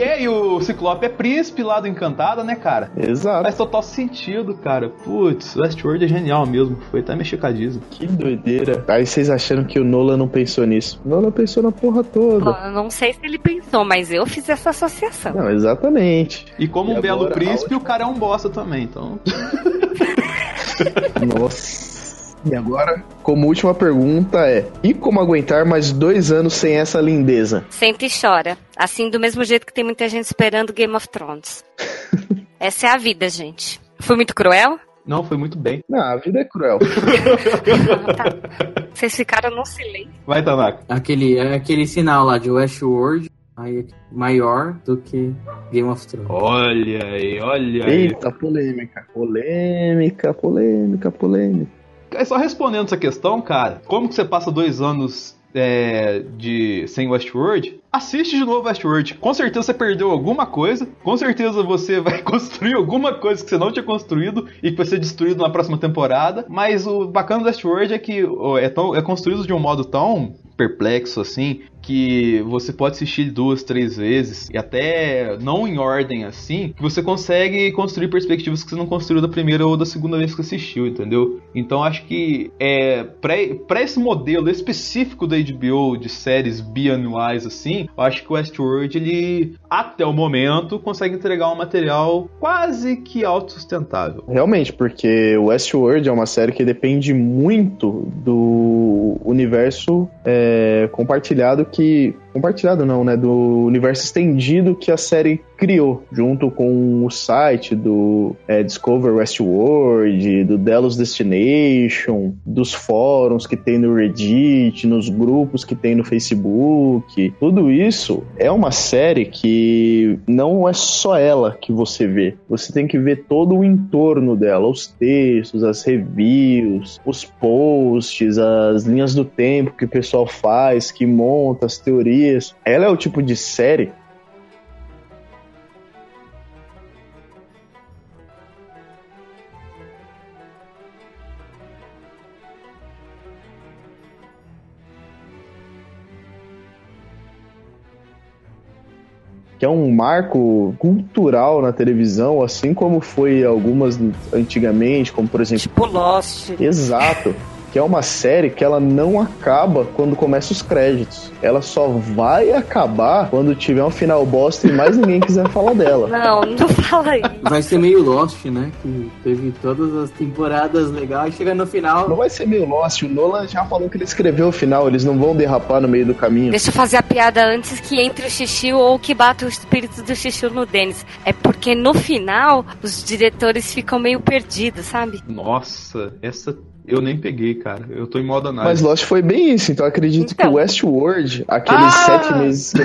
É, e o Ciclope é príncipe lá do Encantada, né, cara? Exato. Faz total sentido, cara. Putz, Westworld é genial mesmo. Foi até mexer com a Disney. Que doideira. Aí vocês acharam que o Nolan não pensou nisso. O Nolan pensou na porra toda. eu não sei se ele pensou, mas eu fiz essa associação. Não, exatamente. E como E um belo agora, a príncipe, última- o cara é um bosta também, então. Nossa. E agora, como última pergunta é: e como aguentar mais dois anos sem essa lindeza? Senta e chora. Assim, do mesmo jeito que tem muita gente esperando Game of Thrones. Essa é a vida, gente. Fui muito cruel? Não, foi muito bem. Não, a vida é cruel. Ah, tá. Vocês ficaram no silêncio. Vai, Tanaka. Aquele, é aquele sinal lá de Westworld aí é maior do que Game of Thrones. Olha aí, olha aí. Eita, polêmica. Polêmica, polêmica, polêmica. É só respondendo essa questão, cara. Como que você passa dois anos é, de sem Westworld, assiste de novo Westworld. Com certeza você perdeu alguma coisa. Com certeza você vai construir alguma coisa que você não tinha construído e que vai ser destruído na próxima temporada. Mas o bacana do Westworld é que é, tão, é construído de um modo tão perplexo assim que você pode assistir duas, três vezes e até não em ordem assim, que você consegue construir perspectivas que você não construiu da primeira ou da segunda vez que assistiu, entendeu? Então acho que é para esse modelo específico da HBO de séries bianuais assim, eu acho que o Westworld ele até o momento consegue entregar um material quase que autossustentável. Realmente, porque o Westworld é uma série que depende muito do universo é, compartilhado que. Compartilhado não, né? Do universo estendido que a série criou, junto com o site do é, Discover Westworld, do Delos Destination, dos fóruns que tem no Reddit, nos grupos que tem no Facebook. Tudo isso é uma série que não é só ela que você vê. Você tem que ver todo o entorno dela, os textos, as reviews, os posts, as linhas do tempo que o pessoal faz, que monta as teorias. Ela é o tipo de série que é um marco cultural na televisão, assim como foi algumas antigamente, como por exemplo. Tipo Lost. Exato. Que é uma série que ela não acaba quando começa os créditos. Ela só vai acabar quando tiver um final bosta e mais ninguém quiser falar dela. Não, não fala isso. Vai ser meio Lost, né? Que teve todas as temporadas legais, chega no final. Não vai ser meio Lost, o Nolan já falou que ele escreveu o final, eles não vão derrapar no meio do caminho. Deixa eu fazer a piada antes que entre o xixi ou que bata o espírito do xixi no Denis. É porque no final os diretores ficam meio perdidos, sabe? Nossa, essa eu nem peguei, cara. Eu tô em modo Mas análise. Lost foi bem isso, então eu acredito que Então. o Westworld, aqueles Ah! sete meses que.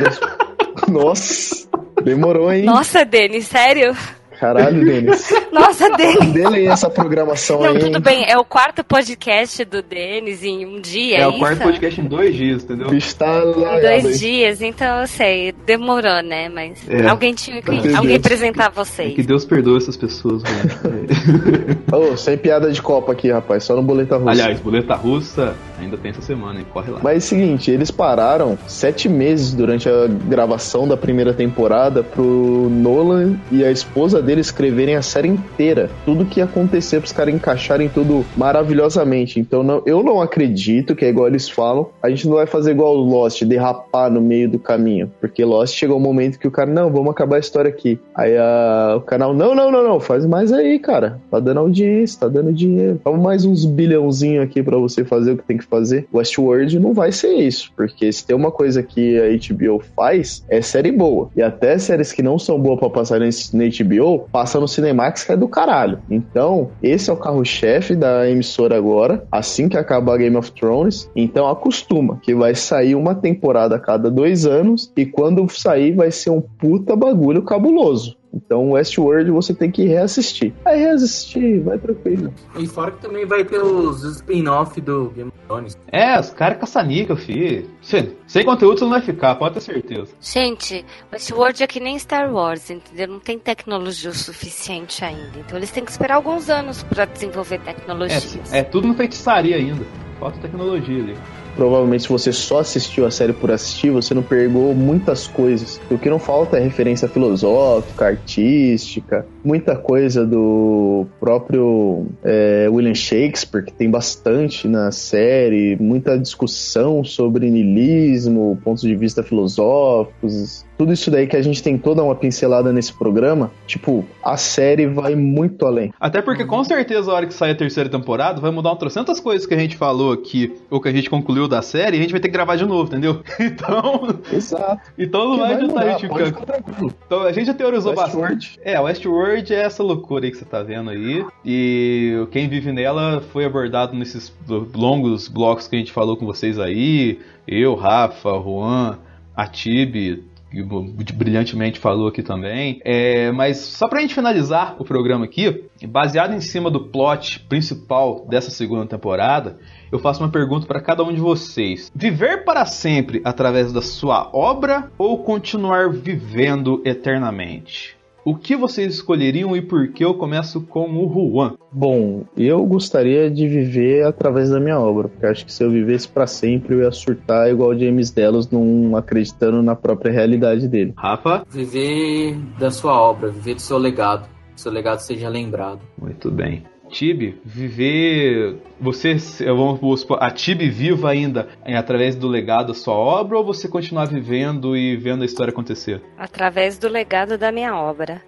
Nossa, demorou, hein? Nossa, Denis, sério? Caralho, Denis. Nossa, Denis. Dele essa programação Não, aí, tudo bem, é o quarto podcast do Denis em um dia, É, é, o quarto isso? podcast em dois dias, entendeu? Tá Em largado dois dias, então eu sei, demorou, né? Mas É. alguém tinha que Meu alguém Deus. apresentar É vocês. que Deus perdoe essas pessoas, velho. Ô, sem piada de copa aqui, rapaz, só no boleta russa. Aliás, boleta russa ainda tem essa semana, hein? Corre lá. Mas é o seguinte, eles pararam sete meses durante a gravação da primeira temporada pro Nolan e a esposa dele escreverem a série inteira. Tudo que ia acontecer pros caras encaixarem tudo maravilhosamente. Então não- eu não acredito que é igual eles falam. A gente não vai fazer igual o Lost, derrapar no meio do caminho. Porque Lost chegou um momento que o cara, não, vamos acabar a história aqui. Aí a- o canal, não, não, não, não, faz mais aí, cara. Tá dando audiência, tá dando dinheiro. Vamos mais uns bilhãozinho aqui pra você fazer o que tem que fazer. Westworld não vai ser isso, porque se tem uma coisa que a HBO faz, é série boa. E até séries que não são boas pra passar na HBO, passa no Cinemax que é do caralho. Então, esse é o carro-chefe da emissora agora, assim que acabar Game of Thrones. Então, acostuma que vai sair uma temporada a cada dois anos, e quando sair vai ser um puta bagulho cabuloso. Então, Westworld você tem que reassistir. Vai reassistir, vai tranquilo. E fora que também vai ter os spin-off do Game of Thrones. É, os caras caça-níquel, fi. Sem, sem conteúdo você não vai ficar, pode ter certeza. Gente, Westworld é que nem Star Wars, entendeu? Não tem tecnologia o suficiente ainda. Então eles têm que esperar alguns anos pra desenvolver tecnologias. É, é tudo no feitiçaria ainda. Falta tecnologia ali. Provavelmente, se você só assistiu a série por assistir, você não pegou muitas coisas. O que não falta é referência filosófica, artística, muita coisa do próprio é, William Shakespeare, que tem bastante na série, muita discussão sobre niilismo, pontos de vista filosóficos. Tudo isso daí que a gente tentou dar uma pincelada nesse programa, tipo, a série vai muito além. Até porque com certeza a hora que sair a terceira temporada vai mudar um trocentas coisas que a gente falou aqui, ou que a gente concluiu da série, e a gente vai ter que gravar de novo, entendeu? Então, Exato. então não vai vai adiantar a gente ficar. Então a gente já teorizou bastante. Westworld. É, Westworld é essa loucura aí que você tá vendo aí. E quem vive nela foi abordado nesses longos blocos que a gente falou com vocês aí. Eu, Rafa, Juan, a Tibi, que brilhantemente falou aqui também. É, mas só pra gente finalizar o programa aqui, baseado em cima do plot principal dessa segunda temporada, eu faço uma pergunta para cada um de vocês: viver para sempre através da sua obra ou continuar vivendo eternamente? O que vocês escolheriam e por que eu começo com o Juan? Bom, eu gostaria de viver através da minha obra, porque acho que se eu vivesse para sempre eu ia surtar igual o James Delos, não acreditando na própria realidade dele. Rafa? Viver da sua obra, viver do seu legado. Que seu legado seja lembrado. Muito bem. Tibi, viver. Você, vamos supor, a Tibi viva ainda através do legado da sua obra ou você continuar vivendo e vendo a história acontecer? Através do legado da minha obra.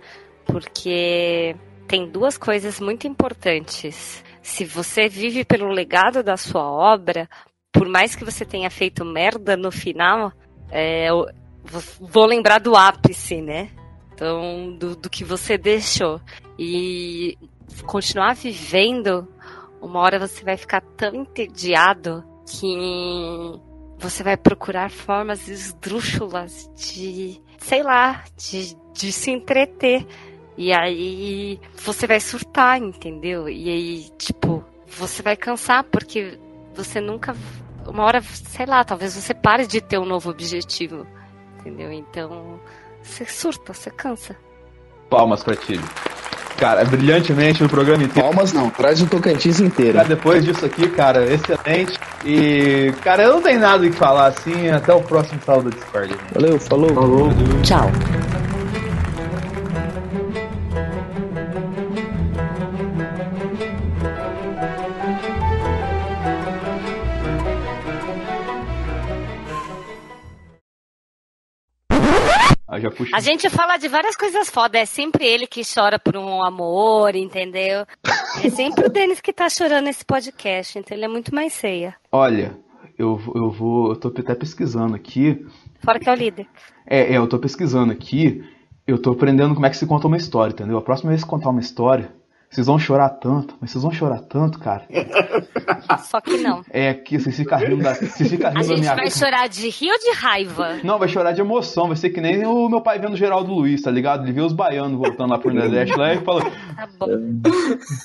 Porque tem duas coisas muito importantes. Se você vive pelo legado da sua obra, por mais que você tenha feito merda no final, é, vou lembrar do ápice, né? Então, do, do que você deixou. E continuar vivendo, uma hora você vai ficar tão entediado que você vai procurar formas esdrúxulas de, sei lá, de, de se entreter. E aí você vai surtar, entendeu? E aí, tipo, você vai cansar porque você nunca. Uma hora, sei lá, talvez você pare de ter um novo objetivo. Entendeu? Então, você surta, você cansa. Palmas pra ti. Cara, brilhantemente no programa inteiro. Palmas não, traz o Tocantins inteiro. Cara, depois disso aqui, cara, excelente. E, cara, eu não tenho nada o que falar assim. Até o próximo sala do Discord. Valeu, falou. falou. Tchau. Já puxa. A gente fala de várias coisas foda. É sempre ele que chora por um amor, entendeu? É sempre o Denis que tá chorando nesse podcast, então ele é muito mais ceia. Olha, eu, eu vou. Eu tô até pesquisando aqui. Fora que é o líder. É, é, eu tô pesquisando aqui. Eu tô aprendendo como é que se conta uma história, entendeu? A próxima vez que contar uma história, vocês vão chorar tanto, mas vocês vão chorar tanto, cara. Só que não. É que vocês ficam rindo da, vocês ficam A rindo da gente vai chorar de rir ou de raiva? Não, vai chorar de emoção. Vai ser que nem o meu pai vendo o Geraldo Luiz, tá ligado? Ele vê os baianos voltando lá pro Nordeste lá e fala. Tá bom.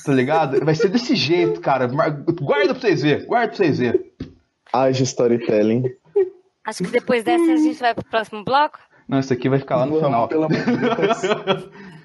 Tá ligado? Vai ser desse jeito, cara. Guarda pra vocês verem. Guarda pra vocês verem. Haja storytelling. Acho que depois dessa a gente vai pro próximo bloco. Não, isso aqui vai ficar lá no final. Pelo amor de Deus.